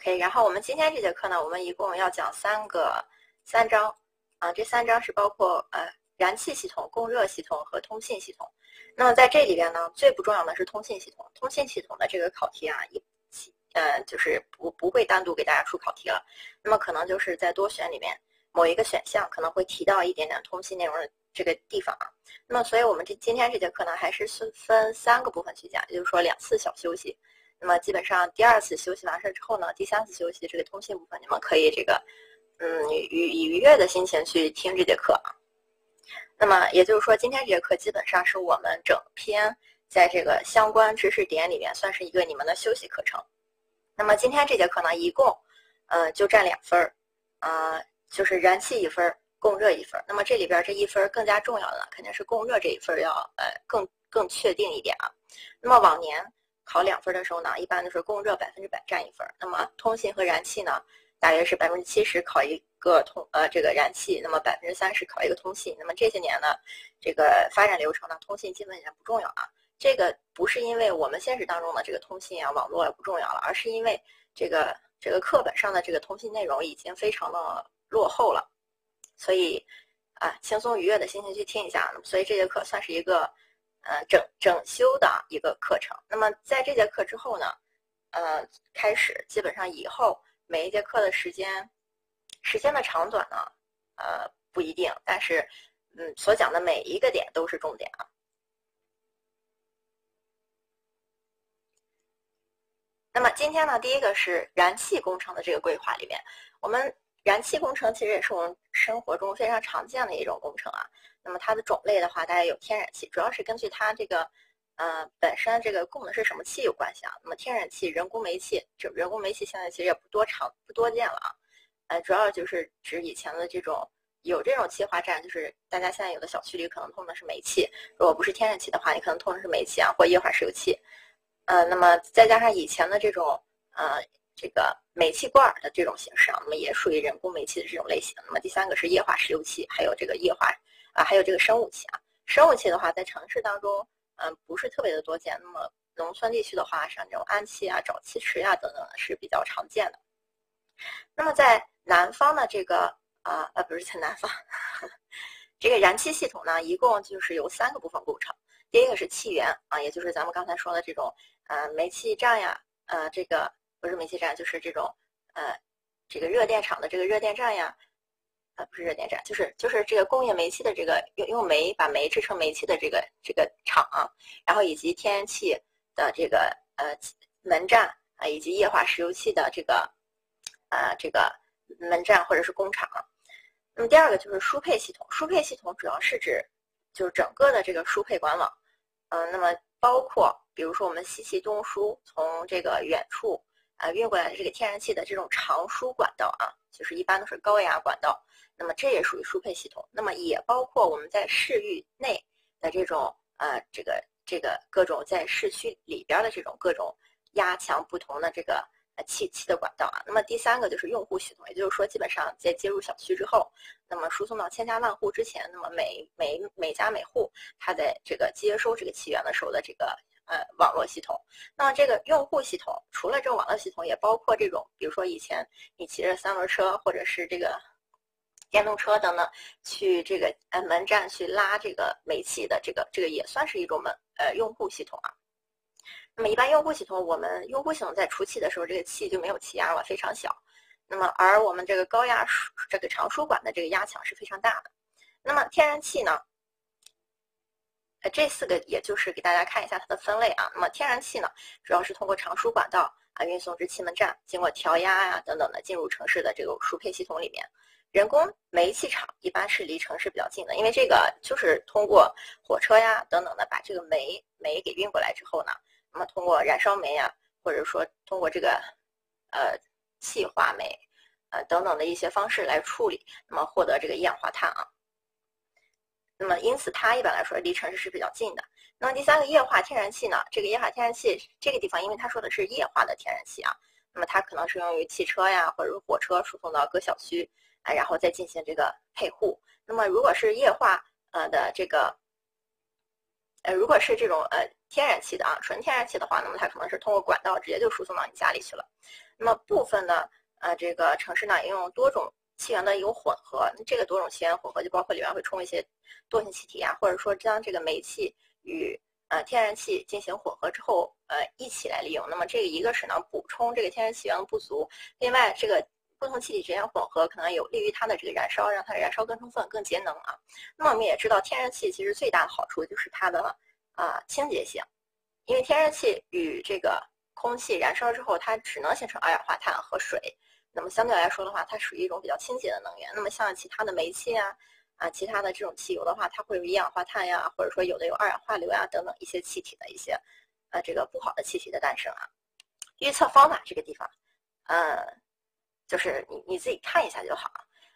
OK，然后我们今天这节课呢，我们一共要讲三个三章啊，这三章是包括呃燃气系统、供热系统和通信系统。那么在这里边呢，最不重要的是通信系统。通信系统的这个考题啊，一呃就是不不会单独给大家出考题了。那么可能就是在多选里面某一个选项可能会提到一点点通信内容的这个地方啊。那么所以我们这今天这节课呢，还是分分三个部分去讲，也就是说两次小休息。那么基本上第二次休息完事儿之后呢，第三次休息这个通信部分，你们可以这个，嗯，愉以愉悦的心情去听这节课啊。那么也就是说，今天这节课基本上是我们整篇在这个相关知识点里面算是一个你们的休息课程。那么今天这节课呢，一共，呃，就占两分儿，呃，就是燃气一分儿，供热一分儿。那么这里边这一分儿更加重要的肯定是供热这一分儿要呃更更确定一点啊。那么往年。考两分的时候呢，一般都是供热百分之百占一分。那么通信和燃气呢，大约是百分之七十考一个通呃这个燃气，那么百分之三十考一个通信。那么这些年呢，这个发展流程呢，通信基本也不重要啊。这个不是因为我们现实当中的这个通信啊网络也不重要了，而是因为这个这个课本上的这个通信内容已经非常的落后了。所以啊，轻松愉悦的心情去听一下。所以这节课算是一个。呃，整整修的一个课程。那么在这节课之后呢，呃，开始基本上以后每一节课的时间，时间的长短呢，呃，不一定，但是，嗯，所讲的每一个点都是重点啊。那么今天呢，第一个是燃气工程的这个规划里面，我们。燃气工程其实也是我们生活中非常常见的一种工程啊。那么它的种类的话，大概有天然气，主要是根据它这个，呃，本身这个供的是什么气有关系啊。那么天然气、人工煤气，这人工煤气现在其实也不多常不多见了啊。呃，主要就是指以前的这种有这种气化站，就是大家现在有的小区里可能通的是煤气，如果不是天然气的话，你可能通的是煤气啊或液化石油气。呃，那么再加上以前的这种，呃。这个煤气罐的这种形式啊，那么也属于人工煤气的这种类型。那么第三个是液化石油气，还有这个液化啊，还有这个生物气啊。生物气的话，在城市当中，嗯，不是特别的多见。那么农村地区的话，像这种氨气啊、沼气池呀等等是比较常见的。那么在南方的这个啊啊，不是在南方，这个燃气系统呢，一共就是由三个部分构成。第一个是气源啊，也就是咱们刚才说的这种呃煤气站呀，呃这个。不是煤气站，就是这种，呃，这个热电厂的这个热电站呀，呃，不是热电站，就是就是这个工业煤气的这个用用煤把煤制成煤气的这个这个厂，然后以及天然气的这个呃门站啊，以及液化石油气的这个呃这个门站或者是工厂。那么第二个就是输配系统，输配系统主要是指就是整个的这个输配管网，嗯，那么包括比如说我们西气东输，从这个远处。啊，运过来的这个天然气的这种长输管道啊，就是一般都是高压管道，那么这也属于输配系统。那么也包括我们在市域内的这种呃，这个这个各种在市区里边的这种各种压强不同的这个呃气气的管道啊。那么第三个就是用户系统，也就是说，基本上在接入小区之后，那么输送到千家万户之前，那么每每每家每户他在这个接收这个气源的时候的这个。呃，网络系统，那么这个用户系统除了这个网络系统，也包括这种，比如说以前你骑着三轮车或者是这个电动车等等，去这个呃门站去拉这个煤气的这个这个也算是一种门呃用户系统啊。那么一般用户系统，我们用户系统在出气的时候，这个气就没有气压了，非常小。那么而我们这个高压这个长输管的这个压强是非常大的。那么天然气呢？呃，这四个也就是给大家看一下它的分类啊。那么天然气呢，主要是通过长输管道啊运送至气门站，经过调压呀等等的进入城市的这个输配系统里面。人工煤气厂一般是离城市比较近的，因为这个就是通过火车呀等等的把这个煤煤给运过来之后呢，那么通过燃烧煤呀，或者说通过这个呃气化煤呃等等的一些方式来处理，那么获得这个一氧化碳啊。那么，因此它一般来说离城市是比较近的。那么第三个液化天然气呢？这个液化天然气这个地方，因为它说的是液化的天然气啊，那么它可能是用于汽车呀或者火车输送到各小区啊，然后再进行这个配户。那么如果是液化呃的这个，呃如果是这种呃天然气的啊，纯天然气的话，那么它可能是通过管道直接就输送到你家里去了。那么部分的呃这个城市呢，也用多种气源的一个混合，这个多种气源混合就包括里面会充一些惰性气体啊，或者说将这个煤气与呃天然气进行混合之后，呃一起来利用。那么这个一个是呢补充这个天然气源的不足，另外这个不同气体之间混合可能有利于它的这个燃烧，让它燃烧更充分、更节能啊。那么我们也知道，天然气其实最大的好处就是它的。啊，清洁性，因为天然气与这个空气燃烧之后，它只能形成二氧化碳和水。那么相对来说的话，它属于一种比较清洁的能源。那么像其他的煤气啊，啊，其他的这种汽油的话，它会有一氧化碳呀，或者说有的有二氧化硫呀等等一些气体的一些，呃，这个不好的气体的诞生啊。预测方法这个地方，呃，就是你你自己看一下就好，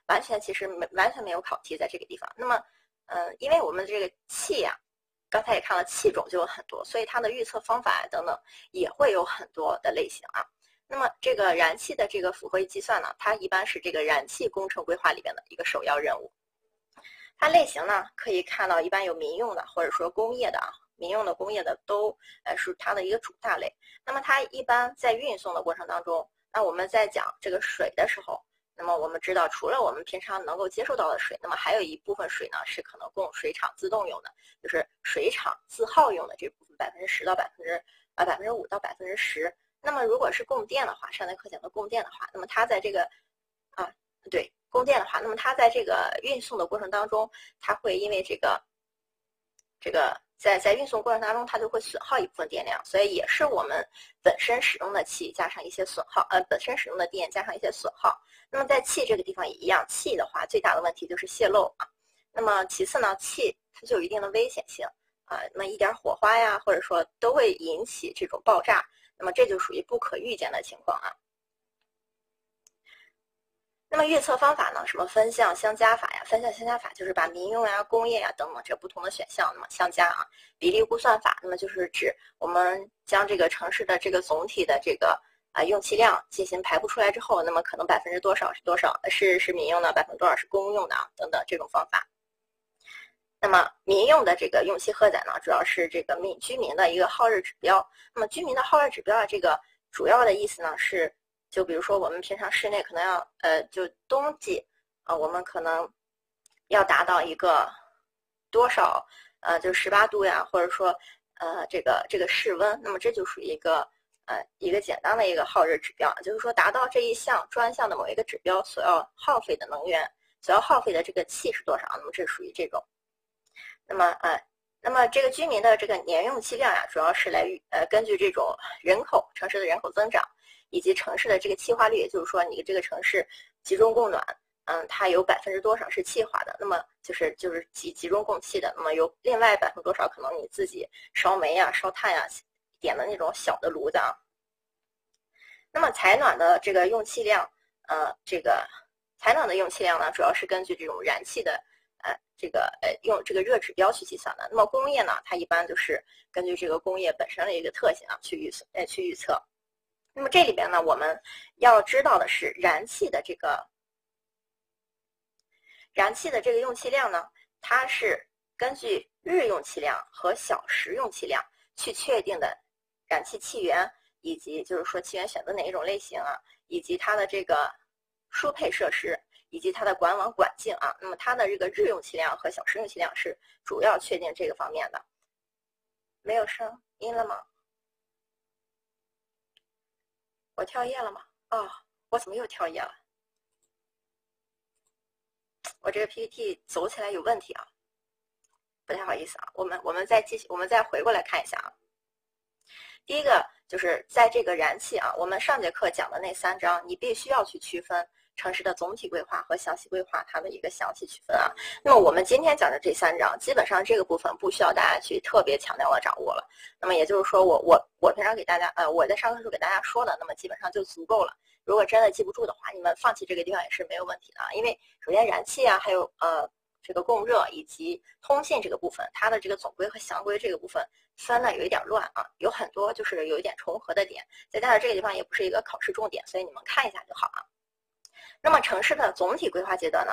完全其实没完全没有考题在这个地方。那么，嗯，因为我们这个气呀。刚才也看了气种就有很多，所以它的预测方法等等也会有很多的类型啊。那么这个燃气的这个符合计算呢，它一般是这个燃气工程规划里边的一个首要任务。它类型呢可以看到，一般有民用的或者说工业的啊，民用的、工业的都呃是它的一个主大类。那么它一般在运送的过程当中，那我们在讲这个水的时候。那么我们知道，除了我们平常能够接受到的水，那么还有一部分水呢是可能供水厂自动用的，就是水厂自耗用的这部分百分之十到百分之呃百分之五到百分之十。那么如果是供电的话，上节课讲的供电的话，那么它在这个啊对供电的话，那么它在这个运送的过程当中，它会因为这个这个。在在运送过程当中，它就会损耗一部分电量，所以也是我们本身使用的气加上一些损耗，呃，本身使用的电加上一些损耗。那么在气这个地方也一样，气的话最大的问题就是泄漏啊。那么其次呢，气它就有一定的危险性啊，那么一点火花呀，或者说都会引起这种爆炸，那么这就属于不可预见的情况啊。那么预测方法呢？什么分项相加法呀？分项相加法就是把民用呀、工业呀等等这不同的选项，那么相加啊。比例估算法，那么就是指我们将这个城市的这个总体的这个啊用气量进行排布出来之后，那么可能百分之多少是多少是是民用的，百分之多少是公用的啊等等这种方法。那么民用的这个用气荷载呢，主要是这个民居民的一个耗热指标。那么居民的耗热指标啊，这个主要的意思呢是。就比如说，我们平常室内可能要，呃，就冬季，啊，我们可能要达到一个多少，呃，就十八度呀，或者说，呃，这个这个室温，那么这就属于一个，呃，一个简单的一个耗热指标，就是说达到这一项专项的某一个指标所要耗费的能源，所要耗费的这个气是多少，那么这属于这种。那么，呃，那么这个居民的这个年用气量呀，主要是来，呃，根据这种人口城市的人口增长。以及城市的这个气化率，也就是说，你这个城市集中供暖，嗯，它有百分之多少是气化的？那么就是就是集集中供气的。那么有另外百分之多少可能你自己烧煤呀、烧炭呀，点的那种小的炉子啊？那么采暖的这个用气量，呃，这个采暖的用气量呢，主要是根据这种燃气的，呃，这个呃用这个热指标去计算的。那么工业呢，它一般就是根据这个工业本身的一个特性啊去预测，呃，去预测。那么这里边呢，我们要知道的是，燃气的这个燃气的这个用气量呢，它是根据日用气量和小时用气量去确定的燃气气源，以及就是说气源选择哪一种类型啊，以及它的这个输配设施，以及它的管网管径啊。那么它的这个日用气量和小时用气量是主要确定这个方面的。没有声音了吗？我跳页了吗？哦，我怎么又跳页了？我这个 PPT 走起来有问题啊，不太好意思啊。我们我们再继续，我们再回过来看一下啊。第一个就是在这个燃气啊，我们上节课讲的那三章，你必须要去区分。城市的总体规划和详细规划，它的一个详细区分啊。那么我们今天讲的这三章，基本上这个部分不需要大家去特别强调和掌握了。那么也就是说，我我我平常给大家，呃，我在上课时候给大家说的，那么基本上就足够了。如果真的记不住的话，你们放弃这个地方也是没有问题的啊。因为首先燃气啊，还有呃这个供热以及通信这个部分，它的这个总规和详规这个部分分的有一点乱啊，有很多就是有一点重合的点。再加上这个地方也不是一个考试重点，所以你们看一下就好啊。那么城市的总体规划阶段呢，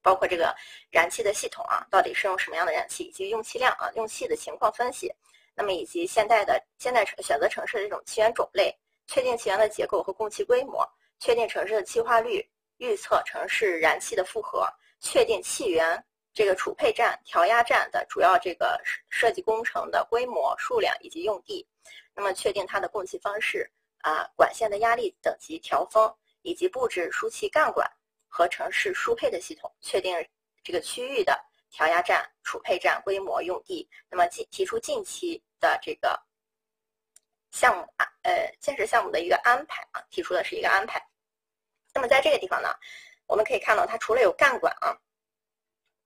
包括这个燃气的系统啊，到底是用什么样的燃气，以及用气量啊，用气的情况分析。那么以及现代的现代城选择城市的这种气源种类，确定气源的结构和供气规模，确定城市的气化率，预测城市燃气的负荷，确定气源这个储配站、调压站的主要这个设计工程的规模、数量以及用地，那么确定它的供气方式啊，管线的压力等级调峰，以及布置输气干管和城市输配的系统，确定这个区域的调压站、储配站规模、用地，那么近提出近期的这个项目啊，呃，建设项目的一个安排啊，提出的是一个安排。那么在这个地方呢，我们可以看到，它除了有干管啊。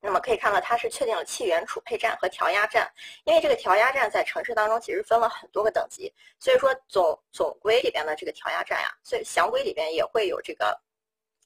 那么可以看到，它是确定了气源储配站和调压站，因为这个调压站在城市当中其实分了很多个等级，所以说总总规里边的这个调压站呀，所以详规里边也会有这个。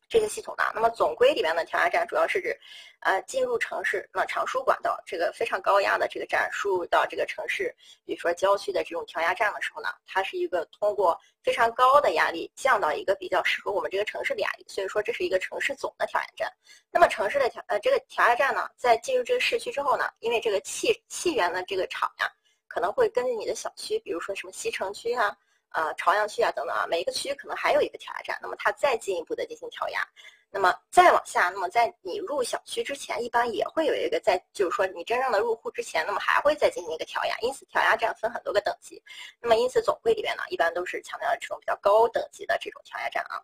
这个系统呢，那么总规里边的调压站主要是指，呃，进入城市那长输管道这个非常高压的这个站输入到这个城市，比如说郊区的这种调压站的时候呢，它是一个通过非常高的压力降到一个比较适合我们这个城市的压力，所以说这是一个城市总的调压站。那么城市的调呃这个调压站呢，在进入这个市区之后呢，因为这个气气源的这个厂呀，可能会根据你的小区，比如说什么西城区啊。呃，朝阳区啊，等等啊，每一个区可能还有一个调压站，那么它再进一步的进行调压，那么再往下，那么在你入小区之前，一般也会有一个在，就是说你真正的入户之前，那么还会再进行一个调压，因此调压站分很多个等级，那么因此总规里边呢，一般都是强调这种比较高等级的这种调压站啊，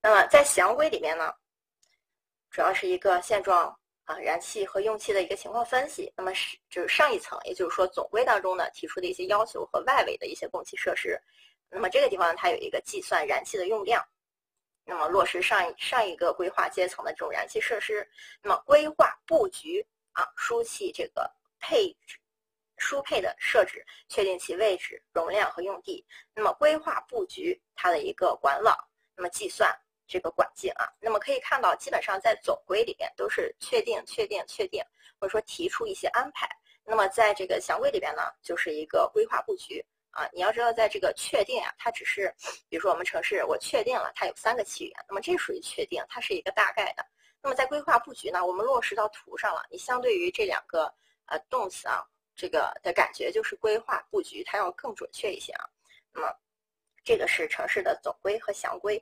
那么在详规里面呢，主要是一个现状。啊，燃气和用气的一个情况分析，那么是就是上一层，也就是说总规当中呢提出的一些要求和外围的一些供气设施，那么这个地方它有一个计算燃气的用量，那么落实上一上一个规划阶层的这种燃气设施，那么规划布局啊输气这个配置输配的设置，确定其位置、容量和用地，那么规划布局它的一个管网，那么计算。这个管径啊，那么可以看到，基本上在总规里边都是确定、确定、确定，或者说提出一些安排。那么在这个详规里边呢，就是一个规划布局啊。你要知道，在这个确定啊，它只是，比如说我们城市我确定了它有三个起源，那么这属于确定，它是一个大概的。那么在规划布局呢，我们落实到图上了，你相对于这两个呃动词啊，这个的感觉就是规划布局它要更准确一些啊。那么这个是城市的总规和详规。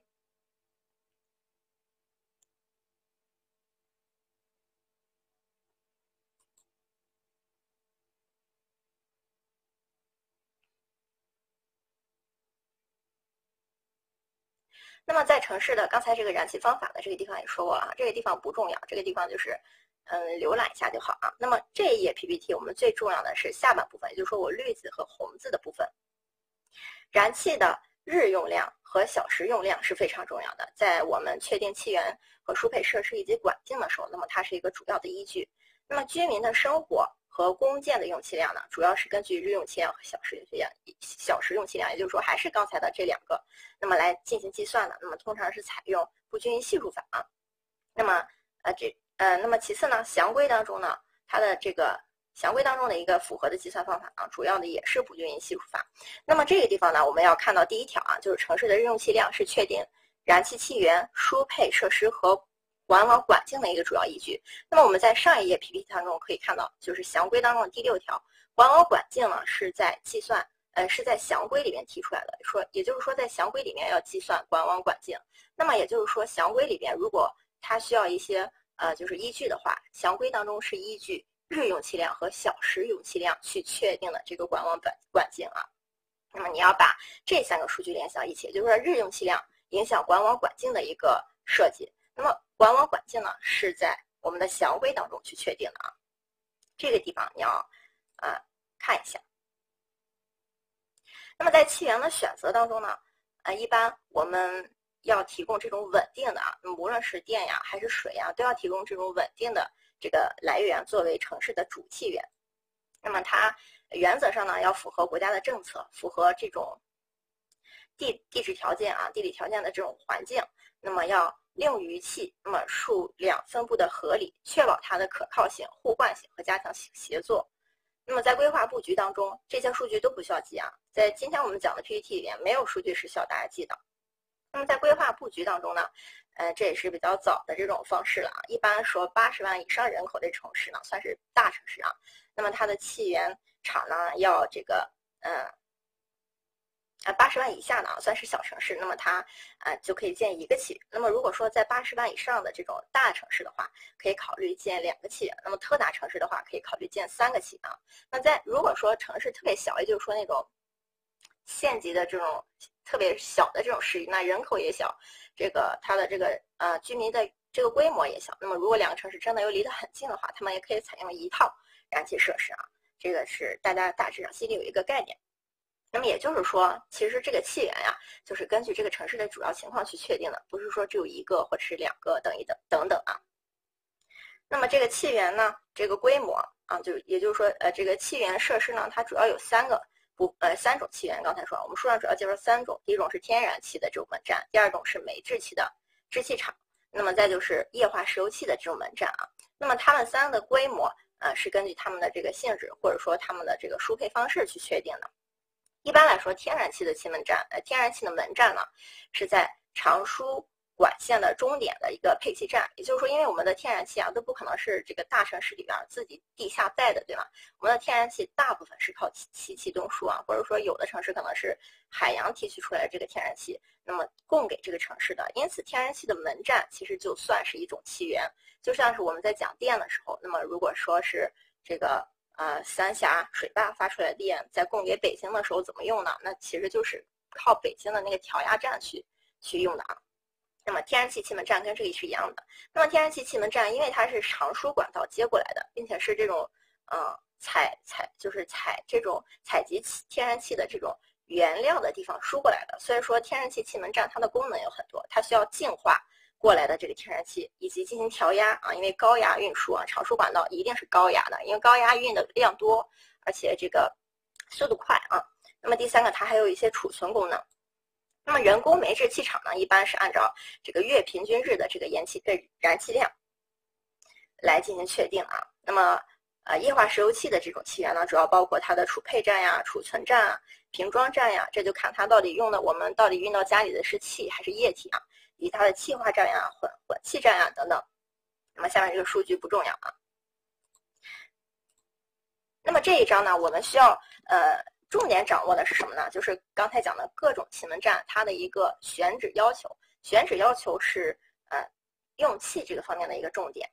那么在城市的刚才这个燃气方法的这个地方也说过了啊，这个地方不重要，这个地方就是，嗯，浏览一下就好啊。那么这一页 PPT 我们最重要的是下半部分，也就是说我绿字和红字的部分。燃气的日用量和小时用量是非常重要的，在我们确定气源和输配设施以及管径的时候，那么它是一个主要的依据。那么居民的生活。和工件的用气量呢，主要是根据日用气量和小时用气量，小时用气量，也就是说还是刚才的这两个，那么来进行计算的。那么通常是采用不均匀系数法。那么呃这呃那么其次呢，详规当中呢，它的这个详规当中的一个符合的计算方法啊，主要的也是不均匀系数法。那么这个地方呢，我们要看到第一条啊，就是城市的日用气量是确定燃气气源输配设施和。管网管径的一个主要依据。那么我们在上一页 PPT 当中可以看到，就是详规当中的第六条，管网管径呢是在计算，呃，是在详规里面提出来的。说，也就是说在详规里面要计算管网管径。那么也就是说，详规里边如果它需要一些呃就是依据的话，详规当中是依据日用气量和小时用气量去确定的这个管网管管径啊。那么你要把这三个数据联想一起，也就是说日用气量影响管网管径的一个设计。那么管网管径呢，是在我们的详规当中去确定的啊。这个地方你要呃看一下。那么在气源的选择当中呢，呃，一般我们要提供这种稳定的啊，无论是电呀还是水呀，都要提供这种稳定的这个来源作为城市的主气源。那么它原则上呢，要符合国家的政策，符合这种地地质条件啊、地理条件的这种环境。那么要利用余气，那么数量分布的合理，确保它的可靠性、互换性和加强协作。那么在规划布局当中，这些数据都不需要记啊。在今天我们讲的 PPT 里面，没有数据是需要大家记的。那么在规划布局当中呢，呃，这也是比较早的这种方式了啊。一般说八十万以上人口的城市呢，算是大城市啊。那么它的气源厂呢要这个嗯。啊，八十万以下呢，算是小城市，那么它啊就可以建一个气源。那么如果说在八十万以上的这种大城市的话，可以考虑建两个气源。那么特大城市的话，可以考虑建三个气源。那在如果说城市特别小，也就是说那种县级的这种特别小的这种市，那人口也小，这个它的这个呃居民的这个规模也小。那么如果两个城市真的又离得很近的话，他们也可以采用一套燃气设施啊。这个是大家大致上心里有一个概念。那么也就是说，其实这个气源呀，就是根据这个城市的主要情况去确定的，不是说只有一个或者是两个等一等等等啊。那么这个气源呢，这个规模啊，就也就是说，呃，这个气源设施呢，它主要有三个不呃三种气源。刚才说，我们书上主要介绍三种，第一种是天然气的这种门站，第二种是煤制气的制气厂，那么再就是液化石油气的这种门站啊。那么它们三个的规模，呃，是根据它们的这个性质或者说它们的这个输配方式去确定的。一般来说，天然气的气门站，呃，天然气的门站呢，是在长输管线的终点的一个配气站。也就是说，因为我们的天然气啊，都不可能是这个大城市里边自己地下带的，对吧？我们的天然气大部分是靠气气动输啊，或者说有的城市可能是海洋提取出来这个天然气，那么供给这个城市的。因此，天然气的门站其实就算是一种气源，就像是我们在讲电的时候，那么如果说是这个。呃，三峡水坝发出来的电在供给北京的时候怎么用呢？那其实就是靠北京的那个调压站去去用的啊。那么天然气气门站跟这里是一样的。那么天然气气门站因为它是长输管道接过来的，并且是这种呃采采就是采这种采集天然气的这种原料的地方输过来的，所以说天然气气门站它的功能有很多，它需要净化。过来的这个天然气以及进行调压啊，因为高压运输啊，长输管道一定是高压的，因为高压运的量多，而且这个速度快啊。那么第三个，它还有一些储存功能。那么人工煤制气厂呢，一般是按照这个月平均日的这个燃气的燃气量来进行确定啊。那么呃，液化石油气的这种气源呢，主要包括它的储配站呀、储存站啊、瓶装站呀，这就看它到底用的我们到底运到家里的是气还是液体啊。以及它的气化站呀、混混气站呀等等，那么下面这个数据不重要啊。那么这一章呢，我们需要呃重点掌握的是什么呢？就是刚才讲的各种气门站它的一个选址要求，选址要求是呃用气这个方面的一个重点。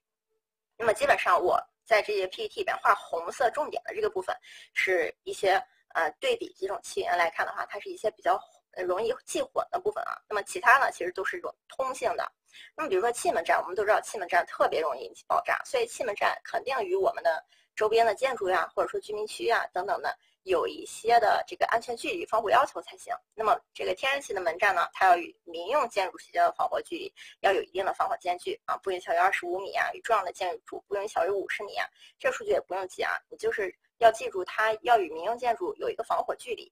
那么基本上我在这些 PPT 里边画红色重点的这个部分，是一些呃对比几种气源来看的话，它是一些比较。容易记混的部分啊，那么其他呢，其实都是一种通性的。那么比如说气门站，我们都知道气门站特别容易引起爆炸，所以气门站肯定与我们的周边的建筑呀，或者说居民区呀等等的有一些的这个安全距离、防火要求才行。那么这个天然气的门站呢，它要与民用建筑之间的防火距离要有一定的防火间距啊，不允小于二十五米啊，与重要的建筑不允小于五十米啊。这数据也不用记啊，你就是要记住它要与民用建筑有一个防火距离。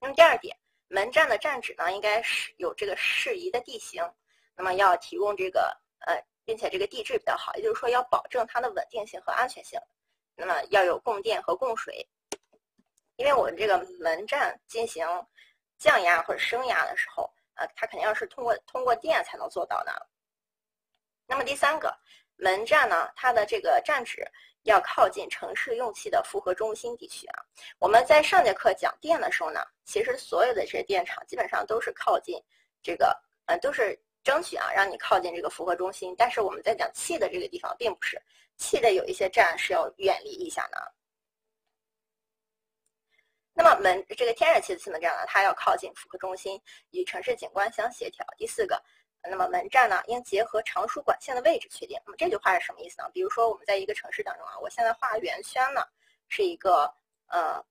那么第二点。门站的站址呢，应该是有这个适宜的地形，那么要提供这个呃，并且这个地质比较好，也就是说要保证它的稳定性和安全性。那么要有供电和供水，因为我们这个门站进行降压或者升压的时候，呃，它肯定要是通过通过电才能做到的。那么第三个，门站呢，它的这个站址。要靠近城市用气的负荷中心地区啊！我们在上节课讲电的时候呢，其实所有的这些电厂基本上都是靠近这个，嗯，都是争取啊让你靠近这个负荷中心。但是我们在讲气的这个地方，并不是气的有一些站是要远离一下的。那么门这个天然气的气门站呢，它要靠近负荷中心，与城市景观相协调。第四个。那么门站呢，应结合长输管线的位置确定。那么这句话是什么意思呢？比如说我们在一个城市当中啊，我现在画圆圈呢是一个呃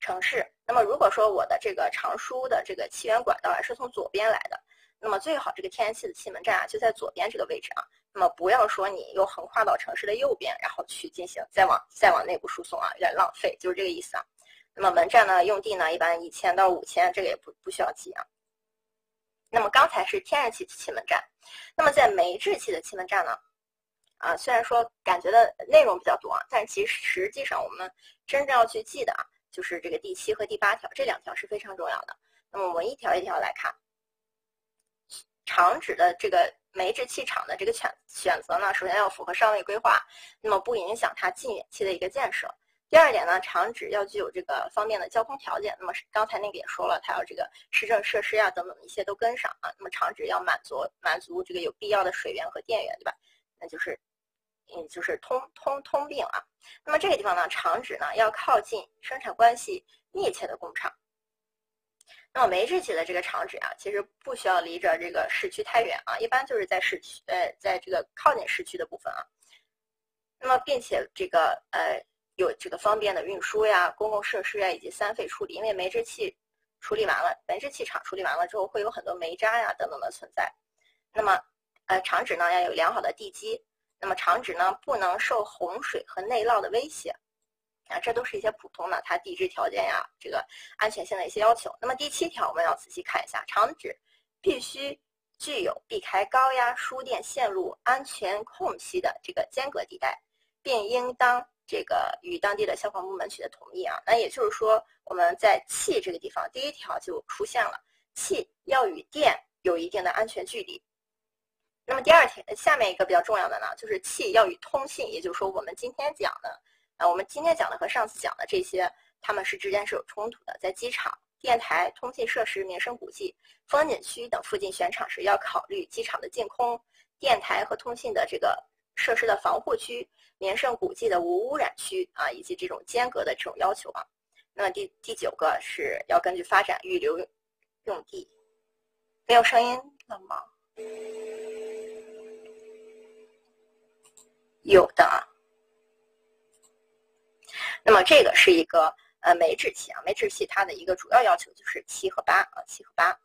城市。那么如果说我的这个长输的这个气源管道啊是从左边来的，那么最好这个天然气的气门站啊就在左边这个位置啊。那么不要说你又横跨到城市的右边，然后去进行再往再往内部输送啊，有点浪费，就是这个意思啊。那么门站呢用地呢一般一千到五千，这个也不不需要记啊。那么刚才是天然气气门站，那么在煤制气的气门站呢？啊，虽然说感觉的内容比较多，但其实实际上我们真正要去记的啊，就是这个第七和第八条这两条是非常重要的。那么我们一条一条来看，厂址的这个煤制气厂的这个选选择呢，首先要符合上位规划，那么不影响它近远期的一个建设。第二点呢，厂址要具有这个方便的交通条件。那么刚才那个也说了，它要这个市政设施呀等等一些都跟上啊。那么厂址要满足满足这个有必要的水源和电源，对吧？那就是，嗯，就是通通通病啊。那么这个地方呢，厂址呢要靠近生产关系密切的工厂。那么煤制气的这个厂址啊，其实不需要离着这个市区太远啊，一般就是在市区，呃，在这个靠近市区的部分啊。那么并且这个呃。有这个方便的运输呀、公共设施呀，以及三废处理。因为煤制气处理完了，煤制气厂处理完了之后，会有很多煤渣呀等等的存在。那么，呃，厂址呢要有良好的地基。那么，厂址呢不能受洪水和内涝的威胁。啊，这都是一些普通的它地质条件呀，这个安全性的一些要求。那么第七条我们要仔细看一下，厂址必须具有避开高压输电线路安全空隙的这个间隔地带，并应当。这个与当地的消防部门取得同意啊，那也就是说，我们在气这个地方，第一条就出现了，气要与电有一定的安全距离。那么第二条，下面一个比较重要的呢，就是气要与通信，也就是说，我们今天讲的，啊，我们今天讲的和上次讲的这些，它们是之间是有冲突的。在机场、电台、通信设施、名胜古迹、风景区等附近选场时，要考虑机场的净空、电台和通信的这个。设施的防护区、名胜古迹的无污染区啊，以及这种间隔的这种要求啊。那么第第九个是要根据发展预留用地。没有声音了吗？有的啊。那么这个是一个呃煤制气啊，煤制气它的一个主要要求就是七和八啊，七和八。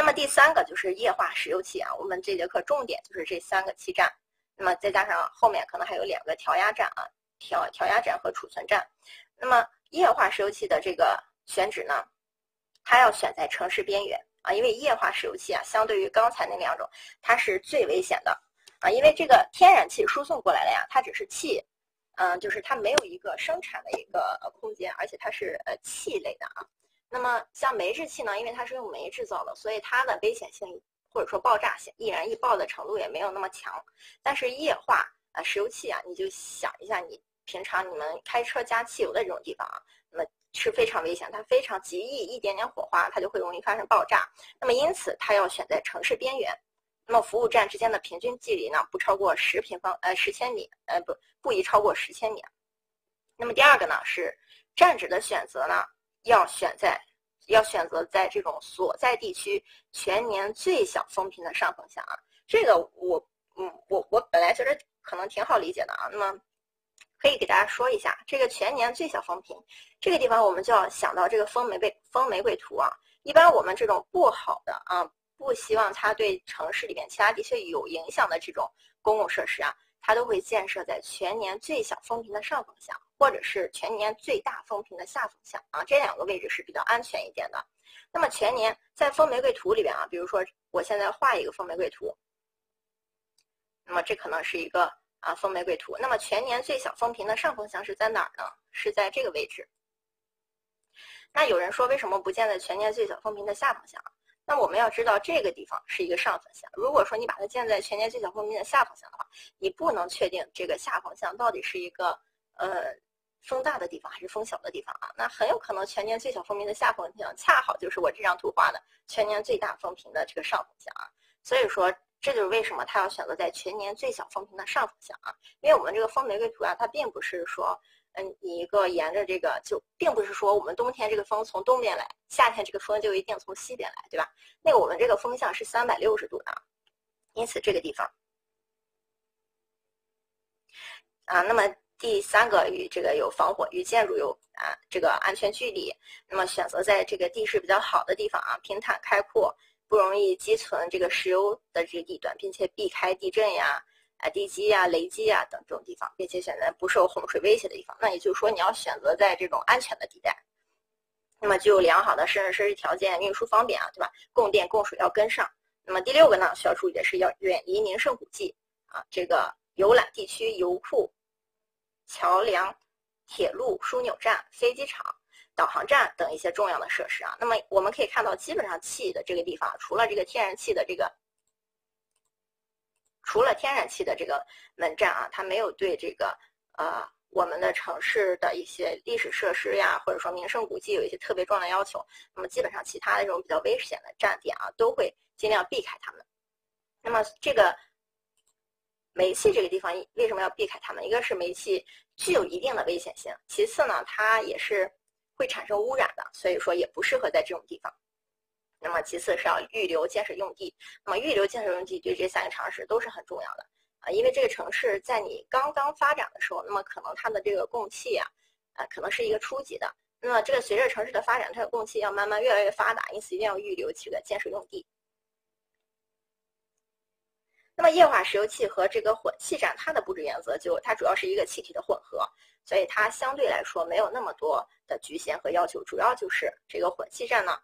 那么第三个就是液化石油气啊，我们这节课重点就是这三个气站，那么再加上后面可能还有两个调压站啊，调调压站和储存站。那么液化石油气的这个选址呢，它要选在城市边缘啊，因为液化石油气啊，相对于刚才那两种，它是最危险的啊，因为这个天然气输送过来了呀，它只是气，嗯，就是它没有一个生产的一个空间，而且它是呃气类的啊。那么像煤制气呢，因为它是用煤制造的，所以它的危险性或者说爆炸性、易燃易爆的程度也没有那么强。但是液化啊石油气啊，你就想一下，你平常你们开车加汽油的这种地方啊，那么是非常危险，它非常极易一点点火花，它就会容易发生爆炸。那么因此它要选在城市边缘，那么服务站之间的平均距离呢，不超过十平方呃十千米，呃不不宜超过十千米。那么第二个呢是站址的选择呢。要选在，要选择在这种所在地区全年最小风频的上风向啊。这个我，嗯，我我本来觉得可能挺好理解的啊。那么可以给大家说一下，这个全年最小风频这个地方，我们就要想到这个风玫瑰风玫瑰图啊。一般我们这种不好的啊，不希望它对城市里面其他地区有影响的这种公共设施啊。它都会建设在全年最小风频的上风向，或者是全年最大风平的下风向啊，这两个位置是比较安全一点的。那么全年在风玫瑰图里边啊，比如说我现在画一个风玫瑰图，那么这可能是一个啊风玫瑰图。那么全年最小风平的上风向是在哪儿呢？是在这个位置。那有人说为什么不建在全年最小风平的下风向？那我们要知道这个地方是一个上风向。如果说你把它建在全年最小风平的下风向的话，你不能确定这个下风向到底是一个呃风大的地方还是风小的地方啊。那很有可能全年最小风平的下风向恰好就是我这张图画的全年最大风平的这个上风向啊。所以说这就是为什么他要选择在全年最小风平的上风向啊。因为我们这个风玫瑰图啊，它并不是说。嗯，你一个沿着这个，就并不是说我们冬天这个风从东边来，夏天这个风就一定从西边来，对吧？那我们这个风向是三百六十度的，因此这个地方啊，那么第三个与这个有防火，与建筑有啊这个安全距离，那么选择在这个地势比较好的地方啊，平坦开阔，不容易积存这个石油的这个地段，并且避开地震呀。啊，地基呀、雷击呀等这种地方，并且选择不受洪水威胁的地方，那也就是说你要选择在这种安全的地带，那么具有良好的市政设施条件，运输方便啊，对吧？供电供水要跟上。那么第六个呢，需要注意的是要远离名胜古迹啊，这个游览地区、油库、桥梁、铁路枢纽站、飞机场、导航站等一些重要的设施啊。那么我们可以看到，基本上气的这个地方，除了这个天然气的这个。除了天然气的这个门站啊，它没有对这个呃我们的城市的一些历史设施呀，或者说名胜古迹有一些特别重要的要求，那么基本上其他的这种比较危险的站点啊，都会尽量避开它们。那么这个煤气这个地方为什么要避开它们？一个是煤气具有一定的危险性，其次呢，它也是会产生污染的，所以说也不适合在这种地方。那么其次是要预留建设用地，那么预留建设用地对这三个常识都是很重要的。啊，因为这个城市在你刚刚发展的时候，那么可能它的这个供气啊，啊，可能是一个初级的。那么这个随着城市的发展，它的供气要慢慢越来越发达，因此一定要预留这个建设用地。那么液化石油气和这个混气站，它的布置原则就它主要是一个气体的混合，所以它相对来说没有那么多的局限和要求，主要就是这个混气站呢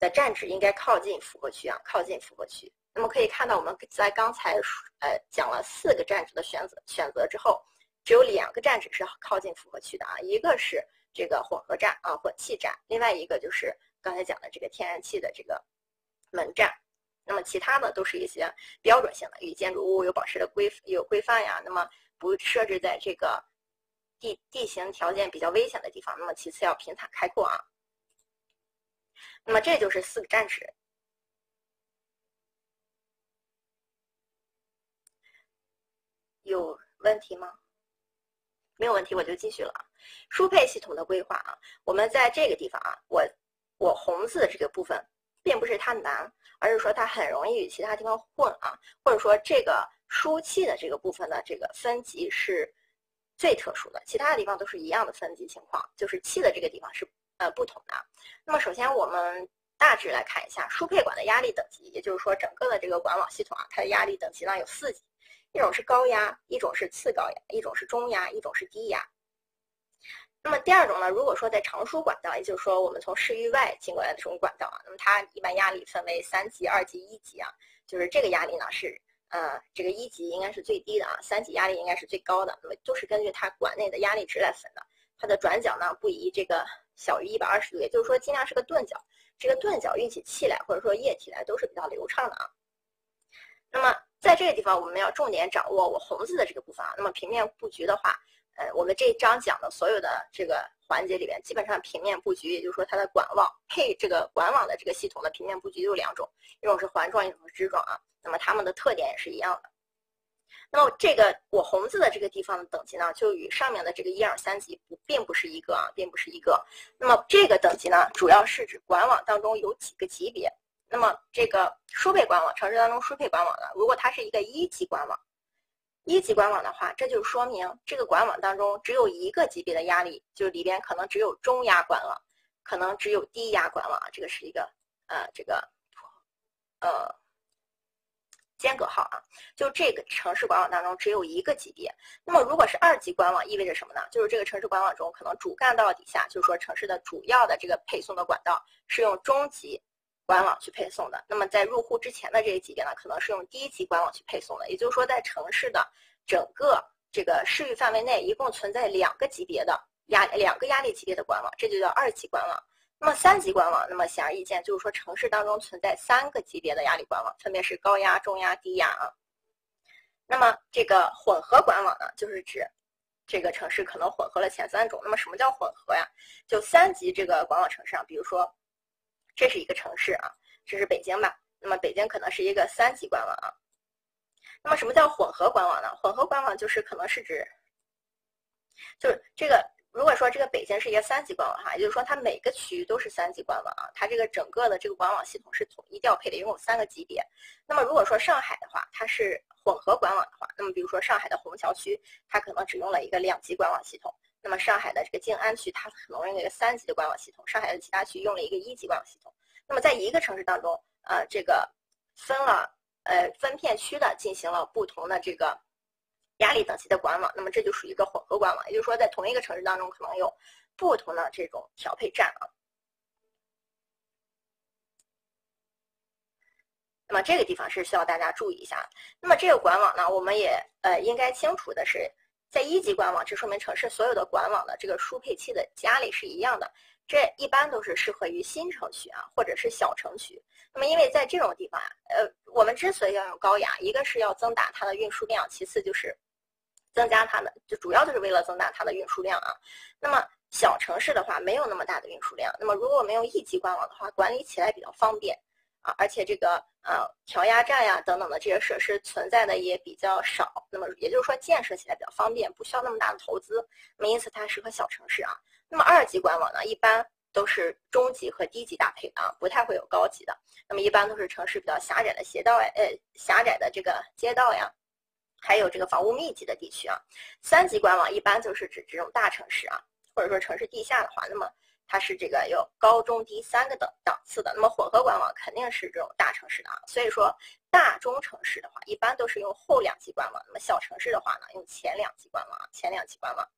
的站址应该靠近复合区啊，靠近复合区。那么可以看到，我们在刚才呃讲了四个站址的选择选择之后，只有两个站址是靠近复合区的啊，一个是这个混合站啊混气站，另外一个就是刚才讲的这个天然气的这个门站。那么其他的都是一些标准性的，与建筑物有保持的规有规范呀。那么不设置在这个地地形条件比较危险的地方。那么其次要平坦开阔啊。那么这就是四个站址。有问题吗？没有问题，我就继续了。输配系统的规划啊，我们在这个地方啊，我我红字的这个部分，并不是它难，而是说它很容易与其他地方混啊，或者说这个输气的这个部分的这个分级是最特殊的，其他的地方都是一样的分级情况，就是气的这个地方是呃不同的。那么首先我们大致来看一下输配管的压力等级，也就是说整个的这个管网系统啊，它的压力等级呢有四级。一种是高压，一种是次高压，一种是中压，一种是低压。那么第二种呢？如果说在长输管道，也就是说我们从市域外进过来的这种管道啊，那么它一般压力分为三级、二级、一级啊。就是这个压力呢是呃这个一级应该是最低的啊，三级压力应该是最高的。那么都是根据它管内的压力值来分的。它的转角呢不宜这个小于一百二十度，也就是说尽量是个钝角。这个钝角运起气来或者说液体来都是比较流畅的啊。那么在这个地方，我们要重点掌握我红字的这个部分啊。那么平面布局的话，呃，我们这一章讲的所有的这个环节里边，基本上平面布局，也就是说它的管网配这个管网的这个系统的平面布局有两种，一种是环状，一种是支状啊。那么它们的特点也是一样的。那么这个我红字的这个地方的等级呢，就与上面的这个一二三级不并不是一个啊，并不是一个。那么这个等级呢，主要是指管网当中有几个级别。那么这个输配管网，城市当中输配管网呢，如果它是一个一级管网，一级管网的话，这就说明这个管网当中只有一个级别的压力，就是里边可能只有中压管网，可能只有低压管网，这个是一个呃这个呃间隔号啊，就这个城市管网当中只有一个级别。那么如果是二级管网，意味着什么呢？就是这个城市管网中可能主干道底下，就是说城市的主要的这个配送的管道是用中级。官网去配送的，那么在入户之前的这一级别呢，可能是用低级官网去配送的。也就是说，在城市的整个这个市域范围内，一共存在两个级别的压两个压力级别的管网，这就叫二级管网。那么三级管网，那么显而易见，就是说城市当中存在三个级别的压力管网，分别是高压、中压、低压啊。那么这个混合管网呢，就是指这个城市可能混合了前三种。那么什么叫混合呀？就三级这个管网城市啊，比如说。这是一个城市啊，这是北京吧？那么北京可能是一个三级官网啊。那么什么叫混合官网呢？混合官网就是可能是指，就是这个如果说这个北京是一个三级官网哈，也就是说它每个区域都是三级官网啊，它这个整个的这个管网系统是统一调配的，一共有三个级别。那么如果说上海的话，它是混合管网的话，那么比如说上海的虹桥区，它可能只用了一个两级管网系统。那么上海的这个静安区，它可能用了一个三级的管网系统；上海的其他区用了一个一级管网系统。那么在一个城市当中，呃，这个分了呃分片区的进行了不同的这个压力等级的管网，那么这就属于一个混合管网。也就是说，在同一个城市当中，可能有不同的这种调配站啊。那么这个地方是需要大家注意一下。那么这个管网呢，我们也呃应该清楚的是。在一级管网，这说明城市所有的管网的这个输配器的压力是一样的。这一般都是适合于新城区啊，或者是小城区。那么，因为在这种地方啊，呃，我们之所以要用高压，一个是要增大它的运输量，其次就是增加它的，就主要就是为了增大它的运输量啊。那么小城市的话没有那么大的运输量，那么如果我们用一级管网的话，管理起来比较方便啊，而且这个呃调压站呀等等的这些设施存在的也比较少，那么也就是说建设起来比较方便，不需要那么大的投资，那么因此它适合小城市啊。那么二级管网呢，一般都是中级和低级搭配的啊，不太会有高级的。那么一般都是城市比较狭窄的街道呃狭窄的这个街道呀。还有这个房屋密集的地区啊，三级管网一般就是指这种大城市啊，或者说城市地下的话，那么它是这个有高中低三个等档次的。那么混合管网肯定是这种大城市的啊，所以说大中城市的话，一般都是用后两级管网；那么小城市的话呢，用前两级管网，前两级管网。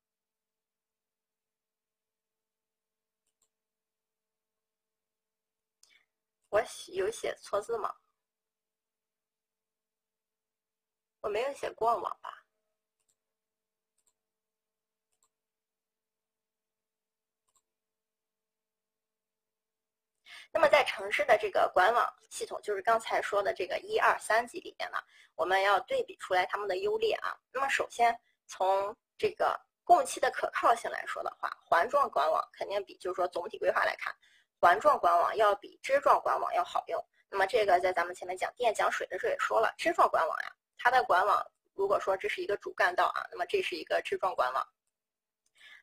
我有写错字吗？我没有写过网吧。那么在城市的这个管网系统，就是刚才说的这个一二三级里面呢，我们要对比出来它们的优劣啊。那么首先从这个供气的可靠性来说的话，环状管网肯定比就是说总体规划来看，环状管网要比支状管网要好用。那么这个在咱们前面讲电讲水的时候也说了，支状管网呀。它的管网，如果说这是一个主干道啊，那么这是一个支状管网。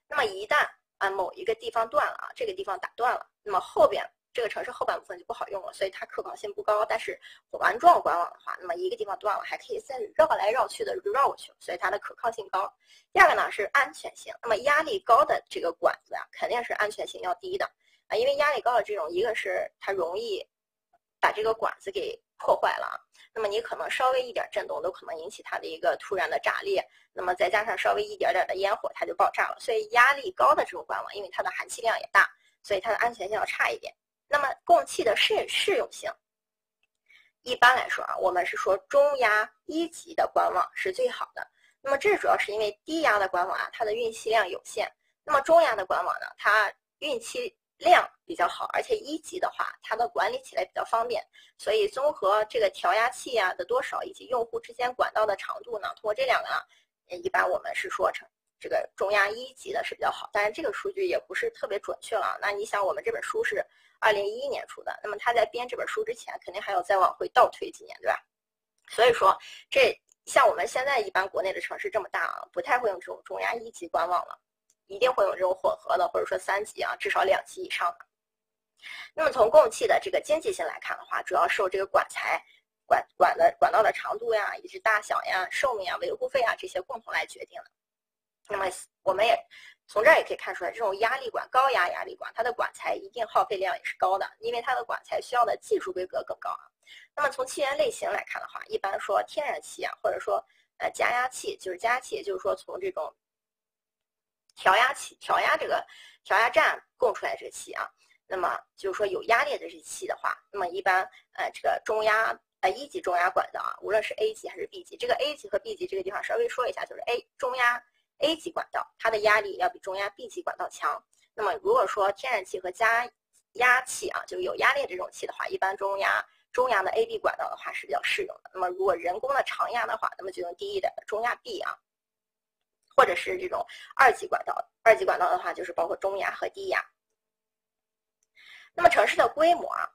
那么一旦啊某一个地方断了啊，这个地方打断了，那么后边这个城市后半部分就不好用了，所以它可靠性不高。但是环状管网的话，那么一个地方断了，还可以再绕来绕去的绕过去，所以它的可靠性高。第二个呢是安全性，那么压力高的这个管子啊，肯定是安全性要低的啊，因为压力高的这种，一个是它容易把这个管子给破坏了。那么你可能稍微一点震动都可能引起它的一个突然的炸裂，那么再加上稍微一点点的烟火，它就爆炸了。所以压力高的这种管网，因为它的含气量也大，所以它的安全性要差一点。那么供气的适适用性，一般来说啊，我们是说中压一级的管网是最好的。那么这主要是因为低压的管网啊，它的运气量有限。那么中压的管网呢，它运气。量比较好，而且一级的话，它的管理起来比较方便，所以综合这个调压器啊的多少以及用户之间管道的长度呢，通过这两个呢，一般我们是说成这个中压一级的是比较好，但是这个数据也不是特别准确了。那你想，我们这本书是二零一一年出的，那么他在编这本书之前，肯定还要再往回倒推几年，对吧？所以说，这像我们现在一般国内的城市这么大啊，不太会用这种中压一级管网了。一定会有这种混合的，或者说三级啊，至少两级以上的。那么从供气的这个经济性来看的话，主要受这个管材、管管的管道的长度呀，以及大小呀、寿命啊、维护费啊这些共同来决定的。那么我们也从这儿也可以看出来，这种压力管、高压压力管，它的管材一定耗费量也是高的，因为它的管材需要的技术规格更高啊。那么从气源类型来看的话，一般说天然气啊，或者说呃加压器，就是加压器，就是说从这种。调压器、调压这个调压站供出来这气啊，那么就是说有压力的这气的话，那么一般呃这个中压呃一级中压管道啊，无论是 A 级还是 B 级，这个 A 级和 B 级这个地方稍微说一下，就是 A 中压 A 级管道它的压力要比中压 B 级管道强。那么如果说天然气和加压气啊，就有压力这种气的话，一般中压中压的 A、B 管道的话是比较适用的。那么如果人工的长压的话，那么就用低一点的中压 B 啊。或者是这种二级管道，二级管道的话就是包括中压和低压。那么城市的规模啊，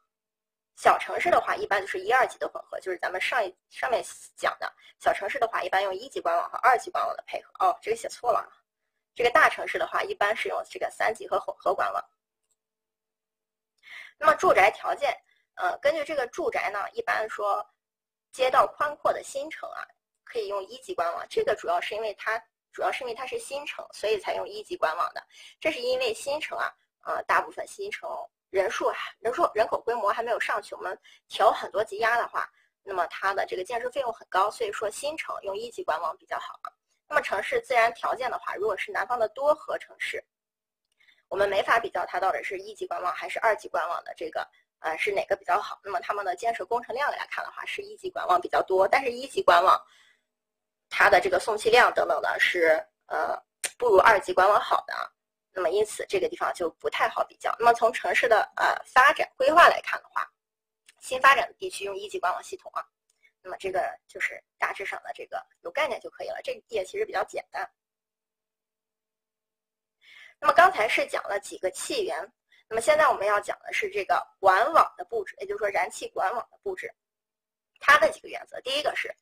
小城市的话一般就是一二级的混合，就是咱们上一上面讲的小城市的话，一般用一级官网和二级官网的配合。哦，这个写错了，这个大城市的话一般是用这个三级和混合官网。那么住宅条件，呃，根据这个住宅呢，一般说街道宽阔的新城啊，可以用一级官网。这个主要是因为它。主要是因为它是新城，所以才用一级官网的。这是因为新城啊，呃，大部分新城人数啊，人数人口规模还没有上去，我们调很多级压的话，那么它的这个建设费用很高，所以说新城用一级管网比较好。那么城市自然条件的话，如果是南方的多核城市，我们没法比较它到底是一级管网还是二级管网的这个，呃，是哪个比较好。那么他们的建设工程量来看的话，是一级管网比较多，但是一级管网。它的这个送气量等等的是呃不如二级管网好的，那么因此这个地方就不太好比较。那么从城市的呃发展规划来看的话，新发展的地区用一级管网系统啊，那么这个就是大致上的这个有概念就可以了。这个页其实比较简单。那么刚才是讲了几个气源，那么现在我们要讲的是这个管网的布置，也就是说燃气管网的布置，它的几个原则。第一个是，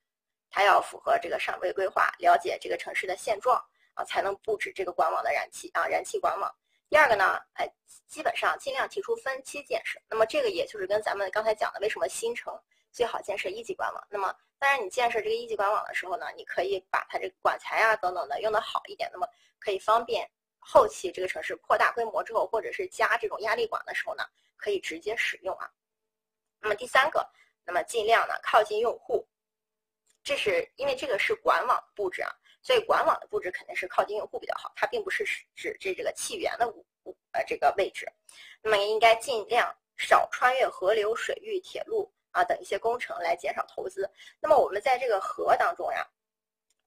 它要符合这个上位规划，了解这个城市的现状啊，才能布置这个管网的燃气啊，燃气管网。第二个呢，哎，基本上尽量提出分期建设。那么这个也就是跟咱们刚才讲的，为什么新城最好建设一级管网？那么当然你建设这个一级管网的时候呢，你可以把它这个管材啊等等的用的好一点，那么可以方便。后期这个城市扩大规模之后，或者是加这种压力管的时候呢，可以直接使用啊。那么第三个，那么尽量呢靠近用户，这是因为这个是管网布置啊，所以管网的布置肯定是靠近用户比较好，它并不是指这这个气源的呃这个位置。那么应该尽量少穿越河流、水域、铁路啊等一些工程来减少投资。那么我们在这个河当中呀，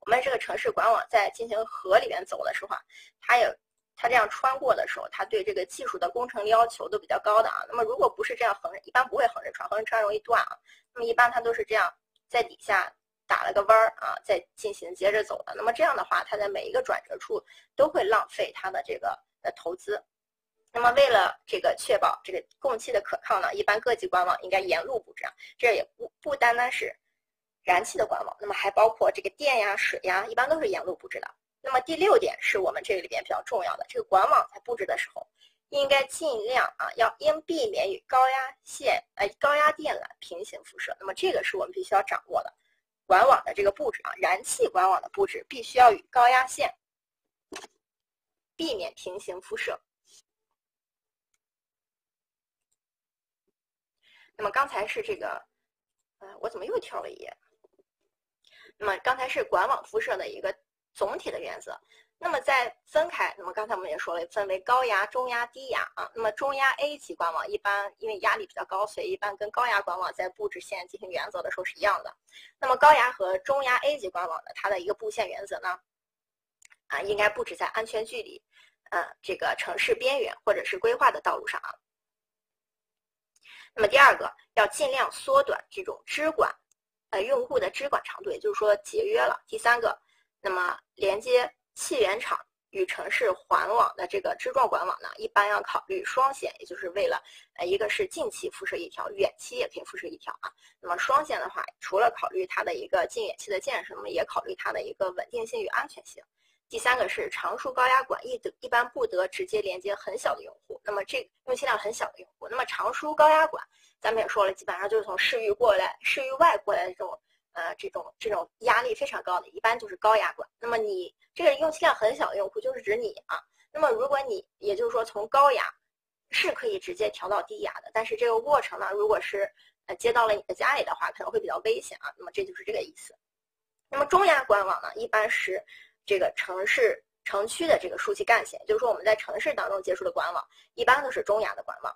我们这个城市管网在进行河里面走的时候啊，它有。它这样穿过的时候，它对这个技术的工程要求都比较高的啊。那么如果不是这样横着，一般不会横着穿，横着穿容易断啊。那么一般它都是这样在底下打了个弯儿啊，再进行接着走的。那么这样的话，它在每一个转折处都会浪费它的这个呃投资。那么为了这个确保这个供气的可靠呢，一般各级管网应该沿路布置啊。这也不不单单是燃气的管网，那么还包括这个电呀、水呀，一般都是沿路布置的。那么第六点是我们这里边比较重要的，这个管网在布置的时候，应该尽量啊，要应避免与高压线、呃高压电缆平行辐射。那么这个是我们必须要掌握的，管网的这个布置啊，燃气管网的布置必须要与高压线避免平行辐射。那么刚才是这个，呃，我怎么又跳了一页？那么刚才是管网辐射的一个。总体的原则，那么再分开，那么刚才我们也说了，分为高压、中压、低压啊。那么中压 A 级管网一般因为压力比较高，所以一般跟高压管网在布置线进行原则的时候是一样的。那么高压和中压 A 级管网的它的一个布线原则呢，啊，应该布置在安全距离，呃，这个城市边缘或者是规划的道路上啊。那么第二个，要尽量缩短这种支管，呃，用户的支管长度，也就是说节约了。第三个。那么连接气源场与城市环网的这个支状管网呢，一般要考虑双线，也就是为了，呃，一个是近期辐射一条，远期也可以辐射一条啊。那么双线的话，除了考虑它的一个近远期的建设，那么也考虑它的一个稳定性与安全性。第三个是长输高压管一得一般不得直接连接很小的用户，那么这用气量很小的用户，那么长输高压管，咱们也说了，基本上就是从市域过来、市域外过来的这种。呃，这种这种压力非常高的，一般就是高压管。那么你这个用气量很小的用户，就是指你啊。那么如果你，也就是说从高压是可以直接调到低压的，但是这个过程呢，如果是呃接到了你的家里的话，可能会比较危险啊。那么这就是这个意思。那么中压管网呢，一般是这个城市城区的这个输气干线，就是说我们在城市当中接触的管网，一般都是中压的管网。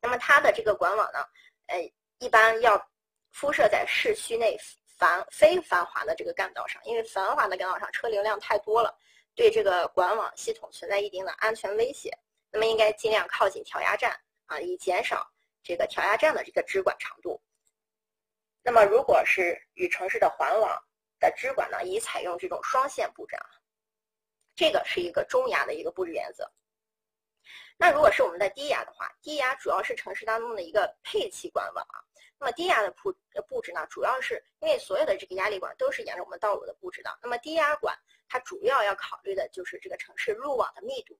那么它的这个管网呢，呃，一般要。辐射在市区内繁非繁华的这个干道上，因为繁华的干道上车流量太多了，对这个管网系统存在一定的安全威胁。那么应该尽量靠近调压站啊，以减少这个调压站的这个支管长度。那么如果是与城市的环网的支管呢，以采用这种双线布置啊，这个是一个中压的一个布置原则。那如果是我们的低压的话，低压主要是城市当中的一个配气管网啊。那么低压的布布置呢，主要是因为所有的这个压力管都是沿着我们道路的布置的。那么低压管它主要要考虑的就是这个城市路网的密度。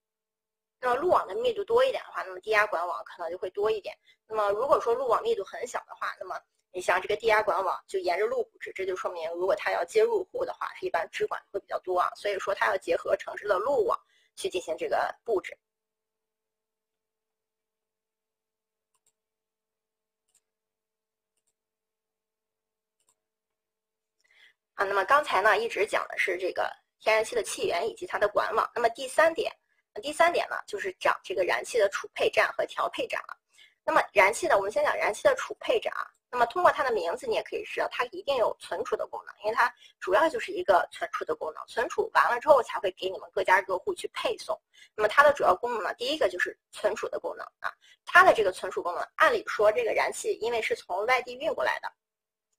那么路网的密度多一点的话，那么低压管网可能就会多一点。那么如果说路网密度很小的话，那么你像这个低压管网就沿着路布置，这就说明如果它要接入户的话，它一般支管会比较多啊。所以说它要结合城市的路网去进行这个布置。啊，那么刚才呢一直讲的是这个天然气的气源以及它的管网。那么第三点，第三点呢就是讲这个燃气的储配站和调配站了。那么燃气呢，我们先讲燃气的储配站啊。那么通过它的名字，你也可以知道它一定有存储的功能，因为它主要就是一个存储的功能。存储完了之后才会给你们各家各户去配送。那么它的主要功能呢，第一个就是存储的功能啊。它的这个存储功能，按理说这个燃气因为是从外地运过来的。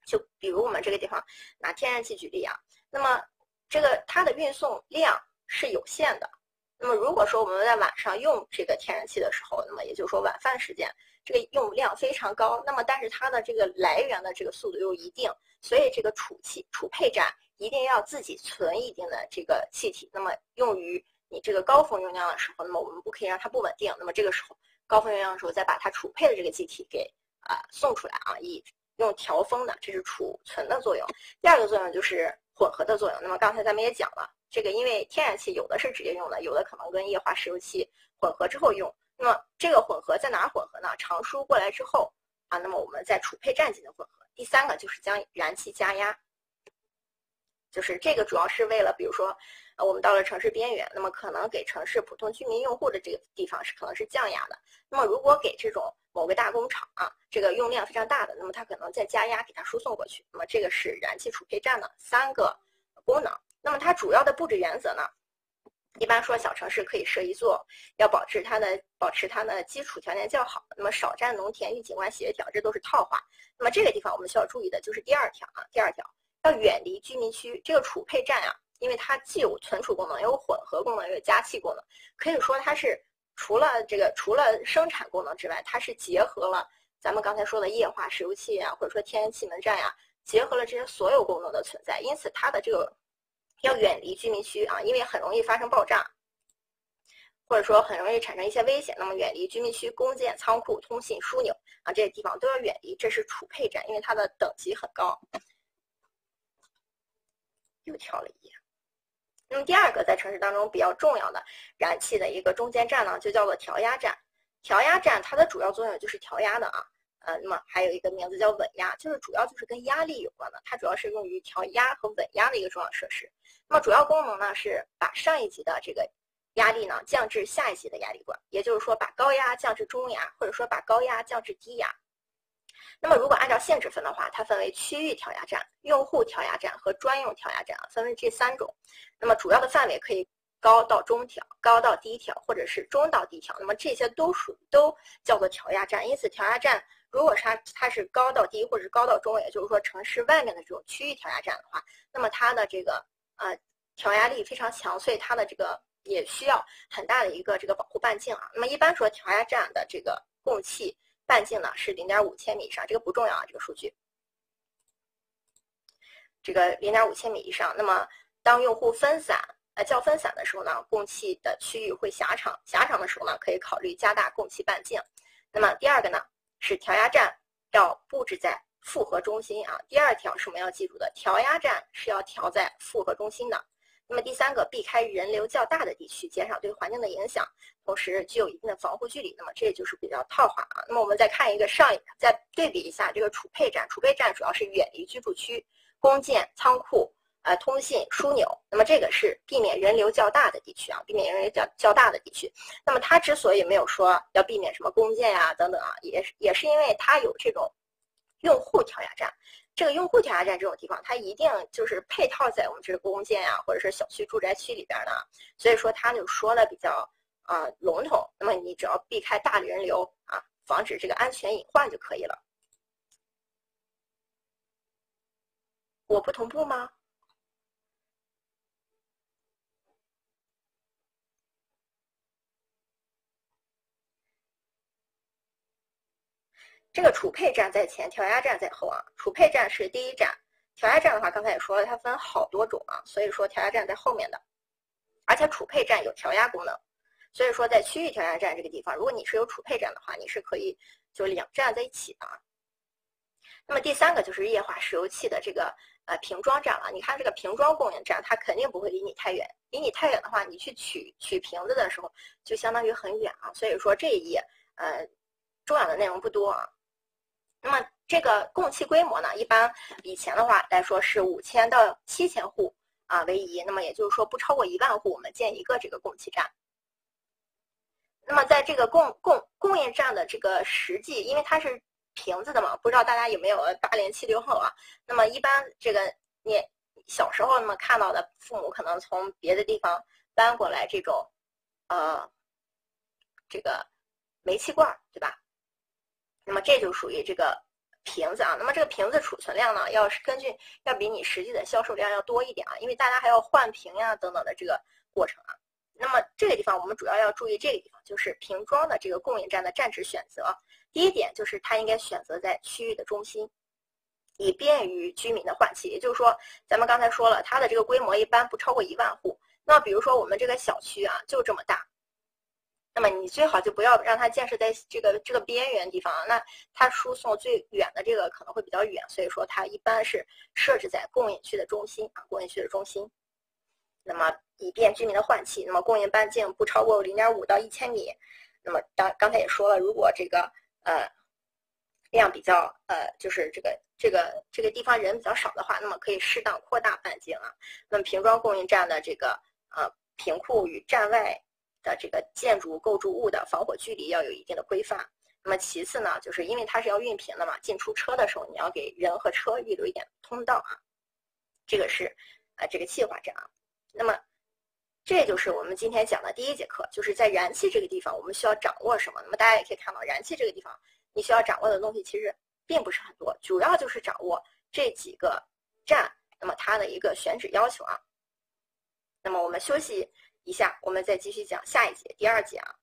就比如我们这个地方拿天然气举例啊，那么这个它的运送量是有限的。那么如果说我们在晚上用这个天然气的时候，那么也就是说晚饭时间，这个用量非常高。那么但是它的这个来源的这个速度又一定，所以这个储气储配站一定要自己存一定的这个气体。那么用于你这个高峰用量的时候，那么我们不可以让它不稳定。那么这个时候高峰用量的时候，再把它储配的这个气体给啊送出来啊，以用调峰的，这是储存的作用。第二个作用就是混合的作用。那么刚才咱们也讲了。这个因为天然气有的是直接用的，有的可能跟液化石油气混合之后用。那么这个混合在哪混合呢？长输过来之后啊，那么我们在储配站进行混合。第三个就是将燃气加压，就是这个主要是为了，比如说，呃，我们到了城市边缘，那么可能给城市普通居民用户的这个地方是可能是降压的。那么如果给这种某个大工厂啊，这个用量非常大的，那么它可能再加压给它输送过去。那么这个是燃气储配站的三个功能。那么它主要的布置原则呢？一般说小城市可以设一座，要保持它的保持它的基础条件较好。那么少占农田与景观协调，这都是套话。那么这个地方我们需要注意的就是第二条啊，第二条要远离居民区。这个储配站啊，因为它既有存储功能，也有混合功能，也有加气功能，可以说它是除了这个除了生产功能之外，它是结合了咱们刚才说的液化石油气啊，或者说天然气门站呀，结合了这些所有功能的存在。因此它的这个。要远离居民区啊，因为很容易发生爆炸，或者说很容易产生一些危险。那么远离居民区、工建、仓库、通信枢纽啊这些地方都要远离。这是储配站，因为它的等级很高。又跳了一页。那么第二个在城市当中比较重要的燃气的一个中间站呢，就叫做调压站。调压站它的主要作用就是调压的啊。呃，那么还有一个名字叫稳压，就是主要就是跟压力有关的，它主要是用于调压和稳压的一个重要设施。那么主要功能呢是把上一级的这个压力呢降至下一级的压力管，也就是说把高压降至中压，或者说把高压降至低压。那么如果按照性质分的话，它分为区域调压站、用户调压站和专用调压站啊，分为这三种。那么主要的范围可以高到中调、高到低调，或者是中到低调。那么这些都属都叫做调压站，因此调压站。如果它它是高到低或者是高到中，也就是说城市外面的这种区域调压站的话，那么它的这个呃调压力非常强，所以它的这个也需要很大的一个这个保护半径啊。那么一般说调压站的这个供气半径呢是零点五千米以上，这个不重要啊，这个数据。这个零点五千米以上，那么当用户分散呃较分散的时候呢，供气的区域会狭长，狭长的时候呢，可以考虑加大供气半径。那么第二个呢？是调压站要布置在负荷中心啊。第二条是我们要记住的，调压站是要调在负荷中心的。那么第三个，避开人流较大的地区，减少对环境的影响，同时具有一定的防护距离。那么这就是比较套话啊。那么我们再看一个上，再对比一下这个储配站。储备站主要是远离居住区、公建、仓库。呃，通信枢纽，那么这个是避免人流较大的地区啊，避免人流较较大的地区。那么它之所以没有说要避免什么公建呀等等啊，也是也是因为它有这种用户调压站。这个用户调压站这种地方，它一定就是配套在我们这个公建呀，或者是小区住宅区里边的。所以说它就说的比较啊笼统。那么你只要避开大人流啊，防止这个安全隐患就可以了。我不同步吗？这个储配站在前，调压站在后啊。储配站是第一站，调压站的话，刚才也说了，它分好多种啊，所以说调压站在后面的。而且储配站有调压功能，所以说在区域调压站这个地方，如果你是有储配站的话，你是可以就两站在一起的啊。那么第三个就是液化石油气的这个呃瓶装站了。你看这个瓶装供应站，它肯定不会离你太远，离你太远的话，你去取取瓶子的时候就相当于很远啊。所以说这一页呃重要的内容不多啊。那么这个供气规模呢，一般以前的话来说是五千到七千户啊为宜，那么也就是说不超过一万户，我们建一个这个供气站。那么在这个供供供应站的这个实际，因为它是瓶子的嘛，不知道大家有没有八零七六后啊？那么一般这个你小时候那么看到的父母可能从别的地方搬过来这种呃这个煤气罐，对吧？那么这就属于这个瓶子啊，那么这个瓶子储存量呢，要是根据要比你实际的销售量要多一点啊，因为大家还要换瓶呀等等的这个过程啊。那么这个地方我们主要要注意这个地方，就是瓶装的这个供应站的站址选择。第一点就是它应该选择在区域的中心，以便于居民的换气。也就是说，咱们刚才说了，它的这个规模一般不超过一万户。那比如说我们这个小区啊，就这么大。那么你最好就不要让它建设在这个这个边缘地方，那它输送最远的这个可能会比较远，所以说它一般是设置在供应区的中心啊，供应区的中心。那么以便居民的换气，那么供应半径不超过零点五到一千米。那么当刚才也说了，如果这个呃量比较呃就是这个这个这个地方人比较少的话，那么可以适当扩大半径啊。那么瓶装供应站的这个呃瓶库与站外。的这个建筑构筑物的防火距离要有一定的规范。那么其次呢，就是因为它是要运瓶的嘛，进出车的时候你要给人和车预留一点通道啊。这个是啊这个气化站啊。那么这就是我们今天讲的第一节课，就是在燃气这个地方我们需要掌握什么。那么大家也可以看到，燃气这个地方你需要掌握的东西其实并不是很多，主要就是掌握这几个站，那么它的一个选址要求啊。那么我们休息。一下，我们再继续讲下一节，第二节啊。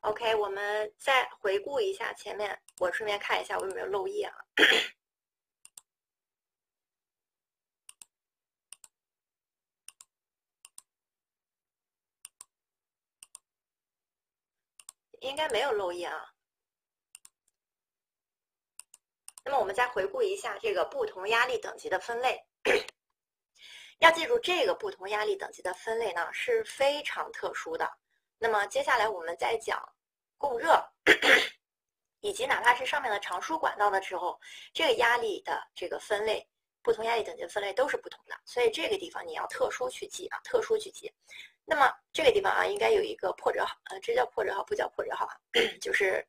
OK，我们再回顾一下前面，我顺便看一下我有没有漏页啊。应该没有漏液啊。那么我们再回顾一下这个不同压力等级的分类，要记住这个不同压力等级的分类呢是非常特殊的。那么接下来我们再讲供热，以及哪怕是上面的长输管道的时候，这个压力的这个分类，不同压力等级的分类都是不同的。所以这个地方你要特殊去记啊，特殊去记。那么这个地方啊，应该有一个破折号，呃，这叫破折号，不叫破折号啊，就是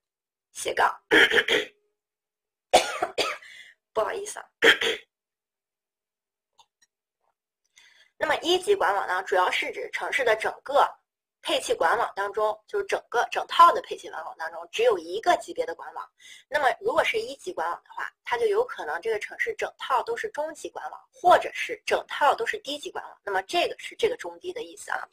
斜杠。不好意思啊。那么一级管网呢，主要是指城市的整个配气管网当中，就是整个整套的配气管网当中，只有一个级别的管网。那么如果是一级管网的话，它就有可能这个城市整套都是中级管网，或者是整套都是低级管网。那么这个是这个中低的意思啊。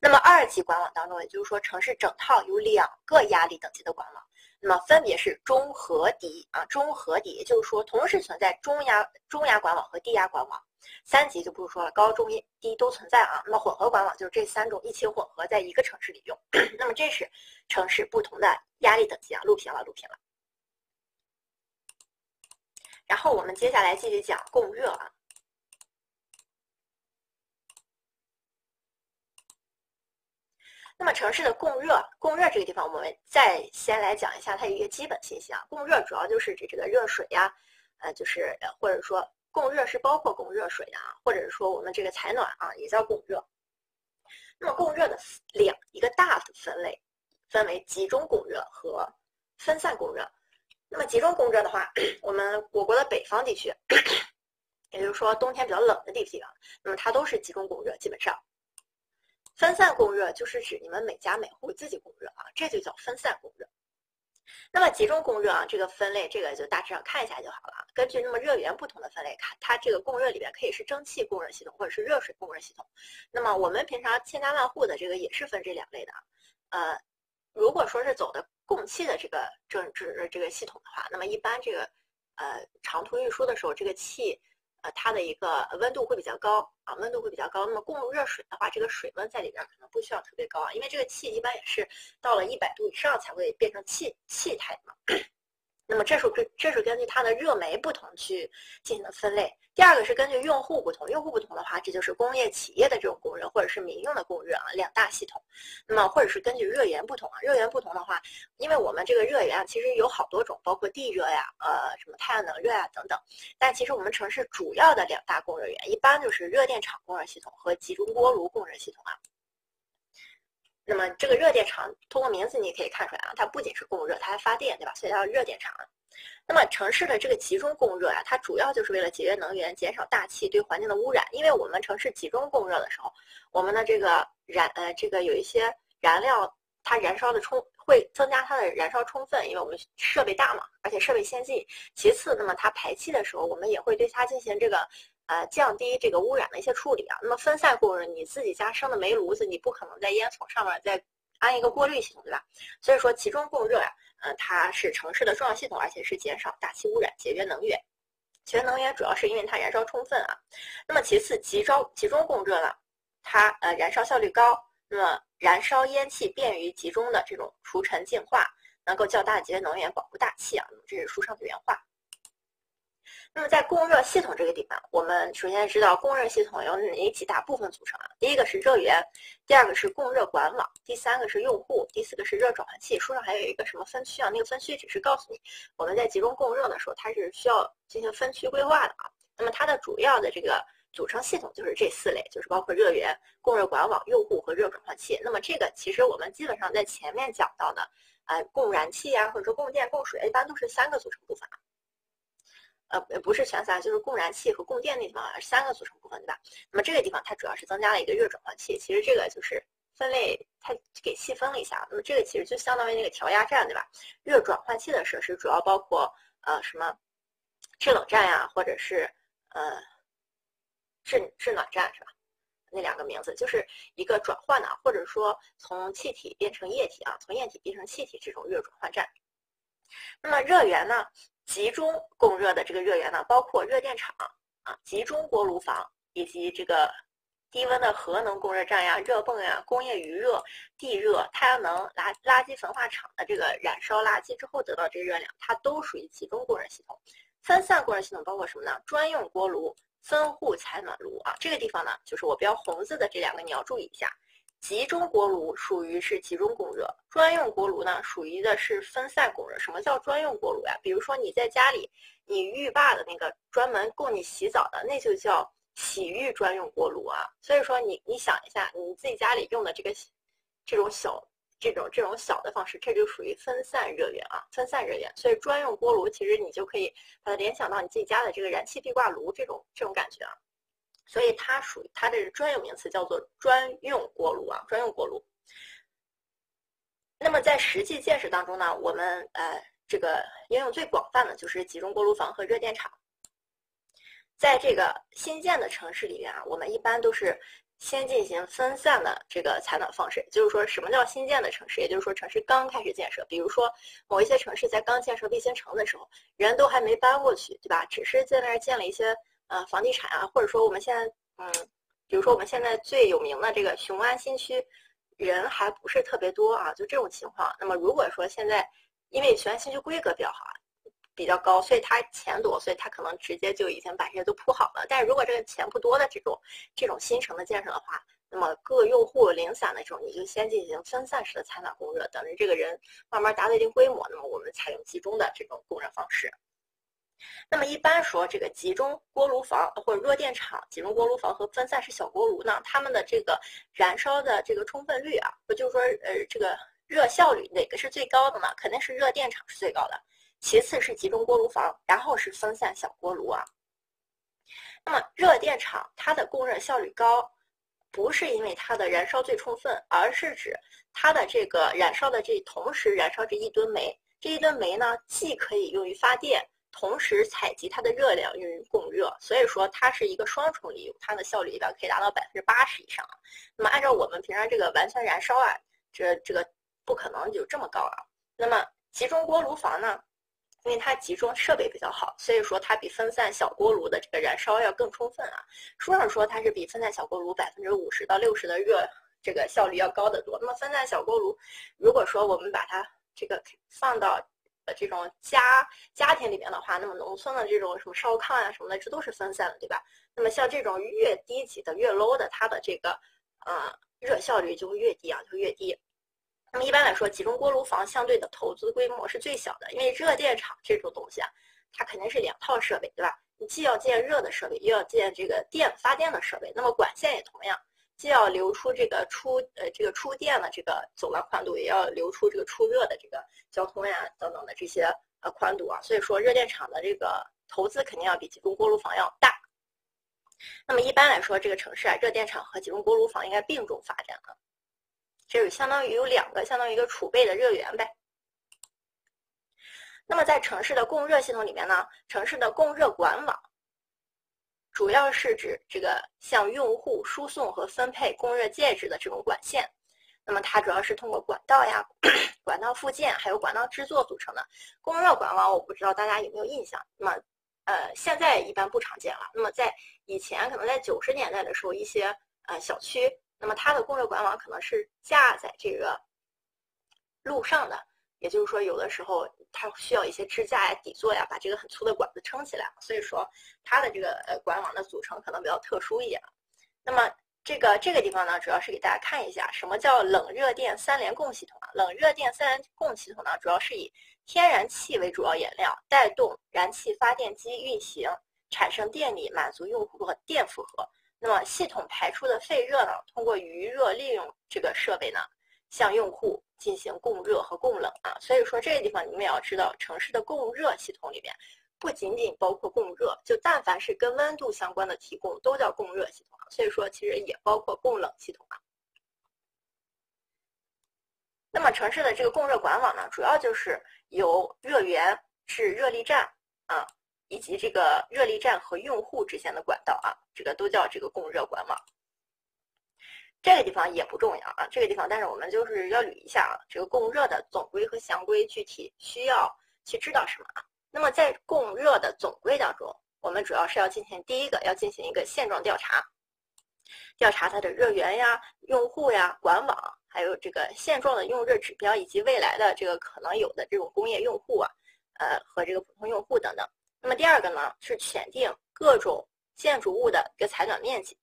那么二级管网当中，也就是说城市整套有两个压力等级的管网。那么分别是中和低啊，中和低，也就是说同时存在中压中压管网和低压管网，三级就不用说了，高中低都存在啊。那么混合管网就是这三种一起混合在一个城市里用。那么这是城市不同的压力等级啊，录屏了，录屏了。然后我们接下来继续讲供热啊。那么城市的供热，供热这个地方，我们再先来讲一下它一个基本信息啊。供热主要就是指这个热水呀，呃，就是或者说供热是包括供热水的啊，或者是说我们这个采暖啊也叫供热。那么供热的两一个大的分类，分为集中供热和分散供热。那么集中供热的话，我们我国的北方地区，也就是说冬天比较冷的地区啊，那么它都是集中供热，基本上。分散供热就是指你们每家每户自己供热啊，这就叫分散供热。那么集中供热啊，这个分类这个就大致上看一下就好了。根据那么热源不同的分类看，它这个供热里边可以是蒸汽供热系统或者是热水供热系统。那么我们平常千家万户的这个也是分这两类的。呃，如果说是走的供气的这个政治这个系统的话，那么一般这个呃长途运输的时候，这个气。它的一个温度会比较高啊，温度会比较高。那么供热水的话，这个水温在里边可能不需要特别高啊，因为这个气一般也是到了一百度以上才会变成气气态嘛。那么这是根这是根据它的热媒不同去进行的分类。第二个是根据用户不同，用户不同的话，这就是工业企业的这种供热或者是民用的供热啊，两大系统。那么或者是根据热源不同啊，热源不同的话，因为我们这个热源啊，其实有好多种，包括地热呀，呃，什么太阳能热呀等等。但其实我们城市主要的两大供热源，一般就是热电厂供热系统和集中锅炉供热系统啊。那么这个热电厂，通过名字你也可以看出来啊，它不仅是供热，它还发电，对吧？所以叫热电厂。那么城市的这个集中供热啊，它主要就是为了节约能源，减少大气对环境的污染。因为我们城市集中供热的时候，我们的这个燃呃这个有一些燃料它燃烧的充会增加它的燃烧充分，因为我们设备大嘛，而且设备先进。其次，那么它排气的时候，我们也会对它进行这个呃降低这个污染的一些处理啊。那么分散供热，你自己家生的煤炉子，你不可能在烟囱上面再安一个过滤系统，对吧？所以说集中供热呀，呃，它是城市的重要系统，而且是减少大气污染、节约能源。节约能源主要是因为它燃烧充分啊。那么其次，集中集中供热呢，它呃燃烧效率高，那么燃烧烟气便于集中的这种除尘净化，能够较大节约能源，保护大气啊。这是书上的原话。那么在供热系统这个地方，我们首先知道供热系统由哪几大部分组成啊？第一个是热源，第二个是供热管网，第三个是用户，第四个是热转换器。书上还有一个什么分区啊？那个分区只是告诉你，我们在集中供热的时候，它是需要进行分区规划的啊。那么它的主要的这个组成系统就是这四类，就是包括热源、供热管网、用户和热转换器。那么这个其实我们基本上在前面讲到的，呃，供燃气啊，或者说供电、供水，一般都是三个组成部分啊。呃，不是全三，就是供燃气和供电那地方三个组成部分，对吧？那么这个地方它主要是增加了一个热转换器，其实这个就是分类，它给细分了一下。那么这个其实就相当于那个调压站，对吧？热转换器的设施主要包括呃什么制冷站呀，或者是呃制制暖站，是吧？那两个名字就是一个转换的，或者说从气体变成液体啊，从液体变成气体这种热转换站。那么热源呢？集中供热的这个热源呢，包括热电厂啊、集中锅炉房以及这个低温的核能供热站呀、热泵呀、工业余热、地热、太阳能、垃垃圾焚化厂的这个燃烧垃圾之后得到这个热量，它都属于集中供热系统。分散供热系统包括什么呢？专用锅炉、分户采暖炉啊。这个地方呢，就是我标红字的这两个，你要注意一下。集中锅炉属于是集中供热，专用锅炉呢属于的是分散供热。什么叫专用锅炉呀？比如说你在家里，你浴霸的那个专门供你洗澡的，那就叫洗浴专用锅炉啊。所以说你你想一下，你自己家里用的这个这种小这种这种小的方式，这就属于分散热源啊，分散热源。所以专用锅炉其实你就可以把它联想到你自己家的这个燃气壁挂炉这种这种感觉啊。所以它属于它的专有名词叫做专用锅炉啊，专用锅炉。那么在实际建设当中呢，我们呃这个应用最广泛的就是集中锅炉房和热电厂。在这个新建的城市里面啊，我们一般都是先进行分散的这个采暖方式。就是说什么叫新建的城市？也就是说城市刚开始建设，比如说某一些城市在刚建设卫星城的时候，人都还没搬过去，对吧？只是在那儿建了一些。呃，房地产啊，或者说我们现在，嗯，比如说我们现在最有名的这个雄安新区，人还不是特别多啊，就这种情况。那么如果说现在，因为雄安新区规格比较好，比较高，所以它钱多，所以它可能直接就已经把这些都铺好了。但是如果这个钱不多的这种这种新城的建设的话，那么各用户零散的这种，你就先进行分散式的采暖供热，等着这个人慢慢达到一定规模，那么我们采用集中的这种供热方式。那么一般说，这个集中锅炉房或者热电厂、集中锅炉房和分散式小锅炉呢，它们的这个燃烧的这个充分率啊，不就是说，呃，这个热效率哪个是最高的呢？肯定是热电厂是最高的，其次是集中锅炉房，然后是分散小锅炉啊。那么热电厂它的供热效率高，不是因为它的燃烧最充分，而是指它的这个燃烧的这同时燃烧这一吨煤，这一吨煤呢，既可以用于发电。同时采集它的热量用于供热，所以说它是一个双重利用，它的效率一般可以达到百分之八十以上。那么按照我们平常这个完全燃烧啊，这这个不可能有这么高啊。那么集中锅炉房呢，因为它集中设备比较好，所以说它比分散小锅炉的这个燃烧要更充分啊。书上说它是比分散小锅炉百分之五十到六十的热这个效率要高得多。那么分散小锅炉，如果说我们把它这个放到，这种家家庭里面的话，那么农村的这种什么烧炕呀什么的，这都是分散的，对吧？那么像这种越低级的、越 low 的，它的这个呃热效率就会越低啊，就越低。那么一般来说，集中锅炉房相对的投资规模是最小的，因为热电厂这种东西啊，它肯定是两套设备，对吧？你既要建热的设备，又要建这个电发电的设备，那么管线也同样。既要留出这个出呃这个出电的这个走廊宽度，也要留出这个出热的这个交通呀等等的这些呃宽度啊，所以说热电厂的这个投资肯定要比集中锅炉房要大。那么一般来说，这个城市啊，热电厂和集中锅炉房应该并重发展啊。就是相当于有两个，相当于一个储备的热源呗。那么在城市的供热系统里面呢，城市的供热管网主要是指这个向用户输送和分配供热介质的这种管线。那么它主要是通过管道呀、管道附件还有管道制作组成的供热管网。我不知道大家有没有印象？那么呃，现在一般不常见了。那么在以前，可能在九十年代的时候，一些呃小区，那么它的供热管网可能是架在这个路上的。也就是说，有的时候它需要一些支架呀、底座呀，把这个很粗的管子撑起来。所以说，它的这个呃管网的组成可能比较特殊一点。那么这个这个地方呢，主要是给大家看一下什么叫冷热电三联供系统啊。冷热电三联供系统呢，主要是以天然气为主要原料，带动燃气发电机运行，产生电力，满足用户的电负荷。那么系统排出的废热呢，通过余热利用这个设备呢。向用户进行供热和供冷啊，所以说这个地方你们也要知道，城市的供热系统里面不仅仅包括供热，就但凡是跟温度相关的提供都叫供热系统啊。所以说其实也包括供冷系统啊。那么城市的这个供热管网呢，主要就是由热源至热力站啊，以及这个热力站和用户之间的管道啊，这个都叫这个供热管网。这个地方也不重要啊，这个地方，但是我们就是要捋一下啊，这个供热的总规和详规具体需要去知道什么啊？那么在供热的总规当中，我们主要是要进行第一个，要进行一个现状调查，调查它的热源呀、用户呀、管网，还有这个现状的用热指标，以及未来的这个可能有的这种工业用户啊，呃和这个普通用户等等。那么第二个呢，是选定各种建筑物的一个采暖面积。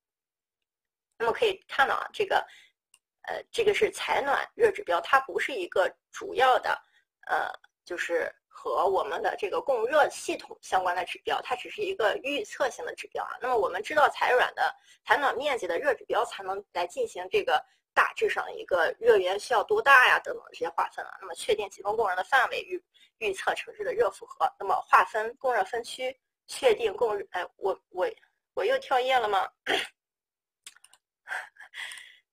那么可以看到啊，这个，呃，这个是采暖热指标，它不是一个主要的，呃，就是和我们的这个供热系统相关的指标，它只是一个预测性的指标啊。那么我们知道采暖的采暖面积的热指标，才能来进行这个大致上一个热源需要多大呀等等这些划分啊。那么确定集中供热的范围，预预测城市的热负荷。那么划分供热分区，确定供热。哎，我我我又跳页了吗？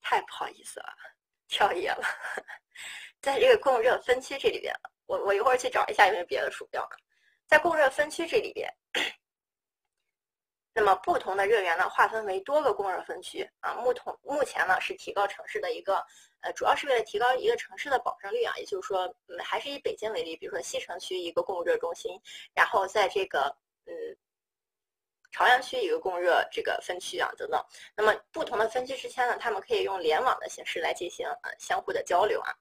太不好意思了，跳页了。在这个供热分区这里边，我我一会儿去找一下有没有别的鼠标。在供热分区这里边，那么不同的热源呢，划分为多个供热分区啊。目同目前呢是提高城市的一个呃，主要是为了提高一个城市的保证率啊。也就是说，嗯，还是以北京为例，比如说西城区一个供热中心，然后在这个嗯。朝阳区一个供热这个分区啊等等，那么不同的分区之间呢，他们可以用联网的形式来进行呃相互的交流啊。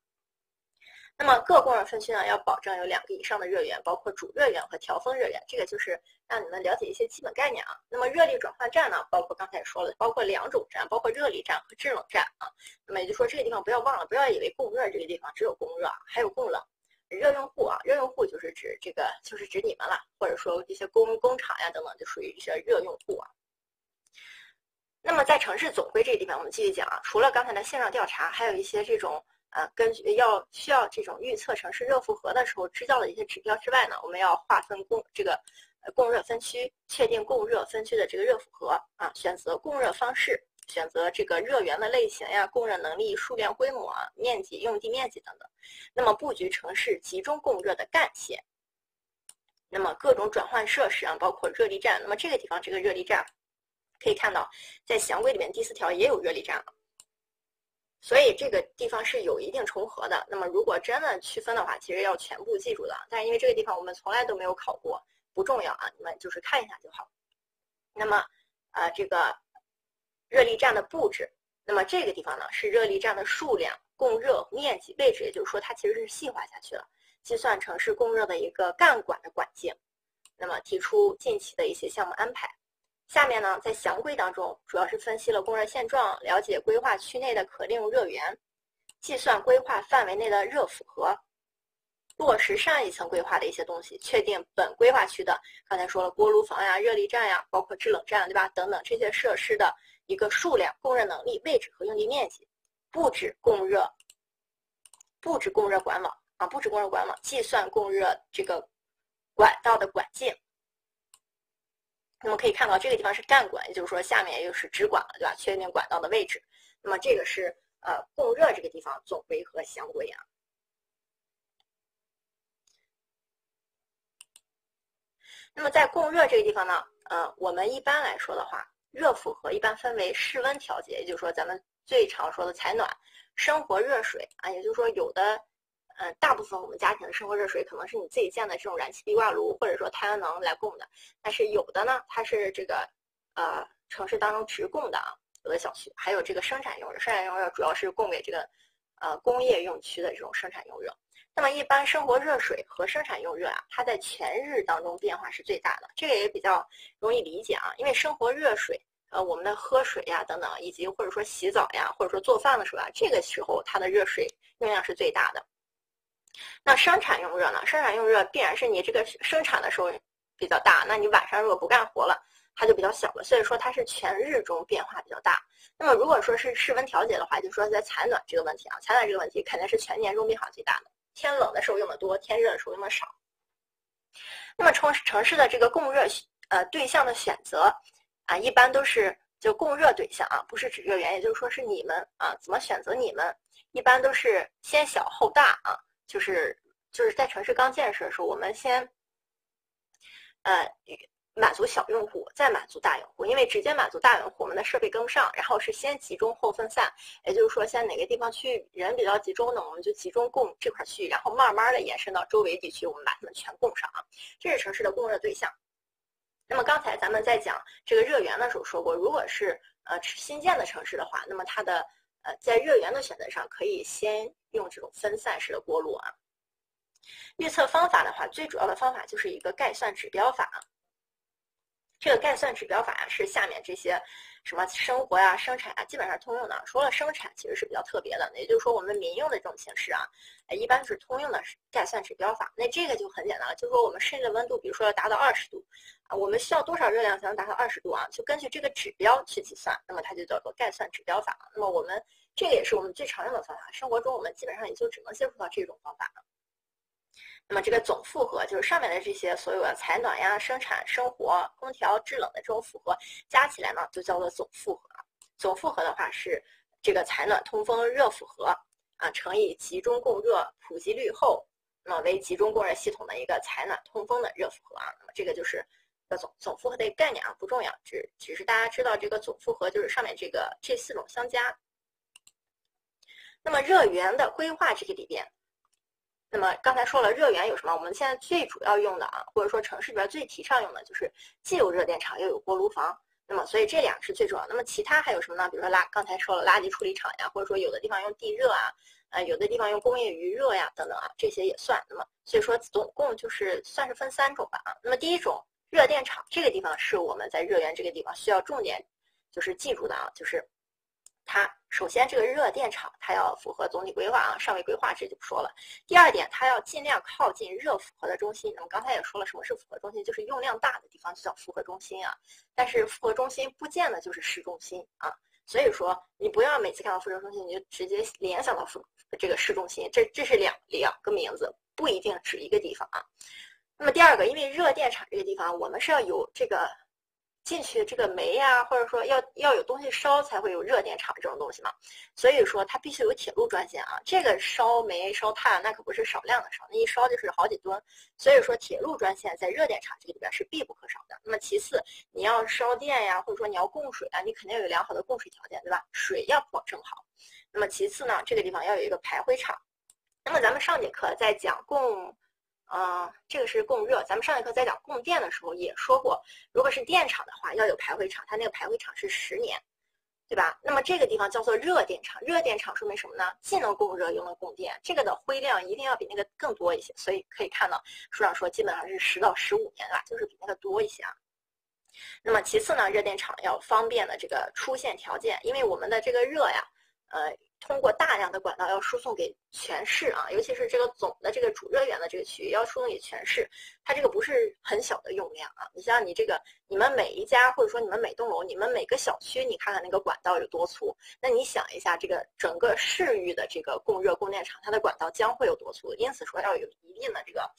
那么各供热分区呢，要保证有两个以上的热源，包括主热源和调峰热源，这个就是让你们了解一些基本概念啊。那么热力转换站呢，包括刚才说了，包括两种站，包括热力站和制冷站啊。那么也就是说，这个地方不要忘了，不要以为供热这个地方只有供热，还有供冷。热用户啊，热用户就是指这个，就是指你们了，或者说一些工工厂呀等等，就属于一些热用户啊。那么在城市总规这个地方，我们继续讲啊，除了刚才的线上调查，还有一些这种呃，根据要需要这种预测城市热负荷的时候知道的一些指标之外呢，我们要划分供这个供热分区，确定供热分区的这个热负荷啊，选择供热方式。选择这个热源的类型呀、供热能力、数量、规模、面积、用地面积等等。那么布局城市集中供热的干线。那么各种转换设施啊，包括热力站。那么这个地方这个热力站，可以看到在详规里面第四条也有热力站了。所以这个地方是有一定重合的。那么如果真的区分的话，其实要全部记住的。但是因为这个地方我们从来都没有考过，不重要啊，你们就是看一下就好。那么啊，这个。热力站的布置，那么这个地方呢是热力站的数量、供热面积、位置，也就是说它其实是细化下去了，计算城市供热的一个干管的管径，那么提出近期的一些项目安排。下面呢在详规当中，主要是分析了供热现状，了解规划区内的可利用热源，计算规划范围内的热负荷，落实上一层规划的一些东西，确定本规划区的刚才说了锅炉房呀、热力站呀，包括制冷站对吧？等等这些设施的。一个数量、供热能力、位置和用地面积，布置供热，布置供热管网啊，布置供热管网，计算供热这个管道的管径。那么可以看到，这个地方是干管，也就是说下面又是直管了，对吧？确定管道的位置。那么这个是呃供热这个地方总为何相归啊？那么在供热这个地方呢，呃，我们一般来说的话，热负荷一般分为室温调节，也就是说咱们最常说的采暖、生活热水啊，也就是说有的。嗯，大部分我们家庭的生活热水可能是你自己建的这种燃气壁挂炉，或者说太阳能来供的。但是有的呢，它是这个呃城市当中直供的啊，有的小区还有这个生产用热，生产用热主要是供给这个呃工业用区的这种生产用热。那么一般生活热水和生产用热啊，它在全日当中变化是最大的，这个也比较容易理解啊，因为生活热水呃我们的喝水呀等等，以及或者说洗澡呀，或者说做饭的时候啊，这个时候它的热水用量是最大的。那生产用热呢？生产用热必然是你这个生产的时候比较大，那你晚上如果不干活了，它就比较小了。所以说它是全日中变化比较大。那么如果说是室温调节的话，就说在采暖这个问题啊，采暖这个问题肯定是全年中变化最大的。天冷的时候用的多，天热的时候用的少。那么城城市的这个供热呃对象的选择啊，一般都是就供热对象啊，不是指热源，也就是说是你们啊怎么选择你们，一般都是先小后大啊。就是就是在城市刚建设的时候，我们先，呃，满足小用户，再满足大用户。因为直接满足大用户，我们的设备跟不上，然后是先集中后分散。也就是说，现在哪个地方区域人比较集中呢，我们就集中供这块区域，然后慢慢的延伸到周围地区，我们把它们全供上啊。这是城市的供热对象。那么刚才咱们在讲这个热源的时候说过，如果是呃新建的城市的话，那么它的。呃，在热源的选择上，可以先用这种分散式的锅炉啊。预测方法的话，最主要的方法就是一个概算指标法。这个概算指标法，是下面这些什么生活呀、生产啊，基本上通用的。除了生产，其实是比较特别的。也就是说，我们民用的这种形式啊，一般是通用的概算指标法。那这个就很简单了，就是说我们室内的温度，比如说要达到二十度啊，我们需要多少热量才能达到二十度啊？就根据这个指标去计算，那么它就叫做概算指标法。那么我们这个也是我们最常用的方法，生活中我们基本上也就只能接触到这种方法了。那么这个总负荷就是上面的这些所有的采暖呀、生产、生活、空调制冷的这种负荷加起来呢，就叫做总负荷。总负荷的话是这个采暖通风热负荷啊乘以集中供热普及率后，那么为集中供热系统的一个采暖通风的热负荷啊。那么这个就是个总总负荷的概念啊，不重要，只只是大家知道这个总负荷就是上面这个这四种相加。那么热源的规划这个里边。那么刚才说了热源有什么？我们现在最主要用的啊，或者说城市里边最提倡用的就是既有热电厂又有锅炉房。那么所以这两个是最主要。那么其他还有什么呢？比如说垃，刚才说了垃圾处理厂呀，或者说有的地方用地热啊，呃，有的地方用工业余热呀，等等啊，这些也算。那么所以说总共就是算是分三种吧啊。那么第一种热电厂这个地方是我们在热源这个地方需要重点就是记住的啊，就是。它首先这个热电厂它要符合总体规划啊，尚未规划这就不说了。第二点，它要尽量靠近热负荷的中心。那么刚才也说了，什么是负荷中心？就是用量大的地方就叫负荷中心啊。但是负荷中心不见得就是市中心啊。所以说你不要每次看到负荷中心你就直接联想到负这个市中心，这这是两两个名字，不一定指一个地方啊。那么第二个，因为热电厂这个地方我们是要有这个。进去这个煤呀，或者说要要有东西烧才会有热电厂这种东西嘛，所以说它必须有铁路专线啊。这个烧煤烧炭那可不是少量的烧，那一烧就是好几吨，所以说铁路专线在热电厂这个里边是必不可少的。那么其次，你要烧电呀，或者说你要供水啊，你肯定要有良好的供水条件，对吧？水要保证好。那么其次呢，这个地方要有一个排灰厂。那么咱们上节课在讲供。啊，这个是供热。咱们上节课在讲供电的时候也说过，如果是电厂的话，要有排灰厂，它那个排灰厂是十年，对吧？那么这个地方叫做热电厂，热电厂说明什么呢？既能供热又能供电，这个的灰量一定要比那个更多一些。所以可以看到书上说基本上是十到十五年，吧？就是比那个多一些啊。那么其次呢，热电厂要方便的这个出线条件，因为我们的这个热呀，呃。通过大量的管道要输送给全市啊，尤其是这个总的这个主热源的这个区域要输送给全市，它这个不是很小的用量啊。你像你这个，你们每一家或者说你们每栋楼、你们每个小区，你看看那个管道有多粗，那你想一下，这个整个市域的这个供热供电厂，它的管道将会有多粗？因此说要有一定的这个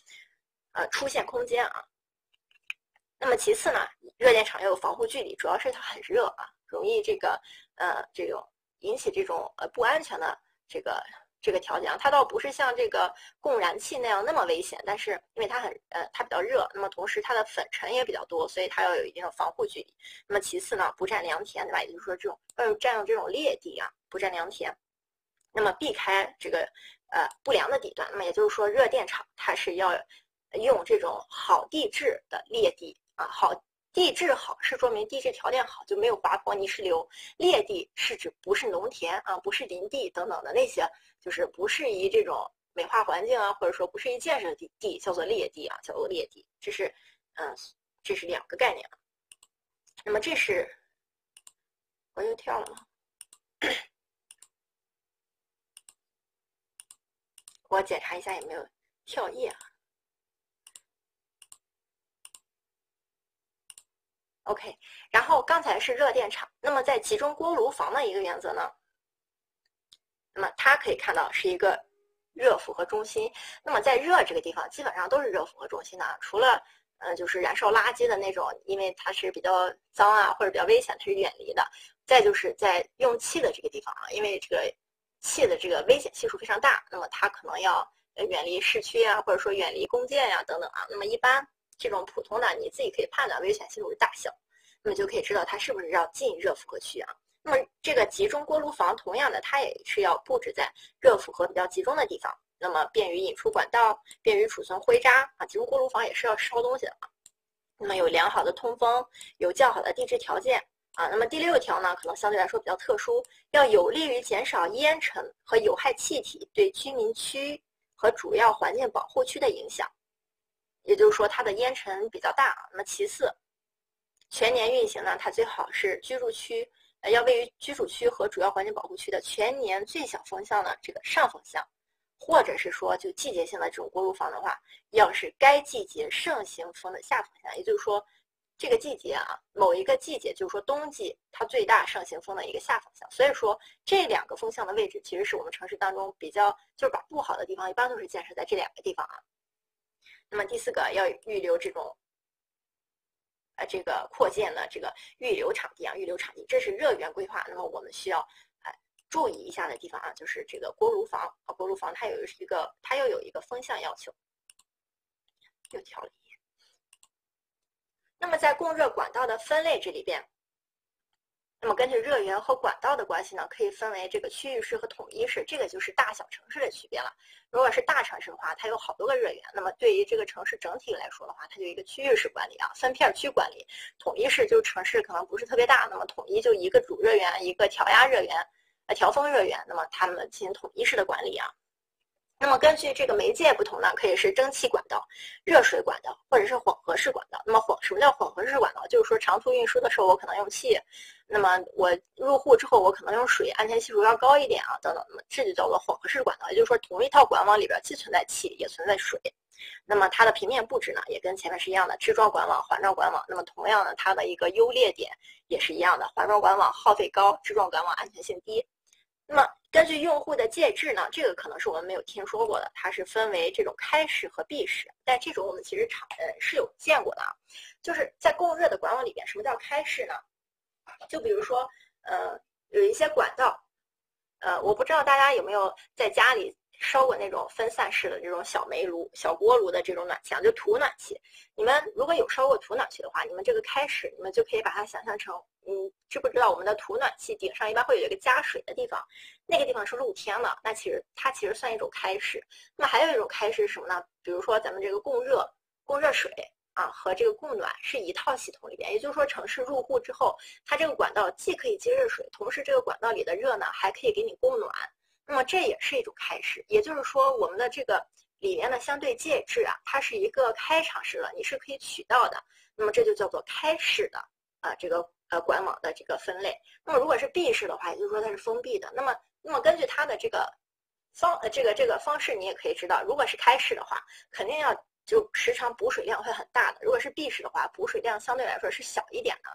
呃出线空间啊。那么其次呢，热电厂要有防护距离，主要是它很热啊，容易这个呃这种。引起这种呃不安全的这个这个条件啊。它倒不是像这个供燃气那样那么危险，但是因为它很呃它比较热，那么同时它的粉尘也比较多，所以它要有一定的防护距离。那么其次呢，不占良田，对吧？也就是说这种呃占用这种劣地啊，不占良田。那么避开这个呃不良的地段，那么也就是说热电厂它是要用这种好地质的劣地啊，好地质好是说明地质条件好，就没有滑坡泥石流。劣地是指不是农田啊，不是林地等等的那些，就是不适宜这种美化环境啊，或者说不适宜建设的地地叫做劣地啊，叫做劣地。这是嗯，这是两个概念。那么这是我又跳了吗？我检查一下有没有跳页啊。OK，然后刚才是热电厂，那么在集中锅炉房的一个原则呢，那么它可以看到是一个热负荷中心。那么在热这个地方，基本上都是热负荷中心的，除了呃就是燃烧垃圾的那种，因为它是比较脏啊或者比较危险，它是远离的。再就是在用气的这个地方啊，因为这个。气的这个危险系数非常大，那么它可能要远离市区啊，或者说远离工建呀等等啊。那么一般这种普通的，你自己可以判断危险系数的大小，那么就可以知道它是不是要进热负荷区啊。那么这个集中锅炉房同样的，它也是要布置在热负荷比较集中的地方，那么便于引出管道，便于储存灰渣啊。集中锅炉房也是要烧东西的啊。那么有良好的通风，有较好的地质条件。啊，那么第六条呢，可能相对来说比较特殊，要有利于减少烟尘和有害气体对居民区和主要环境保护区的影响。也就是说，它的烟尘比较大。那么其次，全年运行呢，它最好是居住区，呃，要位于居住区和主要环境保护区的全年最小风向的这个上风向，或者是说就季节性的这种锅炉房的话，要是该季节盛行风的下风向，也就是说。这个季节啊，某一个季节，就是说冬季，它最大盛行风的一个下风向。所以说，这两个风向的位置，其实是我们城市当中比较，就是把不好的地方，一般都是建设在这两个地方啊。那么第四个，要预留这种，呃，这个扩建的这个预留场地啊，预留场地，这是热源规划。那么我们需要哎注意一下的地方啊，就是这个锅炉房啊，锅炉房它有一个，它又有一个风向要求。又调了一。那么在供热管道的分类这里边，那么根据热源和管道的关系呢，可以分为这个区域式和统一式，这个就是大小城市的区别了。如果是大城市的话，它有好多个热源，那么对于这个城市整体来说的话，它就一个区域式管理啊，分片区管理。统一式就是城市可能不是特别大，那么统一就一个主热源，一个调压热源，呃调峰热源，那么它们进行统一式的管理啊。那么根据这个媒介不同呢，可以是蒸汽管道、热水管道，或者是混合式管道。那么混什么叫混合式管道？就是说长途运输的时候我可能用气，那么我入户之后我可能用水，安全系数要高一点啊，等等。那么这就叫做混合式管道，也就是说同一套管网里边既存在气也存在水。那么它的平面布置呢，也跟前面是一样的，支状管网、环状管网。那么同样的，它的一个优劣点也是一样的，环状管网耗费高，支状管网安全性低。那么根据用户的介质呢，这个可能是我们没有听说过的，它是分为这种开式和闭式，但这种我们其实常呃是有见过的啊，就是在供热的管网里边，什么叫开式呢？就比如说呃有一些管道，呃我不知道大家有没有在家里。烧过那种分散式的这种小煤炉、小锅炉的这种暖气啊，就土暖气。你们如果有烧过土暖气的话，你们这个开始，你们就可以把它想象成，嗯，知不知道我们的土暖气顶上一般会有一个加水的地方，那个地方是露天的，那其实它其实算一种开始。那么还有一种开始是什么呢？比如说咱们这个供热、供热水啊和这个供暖是一套系统里边，也就是说城市入户之后，它这个管道既可以接热水，同时这个管道里的热呢还可以给你供暖。那么这也是一种开始，也就是说，我们的这个里面的相对介质啊，它是一个开场式的，你是可以取到的。那么这就叫做开始的啊，这个呃管网的这个分类。那么如果是闭式的话，也就是说它是封闭的。那么那么根据它的这个方呃这个这个方式，你也可以知道，如果是开式的话，肯定要就时常补水量会很大的；如果是闭式的话，补水量相对来说是小一点的。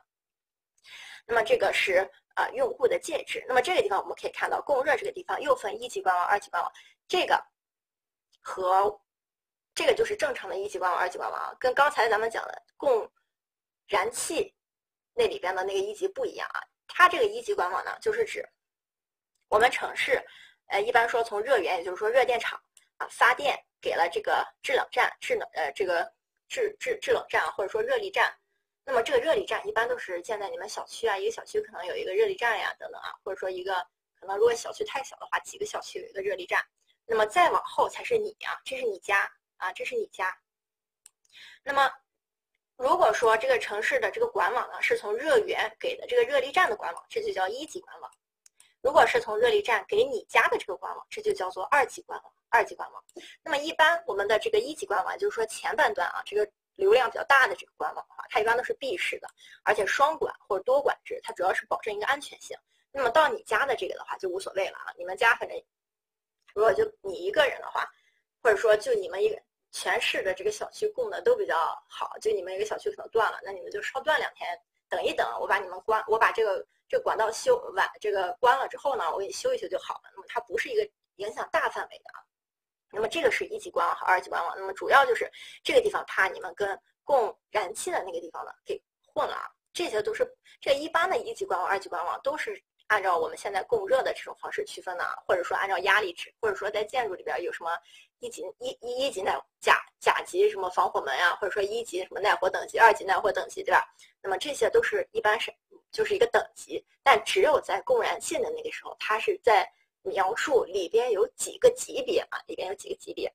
那么这个是。啊，用户的介质。那么这个地方我们可以看到，供热这个地方又分一级管网、二级管网。这个和这个就是正常的一级管网、二级管网，跟刚才咱们讲的供燃气那里边的那个一级不一样啊。它这个一级管网呢，就是指我们城市，呃，一般说从热源，也就是说热电厂啊发电给了这个制冷站、制冷呃这个制制制冷站或者说热力站。那么这个热力站一般都是建在你们小区啊，一个小区可能有一个热力站呀等等啊，或者说一个可能如果小区太小的话，几个小区有一个热力站。那么再往后才是你啊，这是你家啊，这是你家。那么如果说这个城市的这个管网呢是从热源给的这个热力站的管网，这就叫一级管网。如果是从热力站给你家的这个管网，这就叫做二级管网。二级管网。那么一般我们的这个一级管网，就是说前半段啊，这个流量比较大的这个管网的话，它一般都是闭式的，而且双管或者多管制，它主要是保证一个安全性。那么到你家的这个的话就无所谓了啊，你们家反正如果就你一个人的话，或者说就你们一个全市的这个小区供的都比较好，就你们一个小区可能断了，那你们就稍断两天，等一等，我把你们关，我把这个。这个管道修完，这个关了之后呢，我给你修一修就好了。那么它不是一个影响大范围的。那么这个是一级管网和二级管网。那么主要就是这个地方怕你们跟供燃气的那个地方呢给混了啊。这些都是这一般的一级管网、二级管网都是按照我们现在供热的这种方式区分呢，或者说按照压力值，或者说在建筑里边有什么一级一一一级耐甲甲级什么防火门呀，或者说一级什么耐火等级、二级耐火等级，对吧？那么这些都是一般是。就是一个等级，但只有在供燃气的那个时候，它是在描述里边有几个级别啊，里边有几个级别。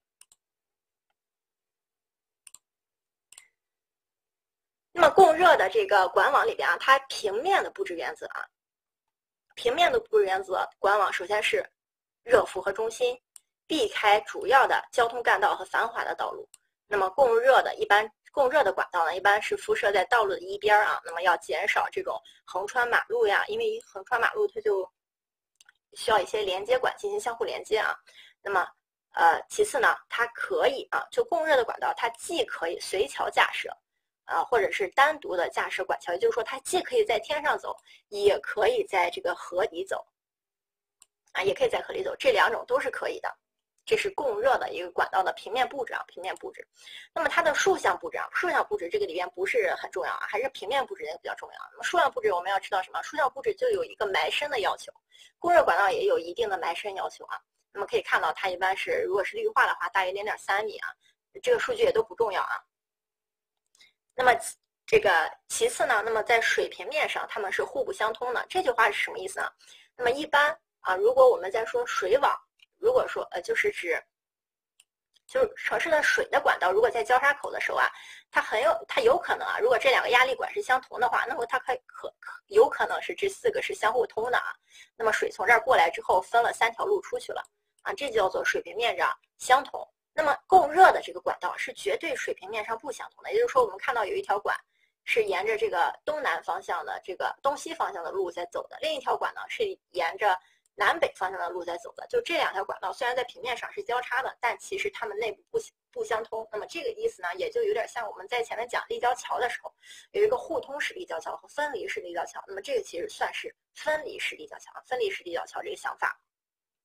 那么供热的这个管网里边啊，它平面的布置原则啊，平面的布置原则，管网首先是热符合中心，避开主要的交通干道和繁华的道路。那么供热的一般。供热的管道呢，一般是辐射在道路的一边儿啊，那么要减少这种横穿马路呀，因为横穿马路它就需要一些连接管进行相互连接啊。那么，呃，其次呢，它可以啊，就供热的管道，它既可以随桥架设，啊，或者是单独的架设管桥，也就是说，它既可以在天上走，也可以在这个河底走，啊，也可以在河里走，这两种都是可以的。这是供热的一个管道的平面布置啊，平面布置。那么它的竖向布置啊，竖向布置这个里边不是很重要啊，还是平面布置那个比较重要。那么竖向布置我们要知道什么？竖向布置就有一个埋深的要求，供热管道也有一定的埋深要求啊。那么可以看到它一般是如果是绿化的话，大约零点三米啊，这个数据也都不重要啊。那么这个其次呢，那么在水平面上它们是互不相通的。这句话是什么意思呢？那么一般啊，如果我们在说水网。如果说呃，就是指，就是城市的水的管道，如果在交叉口的时候啊，它很有它有可能啊，如果这两个压力管是相同的话，那么它可可可有可能是这四个是相互通的啊。那么水从这儿过来之后，分了三条路出去了啊，这叫做水平面上相同。那么供热的这个管道是绝对水平面上不相同的，也就是说，我们看到有一条管是沿着这个东南方向的这个东西方向的路在走的，另一条管呢是沿着。南北方向的路在走的，就这两条管道虽然在平面上是交叉的，但其实它们内部不不相通。那么这个意思呢，也就有点像我们在前面讲立交桥的时候，有一个互通式立交桥和分离式立交桥。那么这个其实算是分离式立交桥，分离式立交桥这个想法。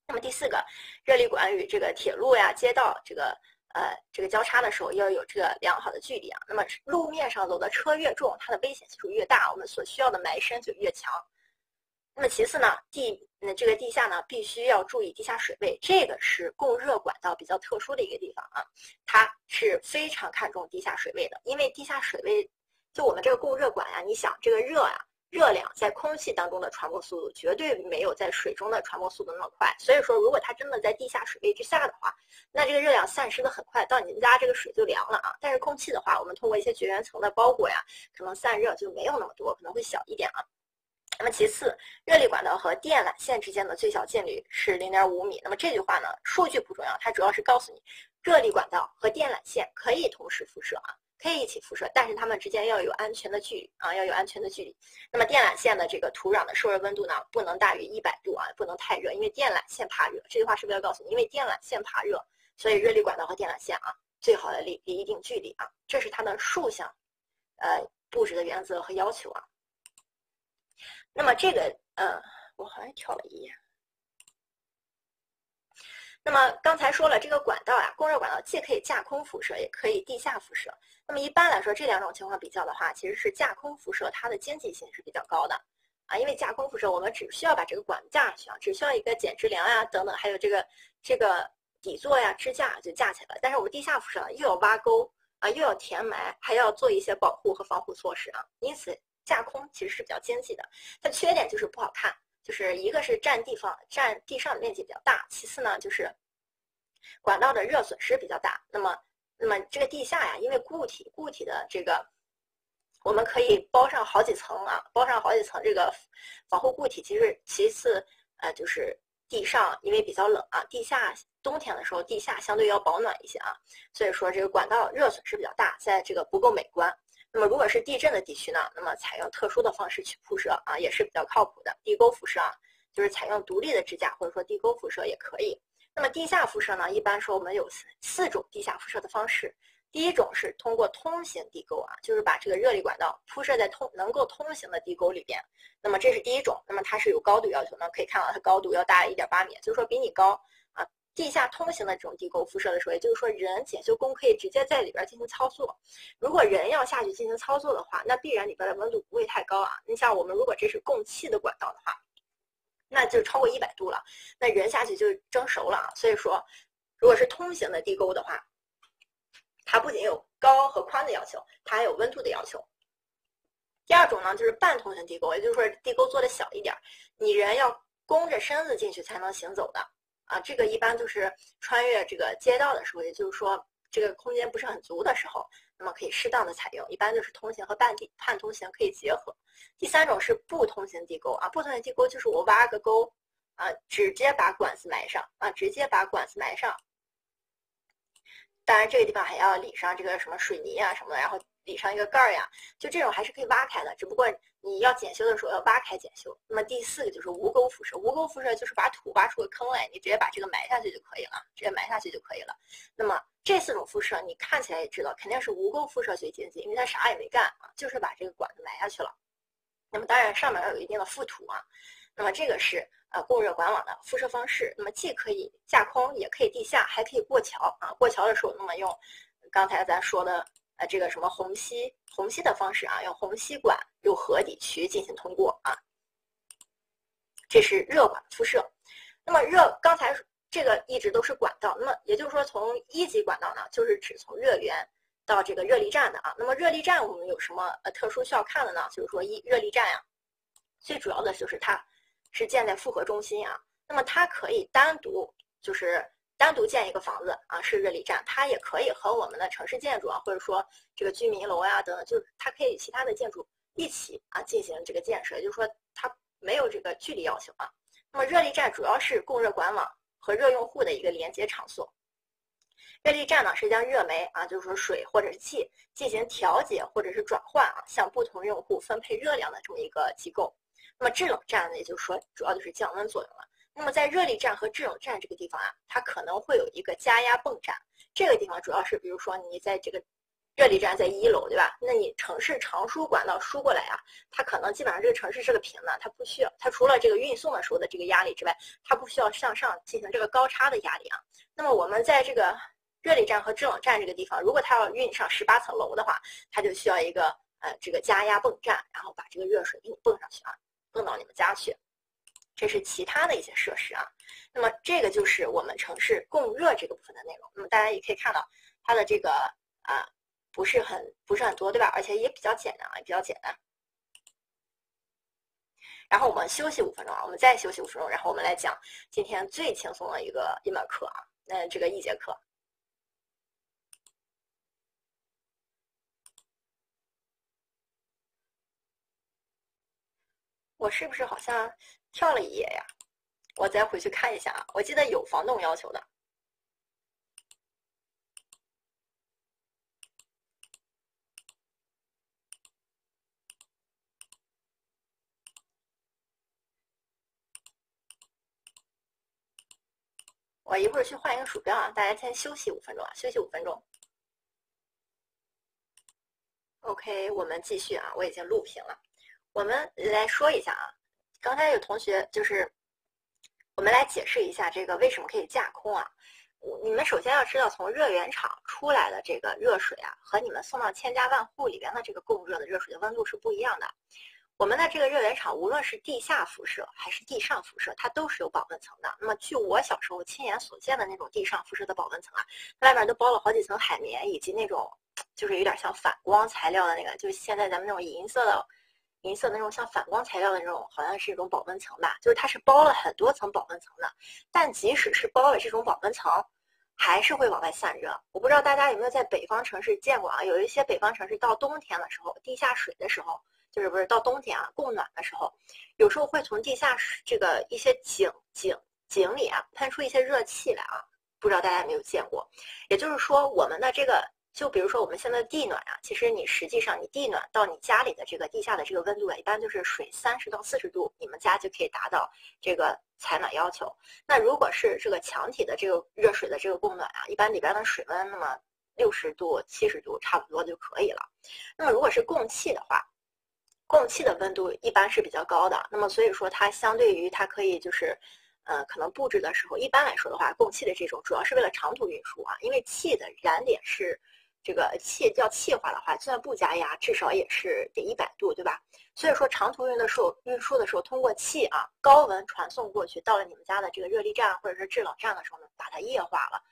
那么第四个，热力管与这个铁路呀、街道这个呃这个交叉的时候要有这个良好的距离啊。那么路面上走的车越重，它的危险系数越大，我们所需要的埋深就越强。那么其次呢，地那这个地下呢，必须要注意地下水位，这个是供热管道比较特殊的一个地方啊，它是非常看重地下水位的，因为地下水位，就我们这个供热管呀，你想这个热啊，热量在空气当中的传播速度绝对没有在水中的传播速度那么快，所以说如果它真的在地下水位之下的话，那这个热量散失的很快，到你们家这个水就凉了啊。但是空气的话，我们通过一些绝缘层的包裹呀，可能散热就没有那么多，可能会小一点啊。那么其次，热力管道和电缆线之间的最小径率是零点五米。那么这句话呢，数据不重要，它主要是告诉你，热力管道和电缆线可以同时辐射啊，可以一起辐射，但是它们之间要有安全的距离啊，要有安全的距离。那么电缆线的这个土壤的受热温度呢，不能大于一百度啊，不能太热，因为电缆线怕热。这句话是不是要告诉你，因为电缆线怕热，所以热力管道和电缆线啊，最好的离离一定距离啊，这是它的竖向，呃，布置的原则和要求啊。那么这个，呃，我好像跳了一页。那么刚才说了，这个管道呀，供热管道既可以架空辐射，也可以地下辐射。那么一般来说，这两种情况比较的话，其实是架空辐射它的经济性是比较高的。啊，因为架空辐射我们只需要把这个管架上去啊，只需要一个减支梁呀等等，还有这个这个底座呀支架就架起来了。但是我们地下辐射又要挖沟啊，又要填埋，还要做一些保护和防护措施啊，因此架空其实是比较经济的。它缺点就是不好看，就是一个是占地方占地上的面积比较大，其次呢就是管道的热损失比较大。那么那么这个地下呀，因为固体固体的这个。我们可以包上好几层啊，包上好几层这个防护固体。其实其次，呃，就是地上因为比较冷啊，地下冬天的时候地下相对要保暖一些啊，所以说这个管道热损失比较大，在这个不够美观。那么如果是地震的地区呢，那么采用特殊的方式去铺设啊，也是比较靠谱的。地沟辐射啊，就是采用独立的支架或者说地沟辐射也可以。那么地下辐射呢，一般说我们有四四种地下辐射的方式。第一种是通过通行地沟啊，就是把这个热力管道铺设在通能够通行的地沟里边。那么这是第一种，那么它是有高度要求的，可以看到它高度要大一点八米，就是说比你高。地下通行的这种地沟辐射的时候，也就是说人检修工可以直接在里边进行操作。如果人要下去进行操作的话，那必然里边的温度不会太高啊。你像我们如果这是供气的管道的话，那就超过一百度了，那人下去就蒸熟了啊。所以说，如果是通行的地沟的话，它不仅有高和宽的要求，它还有温度的要求。第二种呢，就是半通行地沟，也就是说地沟做的小一点，你人要弓着身子进去才能行走的啊。这个一般就是穿越这个街道的时候，也就是说这个空间不是很足的时候，那么可以适当的采用。一般就是通行和半地半通行可以结合。第三种是不通行地沟啊，不通行地沟就是我挖个沟啊，直接把管子埋上啊，直接把管子埋上。当然，这个地方还要理上这个什么水泥啊什么的，然后理上一个盖儿呀，就这种还是可以挖开的，只不过你要检修的时候要挖开检修。那么第四个就是无沟辐射，无沟辐射就是把土挖出个坑来，你直接把这个埋下去就可以了，直接埋下去就可以了。那么这四种辐射你看起来也知道，肯定是无沟辐射最经济，因为它啥也没干啊，就是把这个管子埋下去了。那么当然上面要有一定的覆土啊。那么这个是。呃，供热管网的辐射方式，那么既可以架空，也可以地下，还可以过桥啊。过桥的时候，那么用刚才咱说的呃这个什么虹吸虹吸的方式啊，用虹吸管用河底渠进行通过啊。这是热管辐射。那么热刚才这个一直都是管道，那么也就是说从一级管道呢，就是指从热源到这个热力站的啊。那么热力站我们有什么呃特殊需要看的呢？就是说一热力站呀，最主要的就是它。是建在复合中心啊，那么它可以单独就是单独建一个房子啊，是热力站，它也可以和我们的城市建筑啊，或者说这个居民楼呀等等，就是它可以与其他的建筑一起啊进行这个建设，也就是说它没有这个距离要求啊。那么热力站主要是供热管网和热用户的一个连接场所。热力站呢是将热煤啊，就是说水或者是气进行调节或者是转换啊，向不同用户分配热量的这么一个机构。那么制冷站呢，也就是说，主要就是降温作用了。那么在热力站和制冷站这个地方啊，它可能会有一个加压泵站。这个地方主要是，比如说你在这个热力站在一楼，对吧？那你城市长输管道输过来啊，它可能基本上这个城市是个平的，它不需要，它除了这个运送的时候的这个压力之外，它不需要向上进行这个高差的压力啊。那么我们在这个热力站和制冷站这个地方，如果它要运上十八层楼的话，它就需要一个呃这个加压泵站，然后把这个热水给你泵上去啊。泵到你们家去，这是其他的一些设施啊。那么这个就是我们城市供热这个部分的内容。那么大家也可以看到，它的这个啊不是很不是很多，对吧？而且也比较简单啊，也比较简单。然后我们休息五分钟啊，我们再休息五分钟，然后我们来讲今天最轻松的一个一门课啊，那这个一节课。我是不是好像跳了一页呀？我再回去看一下啊。我记得有防冻要求的。我一会儿去换一个鼠标啊，大家先休息五分钟啊，休息五分钟。OK，我们继续啊，我已经录屏了。我们来说一下啊，刚才有同学就是，我们来解释一下这个为什么可以架空啊。你们首先要知道，从热源厂出来的这个热水啊，和你们送到千家万户里边的这个供热的热水的温度是不一样的。我们的这个热源厂，无论是地下辐射还是地上辐射，它都是有保温层的。那么，据我小时候亲眼所见的那种地上辐射的保温层啊，外面都包了好几层海绵，以及那种就是有点像反光材料的那个，就是现在咱们那种银色的、银色那种像反光材料的那种，好像是一种保温层吧。就是它是包了很多层保温层的。但即使是包了这种保温层，还是会往外散热。我不知道大家有没有在北方城市见过啊？有一些北方城市到冬天的时候，地下水的时候。就是不是到冬天啊，供暖的时候，有时候会从地下这个一些井井井里啊喷出一些热气来啊，不知道大家有没有见过？也就是说，我们的这个，就比如说我们现在的地暖啊，其实你实际上你地暖到你家里的这个地下的这个温度啊，一般就是水三十到四十度，你们家就可以达到这个采暖要求。那如果是这个墙体的这个热水的这个供暖啊，一般里边的水温那么六十度、七十度差不多就可以了。那么如果是供气的话，供气的温度一般是比较高的，那么所以说它相对于它可以就是，呃，可能布置的时候，一般来说的话，供气的这种主要是为了长途运输啊，因为气的燃点是这个气要气化的话，就算不加压，至少也是得一百度，对吧？所以说长途运的时候，运输的时候通过气啊高温传送过去，到了你们家的这个热力站或者是制冷站的时候呢，把它液化了。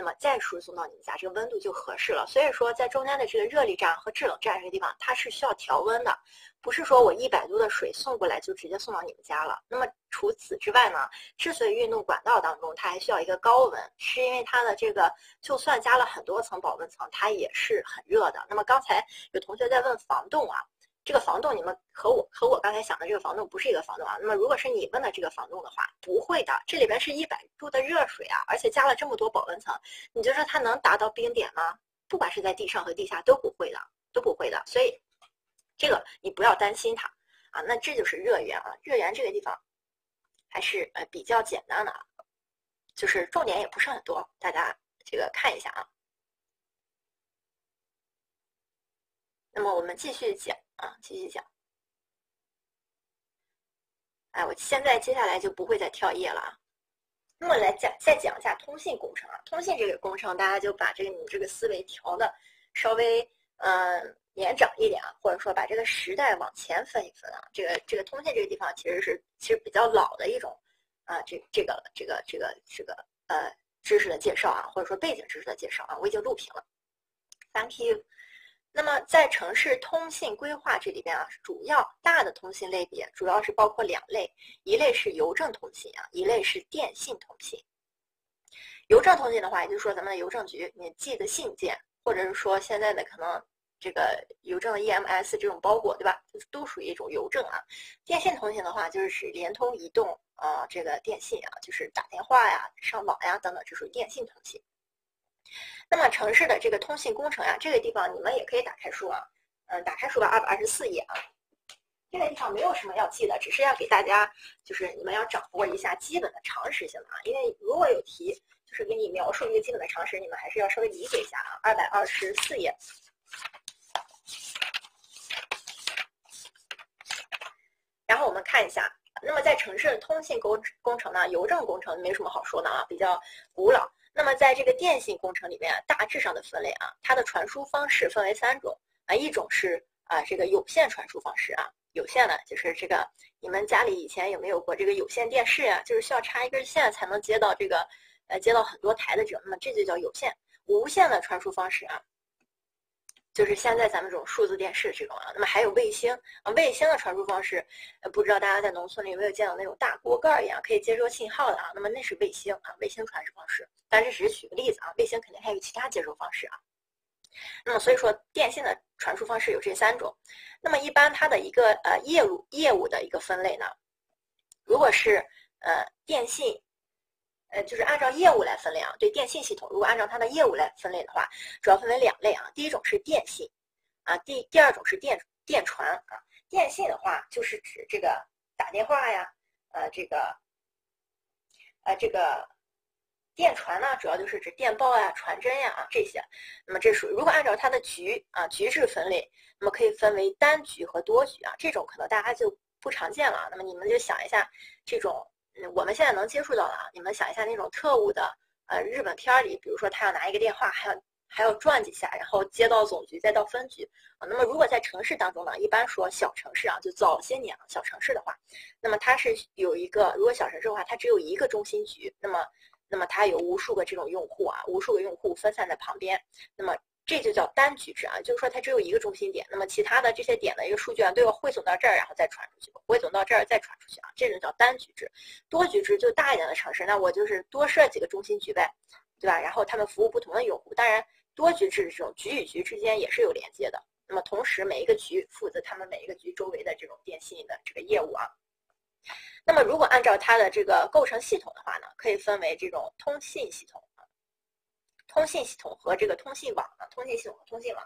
那么再输送到你们家，这个温度就合适了。所以说，在中间的这个热力站和制冷站这个地方，它是需要调温的，不是说我一百度的水送过来就直接送到你们家了。那么除此之外呢，之所以运动管道当中它还需要一个高温，是因为它的这个就算加了很多层保温层，它也是很热的。那么刚才有同学在问防冻啊。这个防冻，你们和我和我刚才想的这个防冻不是一个防冻啊。那么如果是你问的这个防冻的话，不会的，这里边是一百度的热水啊，而且加了这么多保温层，你就说它能达到冰点吗？不管是在地上和地下都不会的，都不会的。所以这个你不要担心它啊。那这就是热源啊，热源这个地方还是呃比较简单的啊，就是重点也不是很多，大家这个看一下啊。那么我们继续讲。啊，继续讲。哎，我现在接下来就不会再跳页了啊。那么来讲，再讲一下通信工程啊。通信这个工程，大家就把这个你这个思维调的稍微嗯年长一点啊，或者说把这个时代往前分一分啊。这个这个通信这个地方其实是其实比较老的一种啊，这这个这个这个这个呃知识的介绍啊，或者说背景知识的介绍啊，我已经录屏了。Thank you。那么在城市通信规划这里边啊，主要大的通信类别主要是包括两类，一类是邮政通信啊，一类是电信通信。邮政通信的话，也就是说咱们的邮政局你寄的信件，或者是说现在的可能这个邮政 EMS 这种包裹，对吧？都属于一种邮政啊。电信通信的话，就是联通、移动啊，这个电信啊，就是打电话呀、上网呀等等，这属于电信通信。那么城市的这个通信工程呀，这个地方你们也可以打开书啊，嗯，打开书吧，二百二十四页啊。这个地方没有什么要记的，只是要给大家，就是你们要掌握一下基本的常识性的啊。因为如果有题，就是给你描述一个基本的常识，你们还是要稍微理解一下啊。二百二十四页，然后我们看一下，那么在城市通信工工程呢，邮政工程没什么好说的啊，比较古老。那么在这个电信工程里面啊，大致上的分类啊，它的传输方式分为三种啊，一种是啊这个有线传输方式啊，有线的就是这个你们家里以前有没有过这个有线电视呀？就是需要插一根线才能接到这个呃接到很多台的这种，那么这就叫有线。无线的传输方式啊。就是现在咱们这种数字电视这种啊，那么还有卫星啊，卫星的传输方式，不知道大家在农村里有没有见到那种大锅盖一样可以接收信号的啊？那么那是卫星啊，卫星传输方式。但这只是举个例子啊，卫星肯定还有其他接收方式啊。那么所以说，电信的传输方式有这三种。那么一般它的一个呃业务业务的一个分类呢，如果是呃电信。呃，就是按照业务来分类啊。对电信系统，如果按照它的业务来分类的话，主要分为两类啊。第一种是电信，啊，第第二种是电电传啊。电信的话，就是指这个打电话呀，呃，这个，呃，这个电传呢，主要就是指电报呀、传真呀啊这些。那么这属于如果按照它的局啊局制分类，那么可以分为单局和多局啊。这种可能大家就不常见了。那么你们就想一下这种。我们现在能接触到的啊，你们想一下那种特务的，呃，日本片儿里，比如说他要拿一个电话，还要还要转几下，然后接到总局，再到分局啊。那么如果在城市当中呢，一般说小城市啊，就早些年啊，小城市的话，那么它是有一个，如果小城市的话，它只有一个中心局，那么那么它有无数个这种用户啊，无数个用户分散在旁边，那么这就叫单局制啊，就是说它只有一个中心点，那么其他的这些点的一个数据啊，都要汇总到这儿，然后再传出去，汇总到这儿再传出去啊，这种叫单局制。多局制就大一点的城市，那我就是多设几个中心局呗，对吧？然后他们服务不同的用户，当然。多局制的这种局与局之间也是有连接的，那么同时每一个局负责他们每一个局周围的这种电信的这个业务啊。那么如果按照它的这个构成系统的话呢，可以分为这种通信系统，通信系统和这个通信网啊，通信系统和通信网。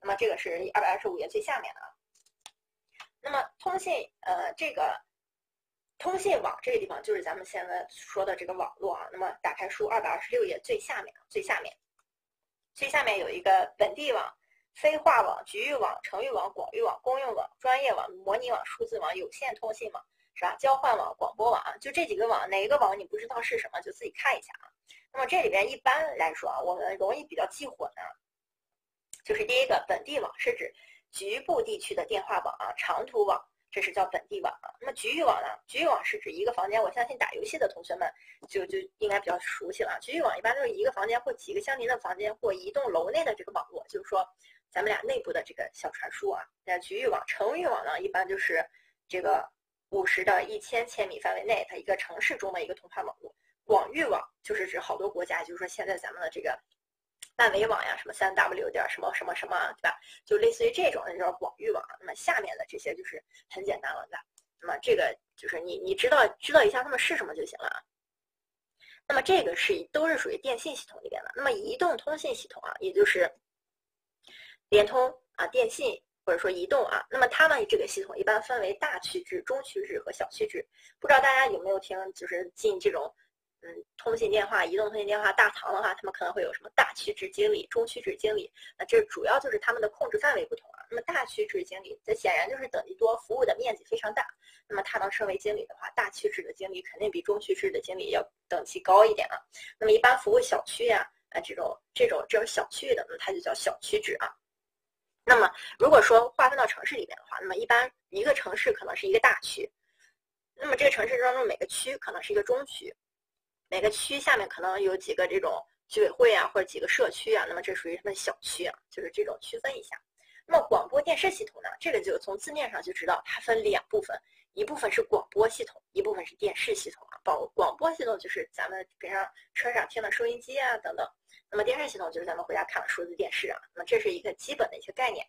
那么这个是二百二十五页最下面的啊。那么通信呃这个通信网这个地方就是咱们现在说的这个网络啊。那么打开书二百二十六页最下面最下面。最下面有一个本地网、非话网、局域网、城域网、广域网、公用网、专业网、模拟网、数字网、有线通信网，是吧？交换网、广播网，就这几个网，哪一个网你不知道是什么，就自己看一下啊。那么这里边一般来说啊，我们容易比较记混啊，就是第一个本地网是指局部地区的电话网啊，长途网。这是叫本地网啊，那么局域网呢？局域网是指一个房间，我相信打游戏的同学们就就应该比较熟悉了。局域网一般都是一个房间或几个相邻的房间或一栋楼内的这个网络，就是说咱们俩内部的这个小传输啊。那局域网、城域网呢，一般就是这个五十到一千千米范围内它一个城市中的一个通话网络。广域网就是指好多国家，就是说现在咱们的这个。万维网呀，什么三 W 点什么什么什么，对吧？就类似于这种，那叫广域网。那么下面的这些就是很简单了，对吧？那么这个就是你你知道知道一下它们是什么就行了啊。那么这个是都是属于电信系统里边的。那么移动通信系统啊，也就是联通啊、电信或者说移动啊，那么它们这个系统一般分为大区制、中区制和小区制。不知道大家有没有听，就是进这种。嗯，通信电话、移动通信电话大堂的话，他们可能会有什么大区值经理、中区值经理？那这主要就是他们的控制范围不同啊。那么大区值经理，这显然就是等级多，服务的面积非常大。那么他能升为经理的话，大区值的经理肯定比中区值的经理要等级高一点啊。那么一般服务小区呀，啊这种这种这种小区域的，那它就叫小区值啊。那么如果说划分到城市里面的话，那么一般一个城市可能是一个大区，那么这个城市当中每个区可能是一个中区。每个区下面可能有几个这种居委会啊，或者几个社区啊，那么这属于什么小区啊？就是这种区分一下。那么广播电视系统呢？这个就从字面上就知道，它分两部分，一部分是广播系统，一部分是电视系统啊。广广播系统就是咱们平常车上听的收音机啊等等。那么电视系统就是咱们回家看的数字电视啊。那么这是一个基本的一些概念。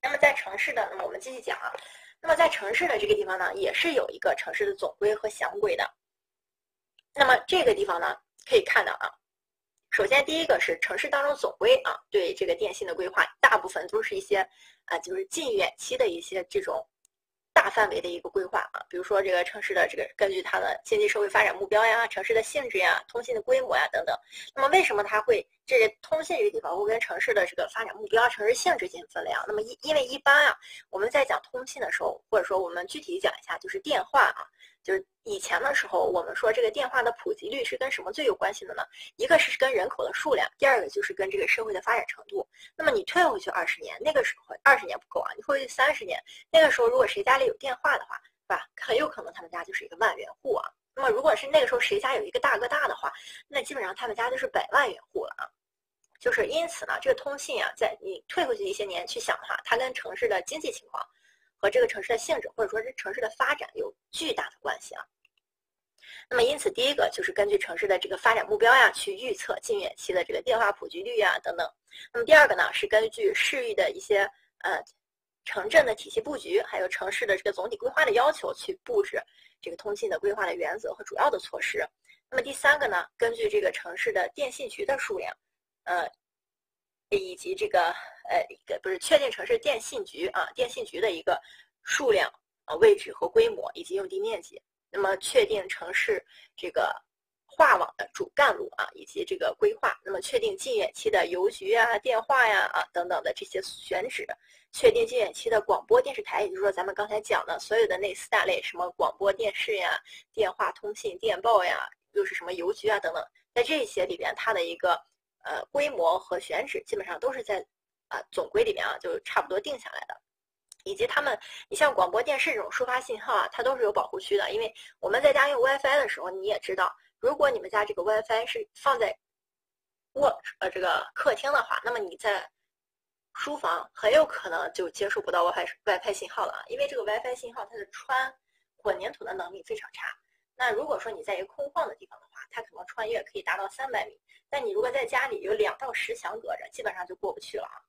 那么在城市的，那么我们继续讲啊。那么在城市的这个地方呢，也是有一个城市的总规和详规的。那么这个地方呢，可以看到啊，首先第一个是城市当中总规啊，对这个电信的规划，大部分都是一些啊，就是近远期的一些这种大范围的一个规划啊，比如说这个城市的这个根据它的经济社会发展目标呀、城市的性质呀、通信的规模呀等等。那么为什么它会这通信这个地方会跟城市的这个发展目标、城市性质进行分类啊？那么一因为一般啊，我们在讲通信的时候，或者说我们具体讲一下，就是电话啊。就是以前的时候，我们说这个电话的普及率是跟什么最有关系的呢？一个是跟人口的数量，第二个就是跟这个社会的发展程度。那么你退回去二十年，那个时候二十年不够啊，你退回去三十年，那个时候如果谁家里有电话的话，是吧？很有可能他们家就是一个万元户啊。那么如果是那个时候谁家有一个大哥大的话，那基本上他们家就是百万元户了啊。就是因此呢，这个通信啊，在你退回去一些年去想的话，它跟城市的经济情况。和这个城市的性质，或者说是城市的发展有巨大的关系啊。那么，因此第一个就是根据城市的这个发展目标呀，去预测近远期的这个电话普及率呀等等。那么第二个呢，是根据市域的一些呃城镇的体系布局，还有城市的这个总体规划的要求，去布置这个通信的规划的原则和主要的措施。那么第三个呢，根据这个城市的电信局的数量，呃。以及这个呃一个不是确定城市电信局啊电信局的一个数量啊位置和规模以及用地面积，那么确定城市这个话网的主干路啊以及这个规划，那么确定近远期的邮局啊电话呀啊等等的这些选址，确定近远期的广播电视台，也就是说咱们刚才讲的所有的那四大类，什么广播电视呀、电话通信、电报呀，又是什么邮局啊等等，在这些里边它的一个。呃规模和选址基本上都是在啊总规里面啊，就差不多定下来的。以及他们，你像广播电视这种收发信号啊，它都是有保护区的。因为我们在家用 WiFi 的时候，你也知道，如果你们家这个 WiFi 是放在卧呃这个客厅的话，那么你在书房很有可能就接收不到 WiFi WiFi 信号了啊。因为这个 WiFi 信号它的穿混凝土的能力非常差。那如果说你在一个空旷的地方的话，它可能穿越可以达到三百米。但你如果在家里有两到十墙隔着，基本上就过不去了啊。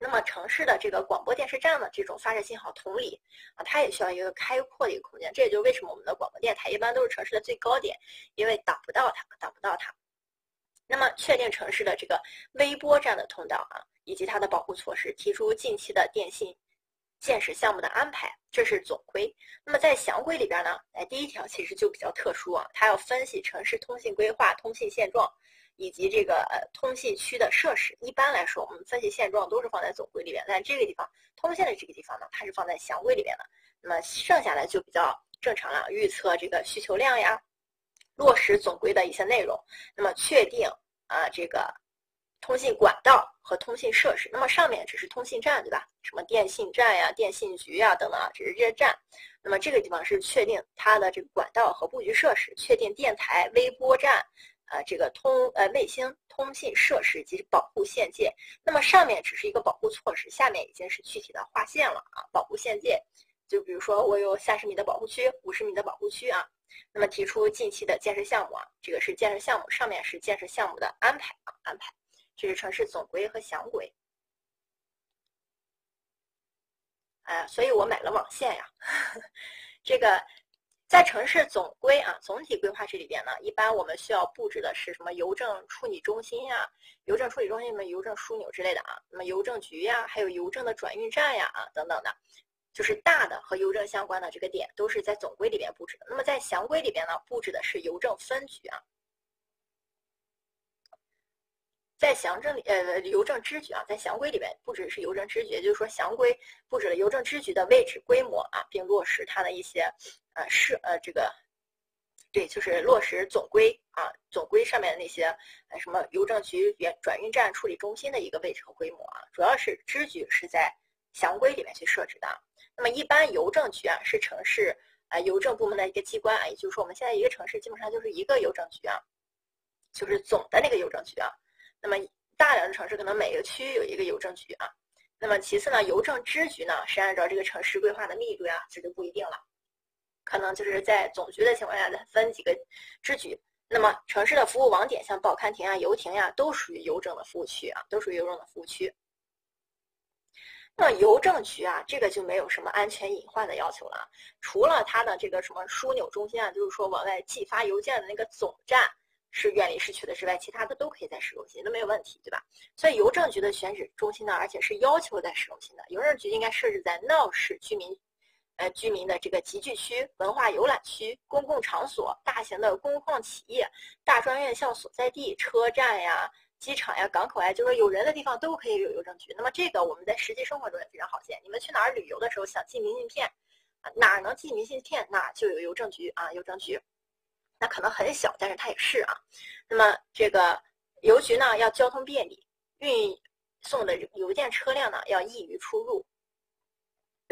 那么城市的这个广播电视站的这种发射信号，同理啊，它也需要一个开阔的一个空间。这也就是为什么我们的广播电台一般都是城市的最高点，因为挡不到它，挡不到它。那么确定城市的这个微波站的通道啊，以及它的保护措施，提出近期的电信建设项目的安排，这是总规。那么在详规里边呢，哎，第一条其实就比较特殊啊，它要分析城市通信规划、通信现状。以及这个呃通信区的设施，一般来说，我们分析现状都是放在总规里边，但这个地方通信的这个地方呢，它是放在详规里边的。那么剩下来就比较正常了，预测这个需求量呀，落实总规的一些内容，那么确定啊这个通信管道和通信设施。那么上面只是通信站，对吧？什么电信站呀、电信局呀等等啊，只是这些站。那么这个地方是确定它的这个管道和布局设施，确定电台、微波站。呃，这个通呃卫星通信设施及保护线界，那么上面只是一个保护措施，下面已经是具体的划线了啊。保护线界，就比如说我有三十米的保护区，五十米的保护区啊。那么提出近期的建设项目啊，这个是建设项目，上面是建设项目的安排啊安排。这是城市总规和详规。哎，所以我买了网线呀，这个。在城市总规啊，总体规划这里边呢，一般我们需要布置的是什么邮政处理中心呀、邮政处理中心的邮政枢纽之类的啊，那么邮政局呀，还有邮政的转运站呀啊等等的，就是大的和邮政相关的这个点都是在总规里边布置的。那么在详规里边呢，布置的是邮政分局啊，在详政里呃邮政支局啊，在详规里面布置是邮政支局，也就是说详规布置了邮政支局的位置规模啊，并落实它的一些。呃，是呃，这个，对，就是落实总规啊，总规上面的那些呃什么邮政局、原转运站、处理中心的一个位置和规模啊，主要是支局是在详规里面去设置的。那么一般邮政局啊，是城市啊邮政部门的一个机关啊，也就是说我们现在一个城市基本上就是一个邮政局啊，就是总的那个邮政局啊。那么大点的城市可能每个区有一个邮政局啊。那么其次呢，邮政支局呢是按照这个城市规划的密度呀，这就不一定了。可能就是在总局的情况下再分几个支局。那么城市的服务网点，像报刊亭啊、邮亭呀，都属于邮政的服务区啊，都属于邮政的服务区。那么邮政局啊，这个就没有什么安全隐患的要求了，除了它的这个什么枢纽中心啊，就是说往外寄发邮件的那个总站是远离市区的之外，其他的都可以在市中心，都没有问题，对吧？所以邮政局的选址中心呢，而且是要求在市中心的，邮政局应该设置在闹市居民。呃，居民的这个集聚区、文化游览区、公共场所、大型的工矿企业、大专院校所在地、车站呀、机场呀、港口呀，就是有人的地方都可以有邮政局。那么这个我们在实际生活中也非常好见。你们去哪儿旅游的时候想寄明信片，哪能寄明信片，哪就有邮政局啊，邮政局。那可能很小，但是它也是啊。那么这个邮局呢，要交通便利，运送的邮件车辆呢要易于出入。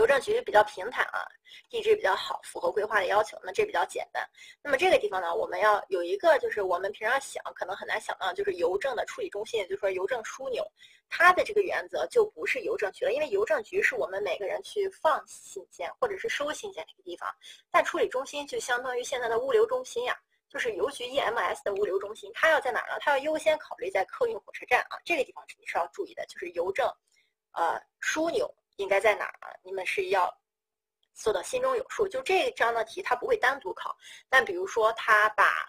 邮政局比较平坦啊，地质比较好，符合规划的要求。那这比较简单。那么这个地方呢，我们要有一个，就是我们平常想可能很难想到，就是邮政的处理中心，也就是说邮政枢纽，它的这个原则就不是邮政局了，因为邮政局是我们每个人去放信件或者是收信件的一个地方，但处理中心就相当于现在的物流中心呀，就是邮局 EMS 的物流中心，它要在哪儿呢？它要优先考虑在客运火车站啊，这个地方你是要注意的，就是邮政，呃，枢纽。应该在哪儿啊？你们是要做到心中有数。就这一章的题，它不会单独考。但比如说，他把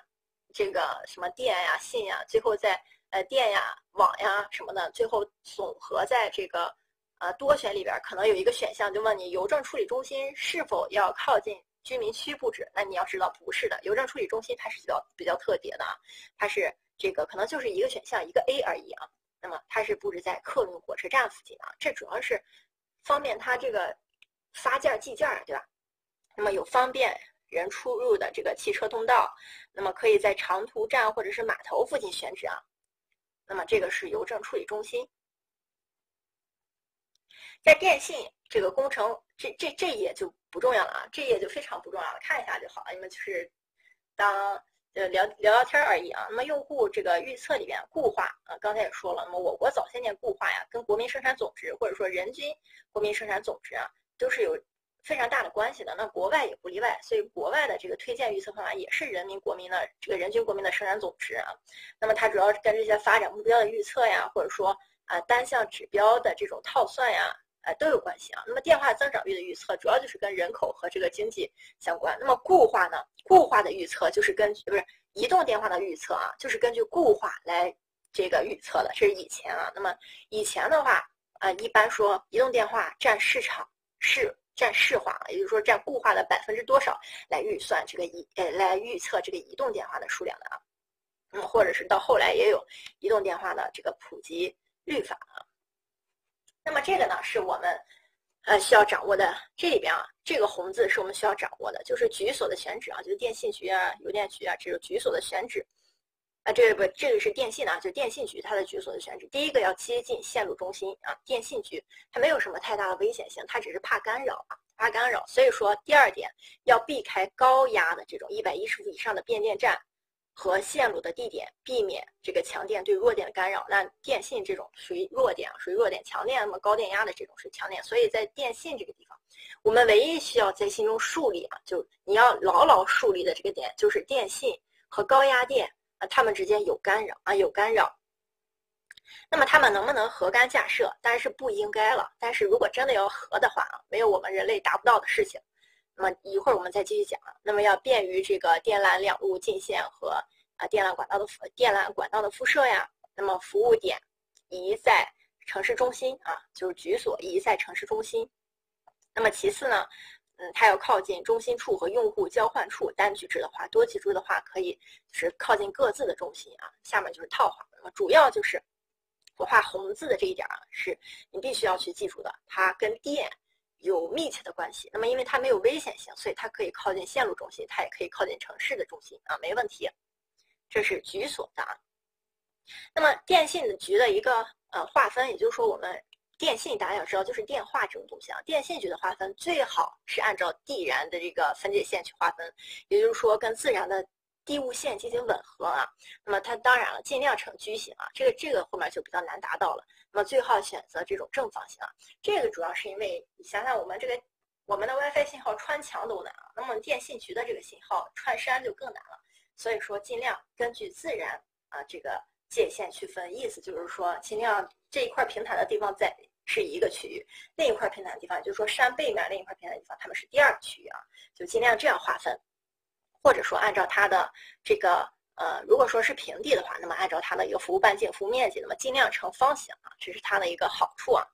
这个什么电呀、信呀，最后在呃电呀、网呀什么的，最后总和在这个呃多选里边，可能有一个选项就问你邮政处理中心是否要靠近居民区布置？那你要知道不是的，邮政处理中心它是比较比较特别的啊，它是这个可能就是一个选项一个 A 而已啊。那么它是布置在客运火车站附近啊，这主要是。方便他这个发件寄件对吧？那么有方便人出入的这个汽车通道，那么可以在长途站或者是码头附近选址啊。那么这个是邮政处理中心。在电信这个工程，这这这一页就不重要了啊，这一页就非常不重要了，看一下就好了。你们就是当呃聊聊聊天而已啊。那么用户这个预测里边固化啊，刚才也说了，那么我国早些年固化呀，跟国民生产总值或者说人均国民生产总值啊，都是有非常大的关系的。那国外也不例外，所以国外的这个推荐预测方法也是人民国民的这个人均国民的生产总值啊。那么它主要是跟这些发展目标的预测呀，或者说啊单项指标的这种套算呀。哎，都有关系啊。那么电话增长率的预测主要就是跟人口和这个经济相关。那么固化呢？固化的预测就是根据不是移动电话的预测啊，就是根据固化来这个预测的。这是以前啊。那么以前的话啊，一般说移动电话占市场市占市化，也就是说占固化的百分之多少来预算这个移呃来预测这个移动电话的数量的啊。嗯，或者是到后来也有移动电话的这个普及率法。那么这个呢，是我们呃需要掌握的。这里边啊，这个红字是我们需要掌握的，就是局所的选址啊，就是电信局啊、邮电局啊，这个局所的选址。啊，这个不，这个是电信啊，就电信局它的局所的选址。第一个要接近线路中心啊，电信局它没有什么太大的危险性，它只是怕干扰啊，怕干扰。所以说，第二点要避开高压的这种一百一十伏以上的变电站。和线路的地点，避免这个强电对弱电的干扰。那电信这种属于弱电啊，属于弱电，强电那么高电压的这种是强电。所以在电信这个地方，我们唯一需要在心中树立啊，就你要牢牢树立的这个点，就是电信和高压电啊，它们之间有干扰啊，有干扰。那么它们能不能核干架设？当然是不应该了。但是如果真的要核的话啊，没有我们人类达不到的事情。那么一会儿我们再继续讲。那么要便于这个电缆两路进线和啊电缆管道的电缆管道的辐射呀。那么服务点宜在城市中心啊，就是局所宜在城市中心。那么其次呢，嗯，它要靠近中心处和用户交换处。单局制的话，多局制的话可以是靠近各自的中心啊。下面就是套话，那么主要就是我画红字的这一点啊，是你必须要去记住的，它跟电。有密切的关系，那么因为它没有危险性，所以它可以靠近线路中心，它也可以靠近城市的中心啊，没问题。这是局所的啊。那么电信的局的一个呃划分，也就是说我们电信大家要知道就是电话这种东西啊，电信局的划分最好是按照地燃的这个分界线去划分，也就是说跟自然的。地物线进行吻合啊，那么它当然了，尽量呈矩形啊，这个这个后面就比较难达到了。那么最好选择这种正方形啊，这个主要是因为你想想，我们这个我们的 WiFi 信号穿墙都难啊，那么电信局的这个信号穿山就更难了。所以说，尽量根据自然啊这个界限区分，意思就是说，尽量这一块平坦的地方在是一个区域，另一块平坦的地方，就是说山背面另一块平坦的地方，它们是第二个区域啊，就尽量这样划分。或者说按照它的这个呃，如果说是平地的话，那么按照它的一个服务半径、服务面积，那么尽量呈方形啊，这是它的一个好处啊。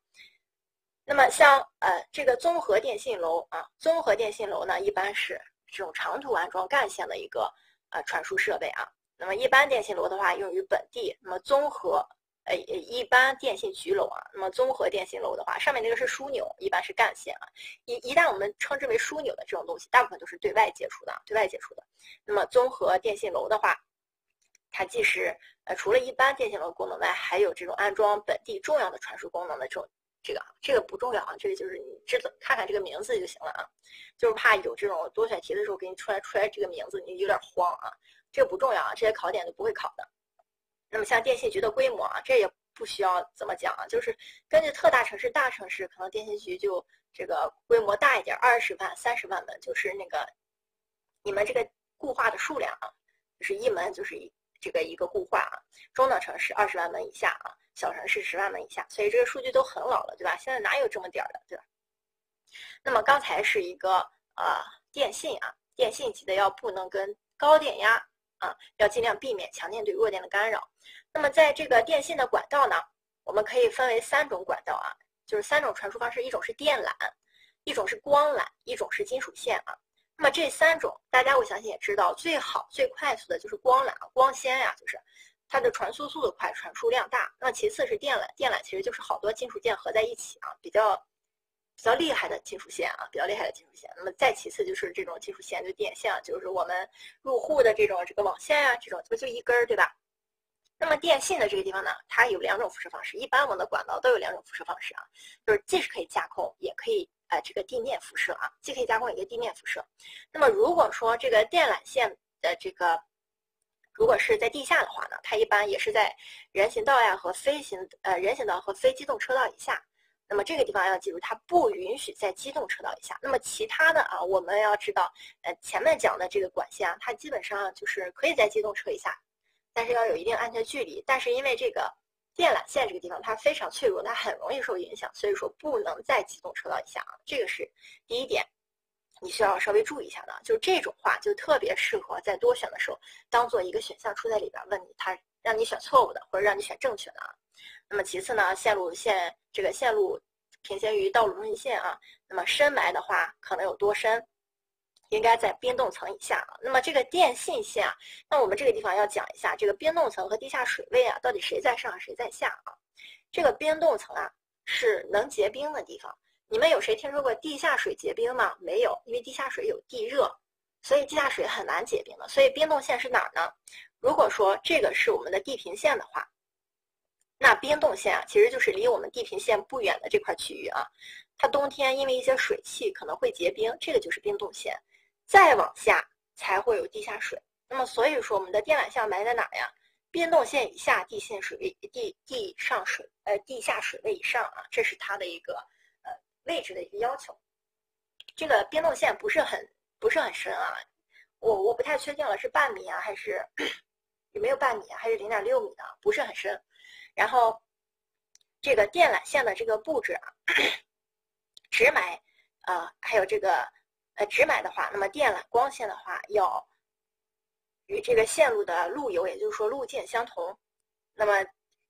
那么像呃这个综合电信楼啊，综合电信楼呢，一般是这种长途安装干线的一个呃传输设备啊。那么一般电信楼的话，用于本地。那么综合。呃，一般电信局楼啊，那么综合电信楼的话，上面那个是枢纽，一般是干线啊。一一旦我们称之为枢纽的这种东西，大部分都是对外接触的，对外接触的。那么综合电信楼的话，它既是呃除了一般电信楼功能外，还有这种安装本地重要的传输功能的这种这个这个不重要啊，这个就是你知道看看这个名字就行了啊，就是怕有这种多选题的时候给你出来出来这个名字，你有点慌啊。这个不重要啊，这些考点都不会考的。那么像电信局的规模啊，这也不需要怎么讲啊，就是根据特大城市、大城市，可能电信局就这个规模大一点，二十万、三十万门，就是那个你们这个固话的数量啊，就是一门就是一这个一个固话啊。中等城市二十万门以下啊，小城市十万门以下，所以这个数据都很老了，对吧？现在哪有这么点儿的，对吧？那么刚才是一个呃电信啊，电信记得要不能跟高电压。啊，要尽量避免强电对弱电的干扰。那么在这个电信的管道呢，我们可以分为三种管道啊，就是三种传输方式，一种是电缆，一种是光缆，一种是金属线啊。那么这三种，大家我相信也知道，最好最快速的就是光缆，光纤呀，就是它的传输速度快，传输量大。那其次是电缆，电缆其实就是好多金属件合在一起啊，比较。比较厉害的金属线啊，比较厉害的金属线。那么再其次就是这种金属线，就电线啊，就是我们入户的这种这个网线啊，这种不就一根儿对吧？那么电信的这个地方呢，它有两种辐射方式，一般我们的管道都有两种辐射方式啊，就是既是可以架空，也可以呃这个地面辐射啊，既可以架空，也可以地面辐射。那么如果说这个电缆线的这个如果是在地下的话呢，它一般也是在人行道呀和飞行呃人行道和非机动车道以下。那么这个地方要记住，它不允许在机动车道以下。那么其他的啊，我们要知道，呃，前面讲的这个管线啊，它基本上就是可以在机动车以下，但是要有一定安全距离。但是因为这个电缆线这个地方它非常脆弱，它很容易受影响，所以说不能在机动车道以下啊。这个是第一点，你需要稍微注意一下的。就这种话就特别适合在多选的时候当做一个选项出在里边，问你它让你选错误的，或者让你选正确的啊。那么其次呢，线路线这个线路平行于道路中心线啊，那么深埋的话可能有多深？应该在冰冻层以下啊。那么这个电信线啊，那我们这个地方要讲一下这个冰冻层和地下水位啊，到底谁在上谁在下啊？这个冰冻层啊是能结冰的地方。你们有谁听说过地下水结冰吗？没有，因为地下水有地热，所以地下水很难结冰的。所以冰冻线是哪儿呢？如果说这个是我们的地平线的话。那冰冻线啊，其实就是离我们地平线不远的这块区域啊，它冬天因为一些水汽可能会结冰，这个就是冰冻线。再往下才会有地下水。那么所以说，我们的电缆线埋在哪呀？冰冻线以下，地线水位地地上水呃地下水位以上啊，这是它的一个呃位置的一个要求。这个冰冻线不是很不是很深啊，我我不太确定了，是半米啊还是没有半米，还是零点六米的，不是很深。然后，这个电缆线的这个布置啊，直埋，呃，还有这个，呃，直埋的话，那么电缆光线的话，要与这个线路的路由，也就是说路径相同。那么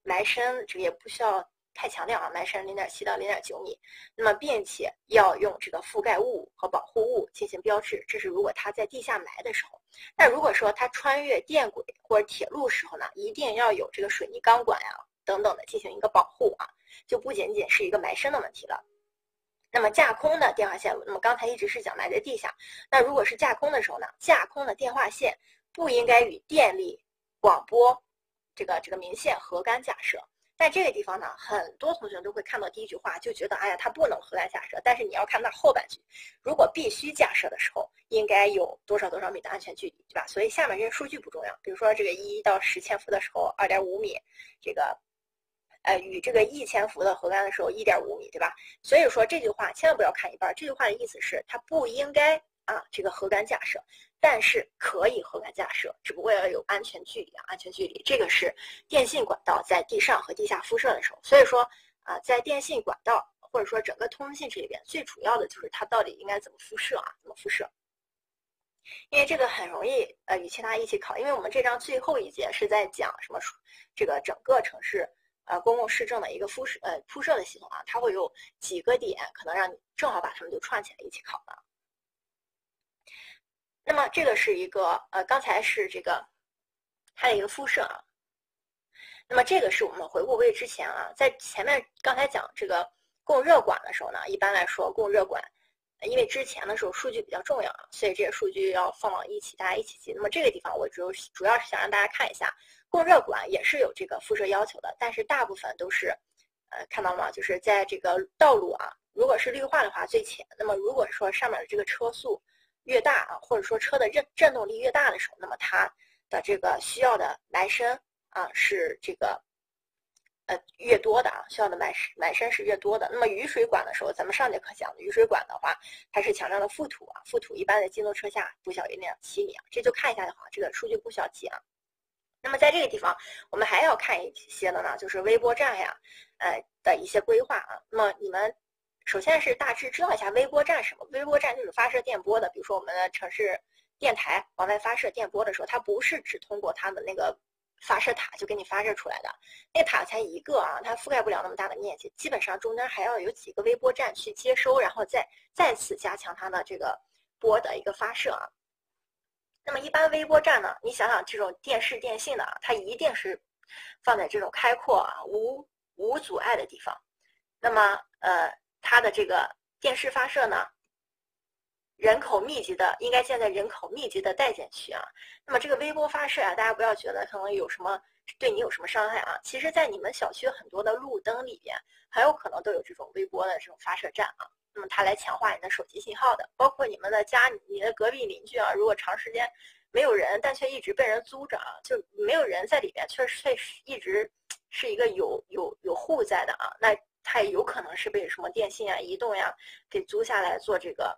埋深，这个也不需要太强调啊，埋深零点七到零点九米。那么并且要用这个覆盖物和保护物进行标志，这是如果它在地下埋的时候。那如果说它穿越电轨或者铁路时候呢，一定要有这个水泥钢管呀。等等的进行一个保护啊，就不仅仅是一个埋深的问题了。那么架空的电话线路，那么刚才一直是讲埋在地下，那如果是架空的时候呢，架空的电话线不应该与电力、广播这个这个明线合干架设。在这个地方呢，很多同学都会看到第一句话就觉得，哎呀，它不能合干架设。但是你要看它后半句，如果必须架设的时候，应该有多少多少米的安全距离，对吧？所以下面这些数据不重要，比如说这个一到十千伏的时候，二点五米，这个。呃，与这个一千伏的核干的时候，一点五米，对吧？所以说这句话千万不要看一半。这句话的意思是，它不应该啊，这个核干架设，但是可以核干架设，只不过要有安全距离啊，安全距离。这个是电信管道在地上和地下辐射的时候。所以说啊，在电信管道或者说整个通信这里边，最主要的就是它到底应该怎么辐射啊，怎么辐射？因为这个很容易呃与其他一起考，因为我们这章最后一节是在讲什么？这个整个城市。呃，公共市政的一个敷设呃铺设的系统啊，它会有几个点，可能让你正好把它们就串起来一起考的。那么这个是一个呃，刚才是这个它的一个辐射啊。那么这个是我们回顾位之前啊，在前面刚才讲这个供热管的时候呢，一般来说供热管，因为之前的时候数据比较重要啊，所以这些数据要放到一起，大家一起记。那么这个地方我主主要是想让大家看一下。供热管也是有这个辐射要求的，但是大部分都是，呃，看到吗？就是在这个道路啊，如果是绿化的话最浅。那么如果说上面的这个车速越大啊，或者说车的震震动力越大的时候，那么它的这个需要的埋深啊是这个，呃，越多的啊，需要的埋埋深是越多的。那么雨水管的时候，咱们上节课讲的雨水管的话，它是强调的覆土啊，覆土一般在机动车下不小于零点七米啊，这就看一下的话，这个数据不需要记啊。那么在这个地方，我们还要看一些的呢，就是微波站呀，呃的一些规划啊。那么你们首先是大致知道一下微波站什么？微波站就是发射电波的，比如说我们的城市电台往外发射电波的时候，它不是只通过它的那个发射塔就给你发射出来的，那塔才一个啊，它覆盖不了那么大的面积，基本上中间还要有几个微波站去接收，然后再再次加强它的这个波的一个发射啊。那么一般微波站呢？你想想这种电视电信的啊，它一定是放在这种开阔啊、无无阻碍的地方。那么呃，它的这个电视发射呢，人口密集的，应该建在人口密集的待建区啊。那么这个微波发射啊，大家不要觉得可能有什么对你有什么伤害啊。其实，在你们小区很多的路灯里边，很有可能都有这种微波的这种发射站啊。那么它来强化你的手机信号的，包括你们的家、你的隔壁邻居啊，如果长时间没有人，但却一直被人租着啊，就没有人在里边，确实是一直是一个有有有户在的啊，那它也有可能是被什么电信啊、移动呀给租下来做这个。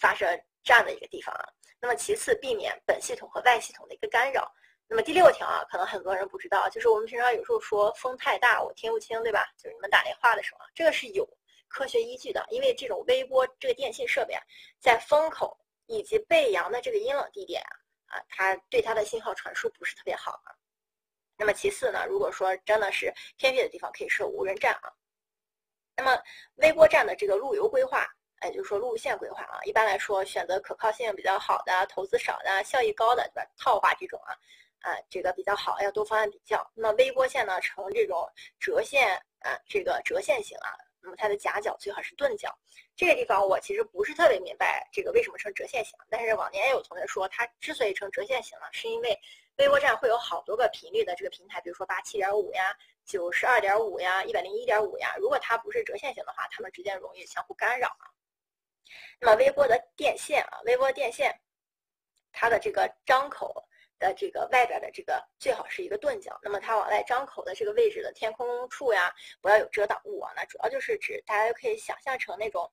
发射站的一个地方啊，那么其次避免本系统和外系统的一个干扰。那么第六条啊，可能很多人不知道，就是我们平常有时候说风太大我听不清，对吧？就是你们打电话的时候，这个是有科学依据的，因为这种微波这个电信设备啊，在风口以及背阳的这个阴冷地点啊，啊，它对它的信号传输不是特别好啊。那么其次呢，如果说真的是偏僻的地方，可以设无人站啊。那么微波站的这个路由规划。哎，就是说路线规划啊，一般来说选择可靠性比较好的、投资少的、效益高的，对吧？套话这种啊，啊，这个比较好，要多方案比较。那么微波线呢，呈这种折线啊，这个折线型啊，那么它的夹角最好是钝角。这个地方我其实不是特别明白这个为什么呈折线型，但是往年也有同学说，它之所以呈折线型呢，是因为微波站会有好多个频率的这个平台，比如说八七点五呀、九十二点五呀、一百零一点五呀，如果它不是折线型的话，它们之间容易相互干扰啊。那么微波的电线啊，微波电线，它的这个张口的这个外边的这个最好是一个钝角。那么它往外张口的这个位置的天空处呀，不要有遮挡物啊。那主要就是指大家可以想象成那种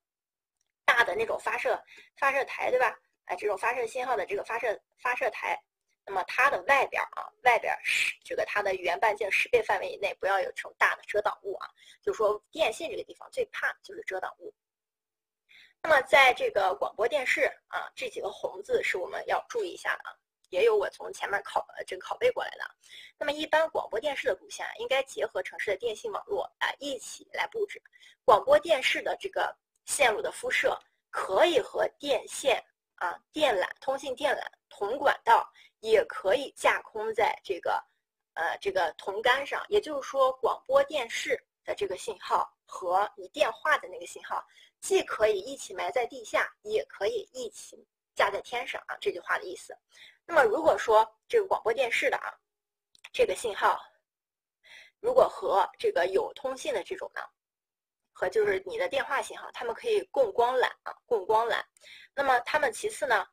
大的那种发射发射台，对吧？哎，这种发射信号的这个发射发射台，那么它的外边啊，外边十这个它的圆半径十倍范围以内不要有这种大的遮挡物啊。就说电信这个地方最怕就是遮挡物。那么在这个广播电视啊，这几个红字是我们要注意一下的啊，也有我从前面考呃这个拷贝过来的。那么一般广播电视的路线应该结合城市的电信网络啊一起来布置。广播电视的这个线路的敷设可以和电线啊电缆通信电缆同管道，也可以架空在这个呃这个铜杆上。也就是说，广播电视的这个信号和你电话的那个信号。既可以一起埋在地下，也可以一起架在天上啊！这句话的意思。那么如果说这个广播电视的啊，这个信号，如果和这个有通信的这种呢，和就是你的电话信号，它们可以共光缆啊，共光缆。那么它们其次呢，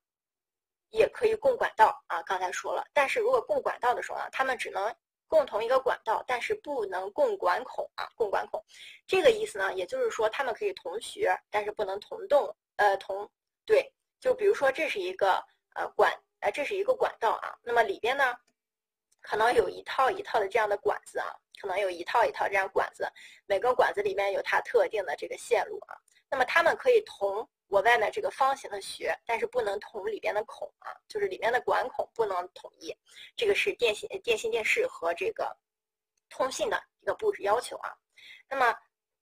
也可以共管道啊。刚才说了，但是如果共管道的时候呢，它们只能。共同一个管道，但是不能共管孔啊，共管孔，这个意思呢，也就是说他们可以同学，但是不能同动，呃，同对，就比如说这是一个呃管，呃，这是一个管道啊，那么里边呢，可能有一套一套的这样的管子啊，可能有一套一套这样管子，每个管子里面有它特定的这个线路啊，那么它们可以同。我外面这个方形的穴，但是不能同里边的孔啊，就是里面的管孔不能统一。这个是电信、电信电视和这个通信的一个布置要求啊。那么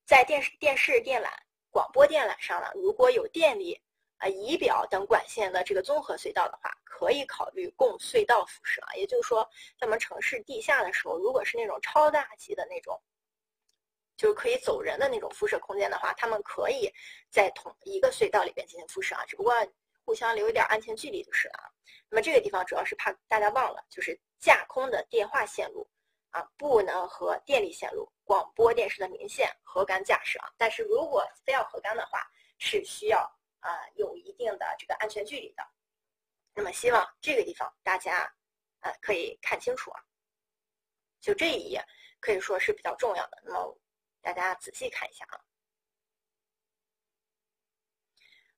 在电视、电视电缆、广播电缆上呢，如果有电力啊、仪表等管线的这个综合隧道的话，可以考虑共隧道辐射啊。也就是说，在我们城市地下的时候，如果是那种超大级的那种。就是可以走人的那种辐射空间的话，他们可以在同一个隧道里边进行辐射啊，只不过互相留一点安全距离就是了啊。那么这个地方主要是怕大家忘了，就是架空的电话线路啊，不能和电力线路、广播电视的明线合干架设啊。但是如果非要合干的话，是需要啊有一定的这个安全距离的。那么希望这个地方大家呃可以看清楚啊，就这一页可以说是比较重要的。那么。大家仔细看一下啊。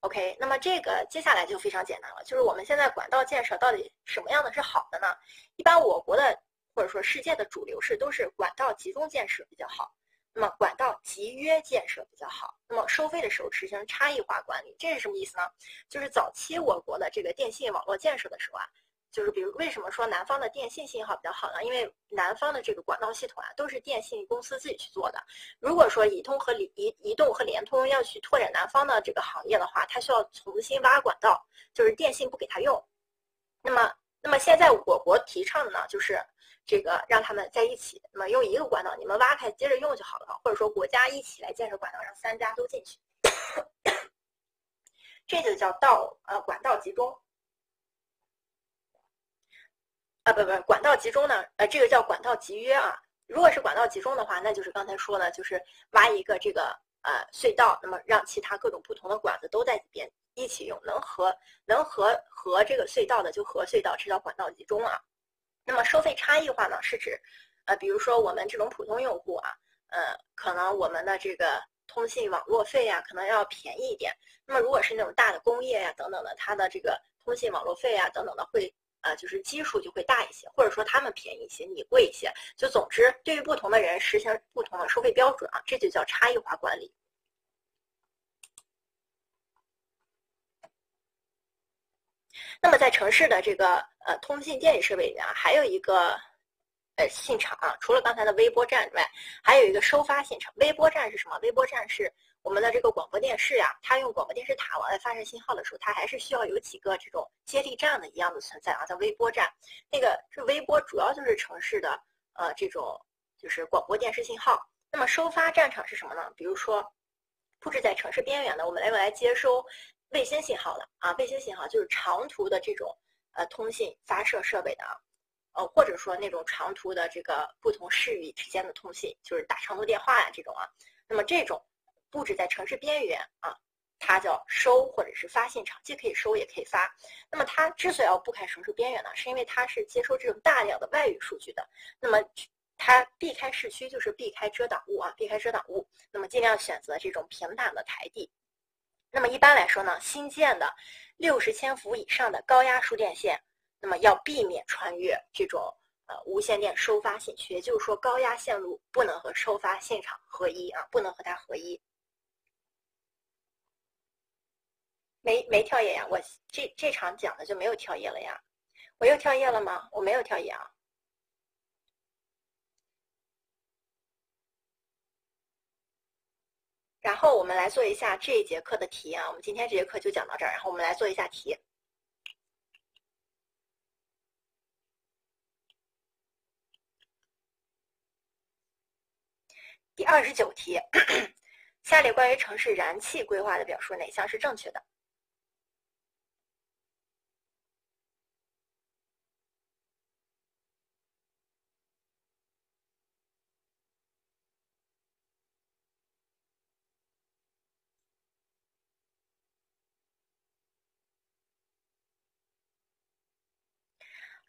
OK，那么这个接下来就非常简单了，就是我们现在管道建设到底什么样的是好的呢？一般我国的或者说世界的主流是都是管道集中建设比较好，那么管道集约建设比较好，那么收费的时候实行差异化管理，这是什么意思呢？就是早期我国的这个电信网络建设的时候啊。就是比如为什么说南方的电信信号比较好呢？因为南方的这个管道系统啊，都是电信公司自己去做的。如果说移通和移移动和联通要去拓展南方的这个行业的话，它需要重新挖管道，就是电信不给他用。那么，那么现在我国提倡的呢，就是这个让他们在一起，那么用一个管道，你们挖开接着用就好了，或者说国家一起来建设管道，让三家都进去。这就叫道呃管道集中。不不，管道集中呢，呃这个叫管道集约啊。如果是管道集中的话，那就是刚才说的，就是挖一个这个呃隧道，那么让其他各种不同的管子都在里边一起用，能合能合合这个隧道的就合隧道，这叫管道集中啊。那么收费差异化呢，是指呃比如说我们这种普通用户啊，呃可能我们的这个通信网络费呀可能要便宜一点。那么如果是那种大的工业呀等等的，它的这个通信网络费呀等等的会。呃，就是基数就会大一些，或者说他们便宜一些，你贵一些。就总之，对于不同的人实行不同的收费标准啊，这就叫差异化管理。那么在城市的这个呃通信电力设备里面啊，还有一个呃信场啊，除了刚才的微波站之外，还有一个收发信场。微波站是什么？微波站是。我们的这个广播电视呀，它用广播电视塔往外发射信号的时候，它还是需要有几个这种接力站的一样的存在啊，叫微波站。那个这微波主要就是城市的呃这种就是广播电视信号。那么收发战场是什么呢？比如说布置在城市边缘的，我们来用来接收卫星信号的啊，卫星信号就是长途的这种呃通信发射设备的啊，呃或者说那种长途的这个不同市域之间的通信，就是打长途电话呀这种啊。那么这种。布置在城市边缘啊，它叫收或者是发现场，既可以收也可以发。那么它之所以要布开城市边缘呢，是因为它是接收这种大量的外语数据的。那么它避开市区就是避开遮挡物啊，避开遮挡物。那么尽量选择这种平坦的台地。那么一般来说呢，新建的六十千伏以上的高压输电线，那么要避免穿越这种。呃，无线电收发信区，也就是说高压线路不能和收发现场合一啊，不能和它合一。没没跳页呀？我这这场讲的就没有跳页了呀？我又跳页了吗？我没有跳页啊。然后我们来做一下这一节课的题啊，我们今天这节课就讲到这儿，然后我们来做一下题。第二十九题，下列关于城市燃气规划的表述哪项是正确的？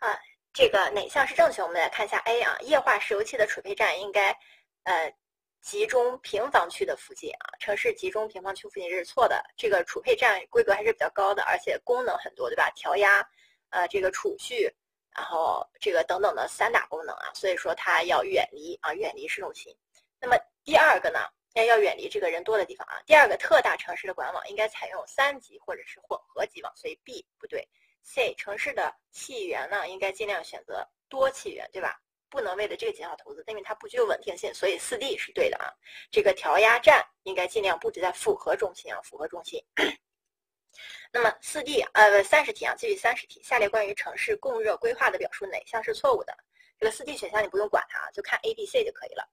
啊，这个哪项是正确？我们来看一下 A 啊，液化石油气的储备站应该，呃。集中平房区的附近啊，城市集中平房区附近这是错的。这个储配站规格还是比较高的，而且功能很多，对吧？调压，呃，这个储蓄，然后这个等等的三大功能啊，所以说它要远离啊，远离市中心。那么第二个呢，要要远离这个人多的地方啊。第二个，特大城市的管网应该采用三级或者是混合级网，所以 B 不对。C 城市的气源呢，应该尽量选择多气源，对吧？不能为了这个减少投资，因为它不具有稳定性，所以四 D 是对的啊。这个调压站应该尽量布置在复合中心啊，复合中心。那么四 D 呃不三十题啊，继续三十题，下列关于城市供热规划的表述哪项是错误的？这个四 D 选项你不用管它啊，就看 A、B、C 就可以了。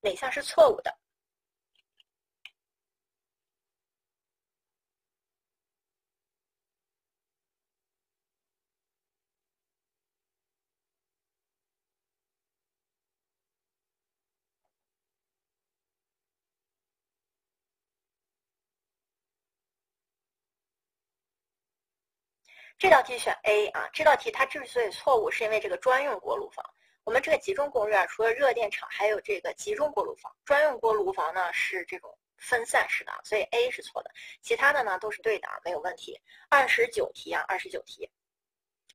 哪项是错误的？这道题选 A 啊，这道题它之所以错误，是因为这个专用锅炉房。我们这个集中供热除了热电厂，还有这个集中锅炉房。专用锅炉房呢是这种分散式的，所以 A 是错的。其他的呢都是对的啊，没有问题。二十九题啊，二十九题，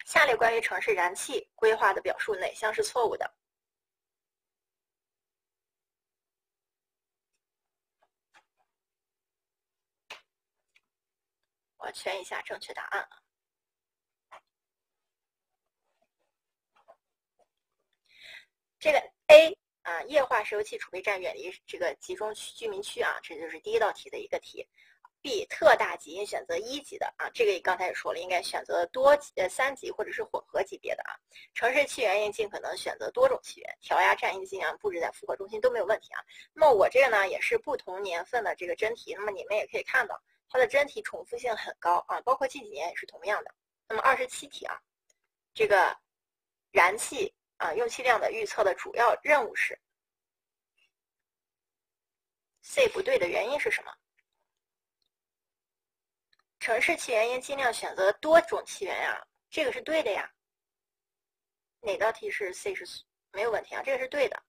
下列关于城市燃气规划的表述哪项是错误的？我圈一下正确答案啊。这个 A 啊，液化石油气储备站远离这个集中区居民区啊，这就是第一道题的一个题。B 特大级应选择一级的啊，这个刚才也说了，应该选择多呃三级或者是混合级别的啊。城市气源应尽可能选择多种气源，调压站应尽量布置在复合中心都没有问题啊。那么我这个呢也是不同年份的这个真题，那么你们也可以看到，它的真题重复性很高啊，包括近几年也是同样的。那么二十七题啊，这个燃气啊用气量的预测的主要任务是 C 不对的原因是什么？城市气源应尽量选择多种气源呀，这个是对的呀。哪道题是 C 是没有问题啊？这个是对的。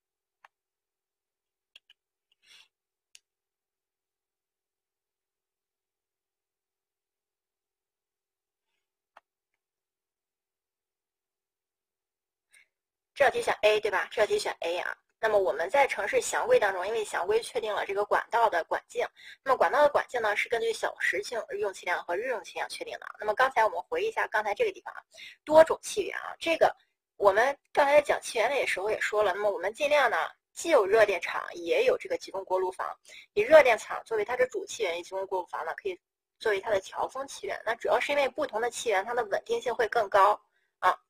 这道题选 A 对吧？这道题选 A 啊。那么我们在城市详规当中，因为详规确定了这个管道的管径，那么管道的管径呢是根据小时性用气量和日用气量确定的。那么刚才我们回忆一下刚才这个地方啊，多种气源啊，这个我们刚才在讲气源的时候也说了，那么我们尽量呢既有热电厂，也有这个集中锅炉房，以热电厂作为它的主气源，以集中锅炉房呢可以作为它的调峰气源。那主要是因为不同的气源它的稳定性会更高。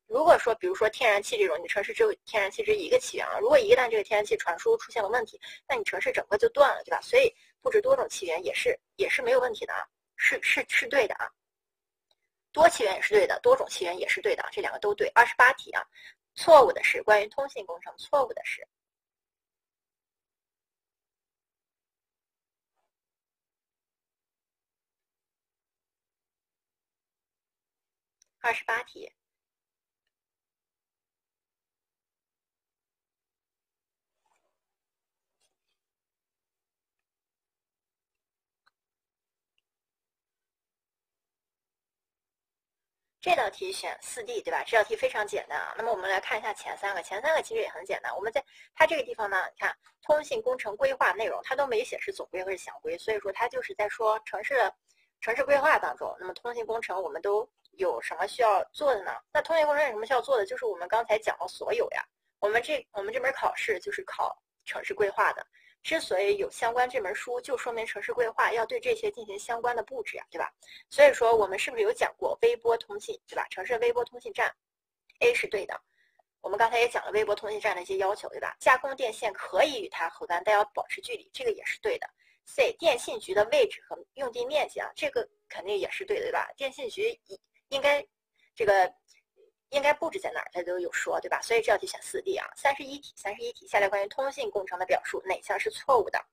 如果说，比如说天然气这种，你城市只有天然气这一个气源啊，如果一旦这个天然气传输出现了问题，那你城市整个就断了，对吧？所以布置多种气源也是也是没有问题的啊，是是是对的啊，多气源也是对的，多种气源也是对的，这两个都对。二十八题啊，错误的是关于通信工程，错误的是二十八题。这道题选四 D 对吧？这道题非常简单啊。那么我们来看一下前三个，前三个其实也很简单。我们在它这个地方呢，你看通信工程规划内容，它都没写是总规或是详规，所以说它就是在说城市城市规划当中，那么通信工程我们都有什么需要做的呢？那通信工程有什么需要做的？就是我们刚才讲的所有呀。我们这我们这门考试就是考城市规划的。之所以有相关这门书，就说明城市规划要对这些进行相关的布置呀，对吧？所以说我们是不是有讲过微波通信，对吧？城市微波通信站，A 是对的。我们刚才也讲了微波通信站的一些要求，对吧？架空电线可以与它核干，但要保持距离，这个也是对的。C 电信局的位置和用地面积啊，这个肯定也是对的，对吧？电信局应应该这个。应该布置在哪儿？它都有说，对吧？所以这道题选四 D 啊。三十一题，三十一题，下列关于通信工程的表述哪项是错误的？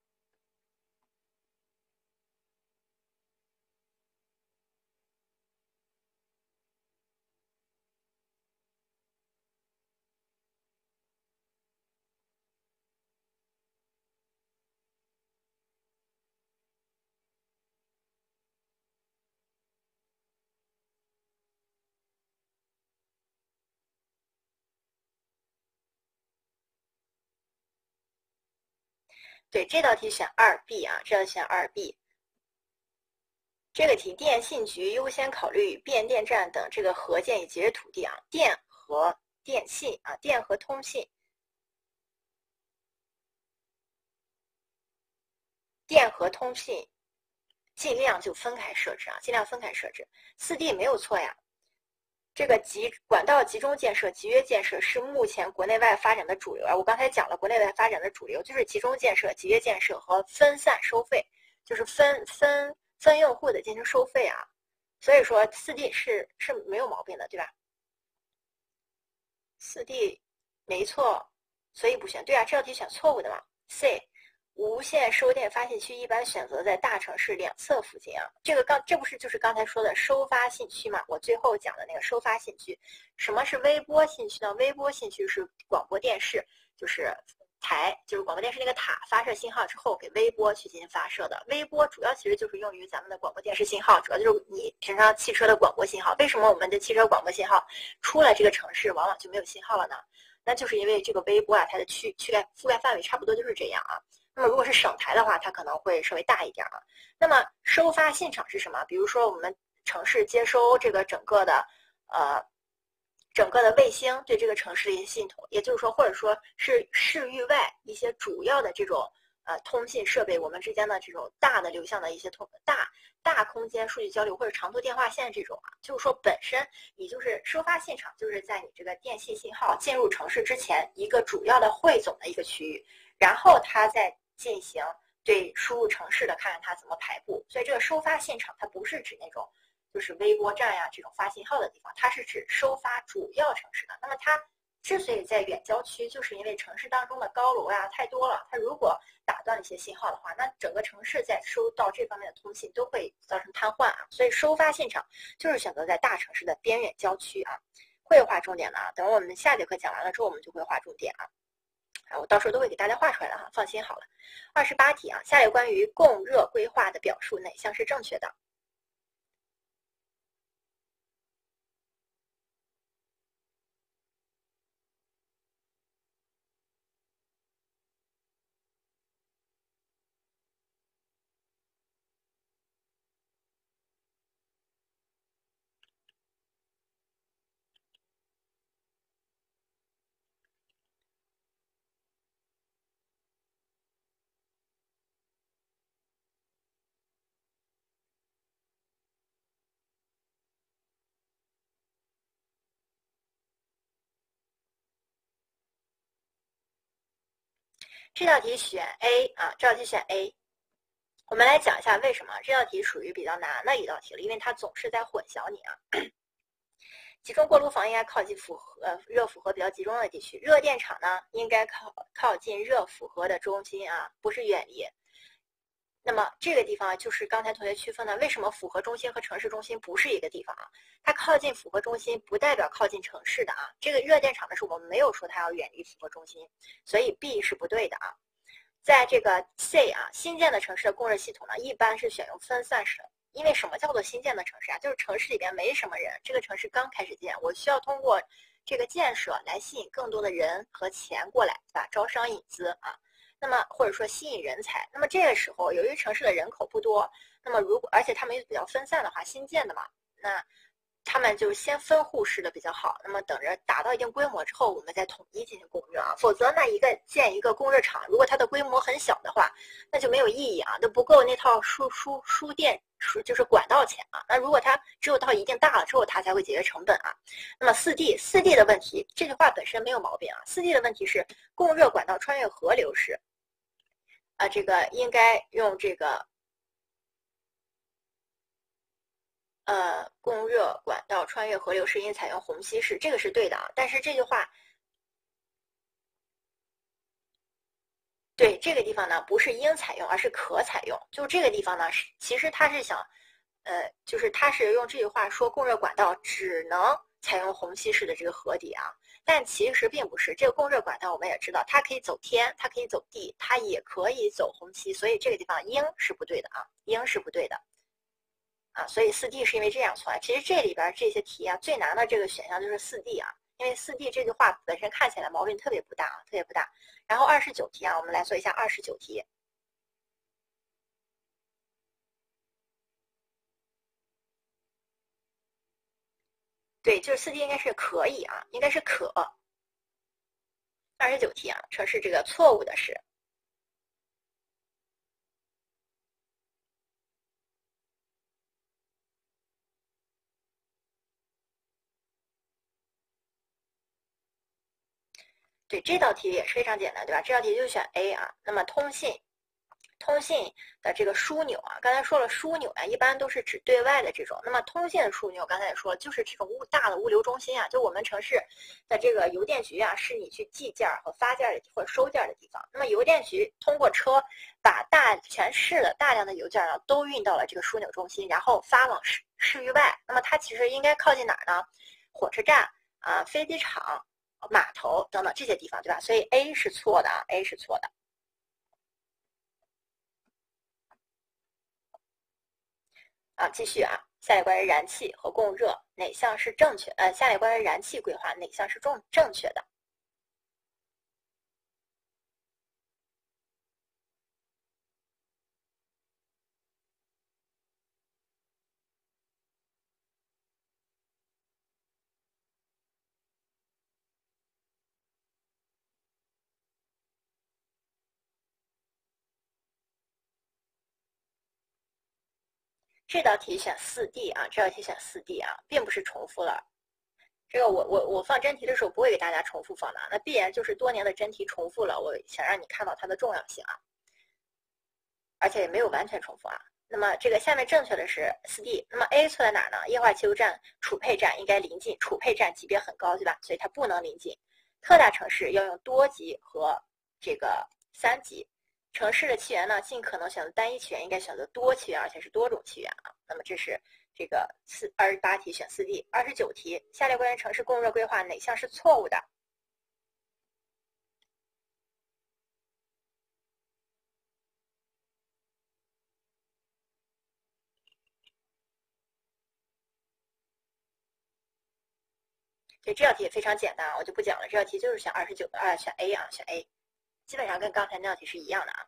对这道题选二 B 啊，这道选二 B。这个题，电信局优先考虑变电站等这个核建以及土地啊，电和电信啊，电和通信，电和通信尽量就分开设置啊，尽量分开设置。四 D 没有错呀。这个集管道集中建设、集约建设是目前国内外发展的主流啊！我刚才讲了，国内外发展的主流就是集中建设、集约建设和分散收费，就是分分分用户的进行收费啊。所以说四 D 是是没有毛病的，对吧？四 D 没错，所以不选。对啊，这道题选错误的嘛？C。无线收电发信区一般选择在大城市两侧附近啊，这个刚这不是就是刚才说的收发信区嘛？我最后讲的那个收发信区，什么是微波信区呢？微波信区是广播电视，就是台，就是广播电视那个塔发射信号之后给微波去进行发射的。微波主要其实就是用于咱们的广播电视信号，主要就是你平常汽车的广播信号。为什么我们的汽车广播信号出了这个城市往往就没有信号了呢？那就是因为这个微波啊，它的区区盖覆盖范围差不多就是这样啊。那么如果是省台的话，它可能会稍微大一点啊。那么收发现场是什么？比如说我们城市接收这个整个的呃整个的卫星对这个城市的一些系统，也就是说，或者说是市域外一些主要的这种呃通信设备，我们之间的这种大的流向的一些通大大空间数据交流或者长途电话线这种啊，就是说本身你就是收发现场，就是在你这个电信信号进入城市之前一个主要的汇总的一个区域，然后它在进行对输入城市的看看它怎么排布。所以这个收发现场它不是指那种就是微波站呀这种发信号的地方，它是指收发主要城市的。那么它之所以在远郊区，就是因为城市当中的高楼呀太多了，它如果打断一些信号的话，那整个城市在收到这方面的通信都会造成瘫痪啊。所以收发现场就是选择在大城市的边远郊区啊。会划重点的啊，等我们下节课讲完了之后，我们就会划重点啊。我到时候都会给大家画出来的哈，放心好了。二十八题啊，下列关于供热规划的表述哪项是正确的？这道题选 A 啊，这道题选 A。我们来讲一下为什么这道题属于比较难的一道题了，因为它总是在混淆你啊。集中锅炉房应该靠近符合热负荷比较集中的地区，热电厂呢应该靠靠近热负荷的中心啊，不是远离。那么这个地方就是刚才同学区分的，为什么符合中心和城市中心不是一个地方啊？它靠近符合中心不代表靠近城市的啊。这个热电厂的是我们没有说它要远离符合中心，所以 B 是不对的啊。在这个 C 啊，新建的城市的供热系统呢，一般是选用分散式的，因为什么叫做新建的城市啊？就是城市里边没什么人，这个城市刚开始建，我需要通过这个建设来吸引更多的人和钱过来，对吧？招商引资啊。那么或者说吸引人才，那么这个时候由于城市的人口不多，那么如果而且他们又比较分散的话，新建的嘛，那他们就先分户式的比较好。那么等着达到一定规模之后，我们再统一进行供热啊。否则那一个建一个供热厂，如果它的规模很小的话，那就没有意义啊，都不够那套输输输电输就是管道钱啊。那如果它只有到一定大了之后，它才会节约成本啊。那么四 D 四 D 的问题，这句话本身没有毛病啊。四 D 的问题是供热管道穿越河流时。啊，这个应该用这个，呃，供热管道穿越河流是应采用虹吸式，这个是对的啊。但是这句话，对这个地方呢，不是应采用，而是可采用。就这个地方呢，是其实他是想，呃，就是他是用这句话说供热管道只能采用虹吸式的这个河底啊。但其实并不是，这个供热管道我们也知道，它可以走天，它可以走地，它也可以走虹吸，所以这个地方应是不对的啊，应是不对的，啊，所以四 D 是因为这样错。其实这里边这些题啊，最难的这个选项就是四 D 啊，因为四 D 这句话本身看起来毛病特别不大啊，特别不大。然后二十九题啊，我们来做一下二十九题。对，就是四 D 应该是可以啊，应该是可。二十九题啊，城市这个错误的是，对，这道题也是非常简单，对吧？这道题就选 A 啊。那么通信。通信的这个枢纽啊，刚才说了枢纽啊，一般都是指对外的这种。那么通信的枢纽，刚才也说了，就是这种物大的物流中心啊，就我们城市的这个邮电局啊，是你去寄件和发件的或者收件的地方。那么邮电局通过车把大全市的大量的邮件呢，都运到了这个枢纽中心，然后发往市市域外。那么它其实应该靠近哪儿呢？火车站啊、飞机场、码头等等这些地方，对吧？所以 A 是错的啊，A 是错的。啊，继续啊，下列关于燃气和供热哪项是正确？呃，下列关于燃气规划哪项是正正确的？这道题选四 D 啊，这道题选四 D 啊，并不是重复了。这个我我我放真题的时候不会给大家重复放的，那必然就是多年的真题重复了。我想让你看到它的重要性啊。而且也没有完全重复啊。那么这个下面正确的是四 D，那么 A 错在哪儿呢？液化汽油站储配站应该临近，储配站级别很高，对吧？所以它不能临近。特大城市要用多级和这个三级。城市的气源呢，尽可能选择单一气源，应该选择多气源，而且是多种气源啊。那么这是这个四二十八题选四 D，二十九题，下列关于城市供热规划哪项是错误的？对这道题也非常简单啊，我就不讲了。这道题就是选二十九的啊，选 A 啊，选 A，基本上跟刚才那道题是一样的啊。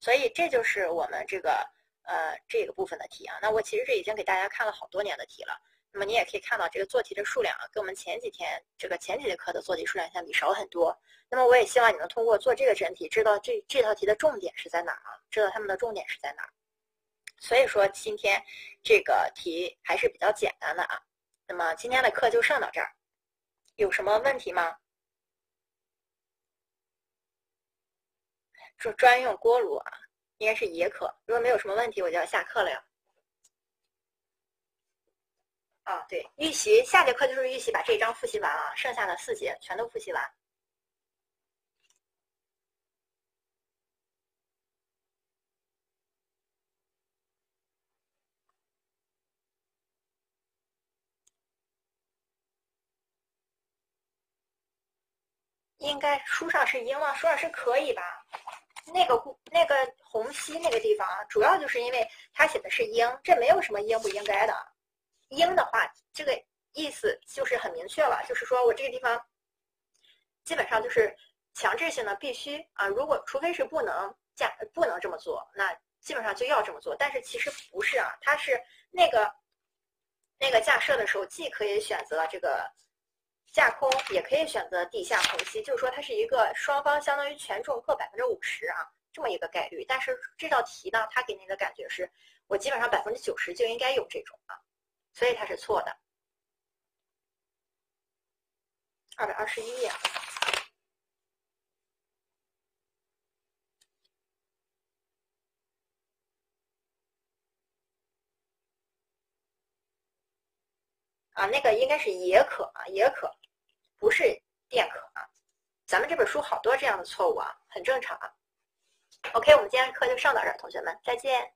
所以这就是我们这个呃这个部分的题啊。那我其实这已经给大家看了好多年的题了。那么你也可以看到这个做题的数量啊，跟我们前几天这个前几节课的做题数量相比少很多。那么我也希望你能通过做这个真题，知道这这道题的重点是在哪儿啊？知道他们的重点是在哪儿。所以说今天这个题还是比较简单的啊。那么今天的课就上到这儿。有什么问题吗？说专用锅炉啊，应该是也可。如果没有什么问题，我就要下课了呀。啊，对，预习下节课就是预习，把这一章复习完啊，剩下的四节全都复习完。应该书上是英吗？书上是可以吧？那个那个虹吸那个地方啊，主要就是因为它写的是应，这没有什么应不应该的。应的话，这个意思就是很明确了，就是说我这个地方基本上就是强制性的必须啊。如果除非是不能架不能这么做，那基本上就要这么做。但是其实不是啊，它是那个那个架设的时候，既可以选择这个。架空也可以选择地下虹吸，就是说它是一个双方相当于权重各百分之五十啊，这么一个概率。但是这道题呢，它给你的感觉是我基本上百分之九十就应该有这种啊，所以它是错的。二百二十一页啊，那个应该是也可啊，也可。不是电可啊，咱们这本书好多这样的错误啊，很正常啊。OK，我们今天的课就上到这儿，同学们再见。